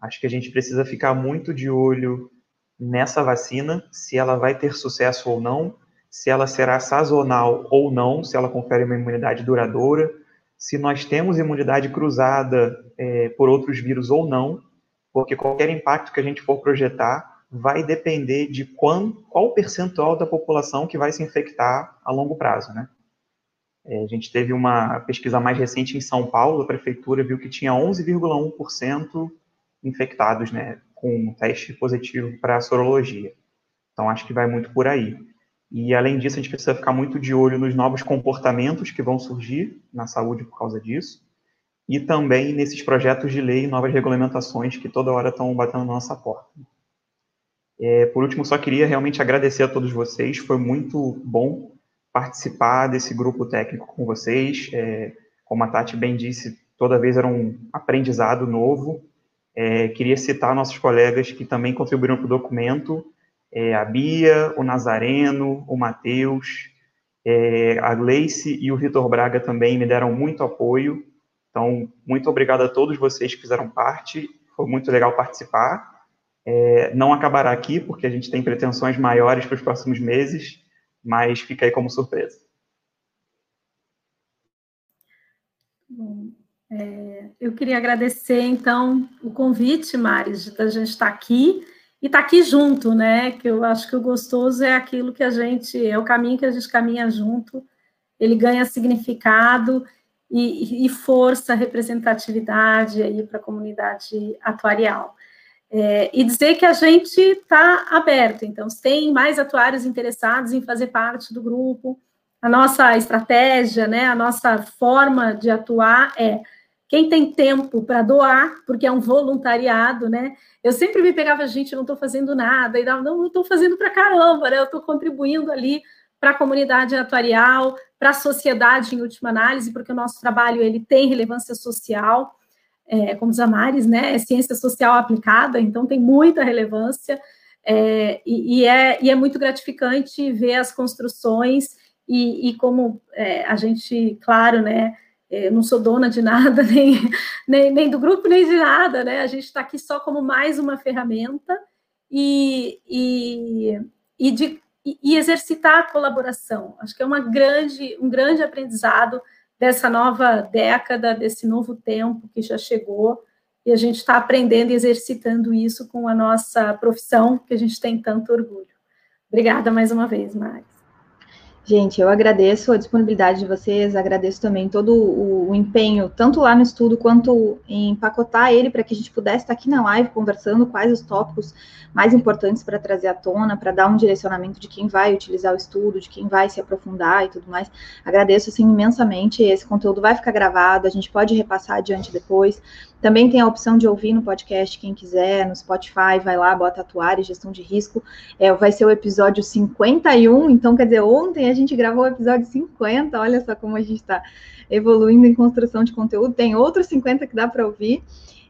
Acho que a gente precisa ficar muito de olho nessa vacina, se ela vai ter sucesso ou não, se ela será sazonal ou não, se ela confere uma imunidade duradoura, se nós temos imunidade cruzada é, por outros vírus ou não, porque qualquer impacto que a gente for projetar vai depender de qual, qual percentual da população que vai se infectar a longo prazo, né? É, a gente teve uma pesquisa mais recente em São Paulo, a prefeitura viu que tinha 11,1% infectados, né, com um teste positivo para sorologia. Então, acho que vai muito por aí. E, além disso, a gente precisa ficar muito de olho nos novos comportamentos que vão surgir na saúde por causa disso e também nesses projetos de lei e novas regulamentações que toda hora estão batendo na nossa porta. É, por último, só queria realmente agradecer a todos vocês, foi muito bom participar desse grupo técnico com vocês. É, como a Tati bem disse, toda vez era um aprendizado novo. É, queria citar nossos colegas que também contribuíram para o documento, é, a Bia, o Nazareno, o Matheus, é, a Gleice e o Vitor Braga também me deram muito apoio. Então, muito obrigado a todos vocês que fizeram parte. Foi muito legal participar. É, não acabará aqui, porque a gente tem pretensões maiores para os próximos meses, mas fica aí como surpresa. Bom, é, eu queria agradecer, então, o convite, Maris, da gente estar aqui e estar aqui junto, né? Que eu acho que o gostoso é aquilo que a gente, é o caminho que a gente caminha junto, ele ganha significado e, e força, representatividade aí para a comunidade atuarial. É, e dizer que a gente está aberto, então, se tem mais atuários interessados em fazer parte do grupo, a nossa estratégia, né, a nossa forma de atuar é quem tem tempo para doar, porque é um voluntariado, né? Eu sempre me pegava, gente, não estou fazendo nada, e não, eu estou fazendo para caramba, né? Eu estou contribuindo ali para a comunidade atuarial, para a sociedade em última análise, porque o nosso trabalho ele tem relevância social, é, como diz a Maris, né, é ciência social aplicada, então tem muita relevância, é, e, e, é, e é muito gratificante ver as construções e, e como é, a gente, claro, né, eu não sou dona de nada, nem, nem, nem do grupo, nem de nada, né, a gente está aqui só como mais uma ferramenta e, e, e de e exercitar a colaboração. Acho que é uma grande, um grande aprendizado dessa nova década, desse novo tempo que já chegou, e a gente está aprendendo e exercitando isso com a nossa profissão, que a gente tem tanto orgulho. Obrigada mais uma vez, Mari. Gente, eu agradeço a disponibilidade de vocês, agradeço também todo o, o empenho, tanto lá no estudo quanto em empacotar ele para que a gente pudesse estar aqui na live conversando quais os tópicos mais importantes para trazer à tona, para dar um direcionamento de quem vai utilizar o estudo, de quem vai se aprofundar e tudo mais. Agradeço assim imensamente. Esse conteúdo vai ficar gravado, a gente pode repassar adiante depois. Também tem a opção de ouvir no podcast, quem quiser, no Spotify, vai lá, bota atuar e gestão de risco. É, vai ser o episódio 51, então quer dizer, ontem a gente gravou o episódio 50, olha só como a gente está evoluindo em construção de conteúdo. Tem outros 50 que dá para ouvir.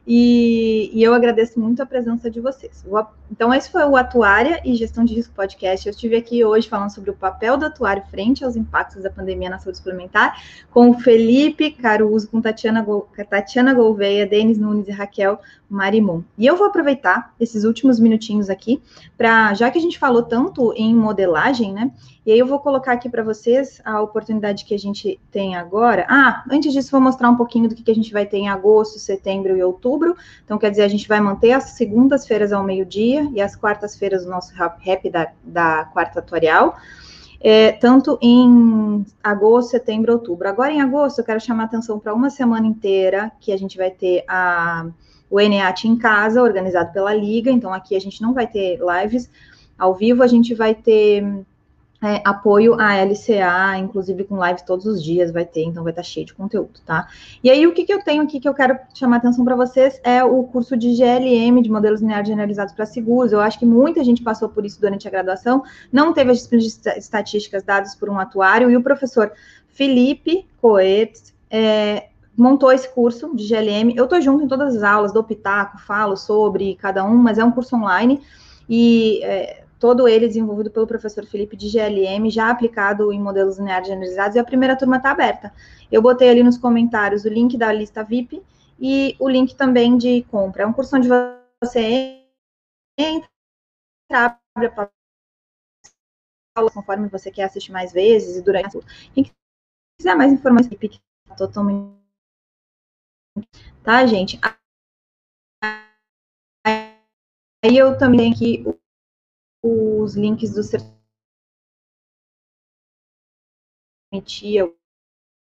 E, e, eu agradeço muito a presença de vocês. Então, esse foi o Atuária e Gestão de Risco Podcast. Eu estive aqui hoje falando sobre o papel do atuário frente aos impactos da pandemia na saúde suplementar, com o Felipe Caruso, com Tatiana, Tatiana Gouveia, Denis Nunes e Raquel Marimon. E eu vou aproveitar esses últimos minutinhos aqui para, já que a gente falou tanto em modelagem, né? E aí eu vou colocar aqui para vocês a oportunidade que a gente tem agora. Ah, antes disso, vou mostrar um pouquinho do que, a gente vai ter em agosto, setembro e outubro. Então, quer dizer, a gente vai manter as segundas-feiras ao meio-dia e as quartas-feiras o nosso rap da, da quarta atuarial. É, tanto em agosto, setembro, outubro. Agora, em agosto, eu quero chamar atenção para uma semana inteira que a gente vai ter a, o ENEAT em casa, organizado pela Liga. Então, aqui a gente não vai ter lives ao vivo, a gente vai ter é, apoio à LCA, inclusive com live todos os dias vai ter, então vai estar cheio de conteúdo, tá? E aí, o que, que eu tenho aqui que eu quero chamar atenção para vocês é o curso de GLM, de modelos lineares generalizados para seguros. Eu acho que muita gente passou por isso durante a graduação, não teve as estatísticas dadas por um atuário, e o professor Felipe Coetz é, montou esse curso de GLM. Eu estou junto em todas as aulas, dou pitaco, falo sobre cada um, mas é um curso online, e... É, todo ele desenvolvido pelo professor Felipe de GLM, já aplicado em modelos lineares generalizados, e a primeira turma está aberta. Eu botei ali nos comentários o link da lista VIP e o link também de compra. É um curso onde você entra, abre a aula conforme você quer assistir mais vezes e durante Quem quiser mais informações, tá totalmente. Tá, gente? Aí eu também aqui os links do emitir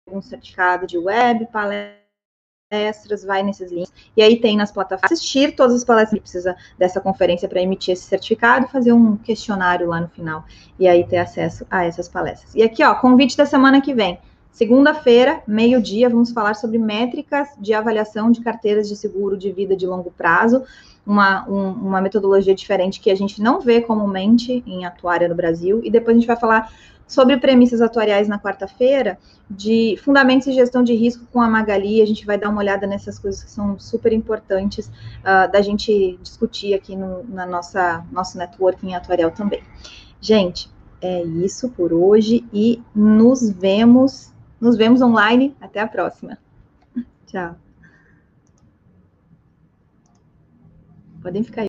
algum certificado de web, palestras, vai nesses links. E aí tem nas plataformas assistir todas as palestras, precisa dessa conferência para emitir esse certificado, fazer um questionário lá no final e aí ter acesso a essas palestras. E aqui, ó, convite da semana que vem. Segunda-feira, meio-dia, vamos falar sobre métricas de avaliação de carteiras de seguro de vida de longo prazo uma, um, uma metodologia diferente que a gente não vê comumente em atuária no Brasil. E depois a gente vai falar sobre premissas atuariais na quarta-feira, de fundamentos e gestão de risco com a Magali. A gente vai dar uma olhada nessas coisas que são super importantes uh, da gente discutir aqui no, na nossa nosso networking atuarial também. Gente, é isso por hoje e nos vemos, nos vemos online. Até a próxima. Tchau. Podem ficar aí.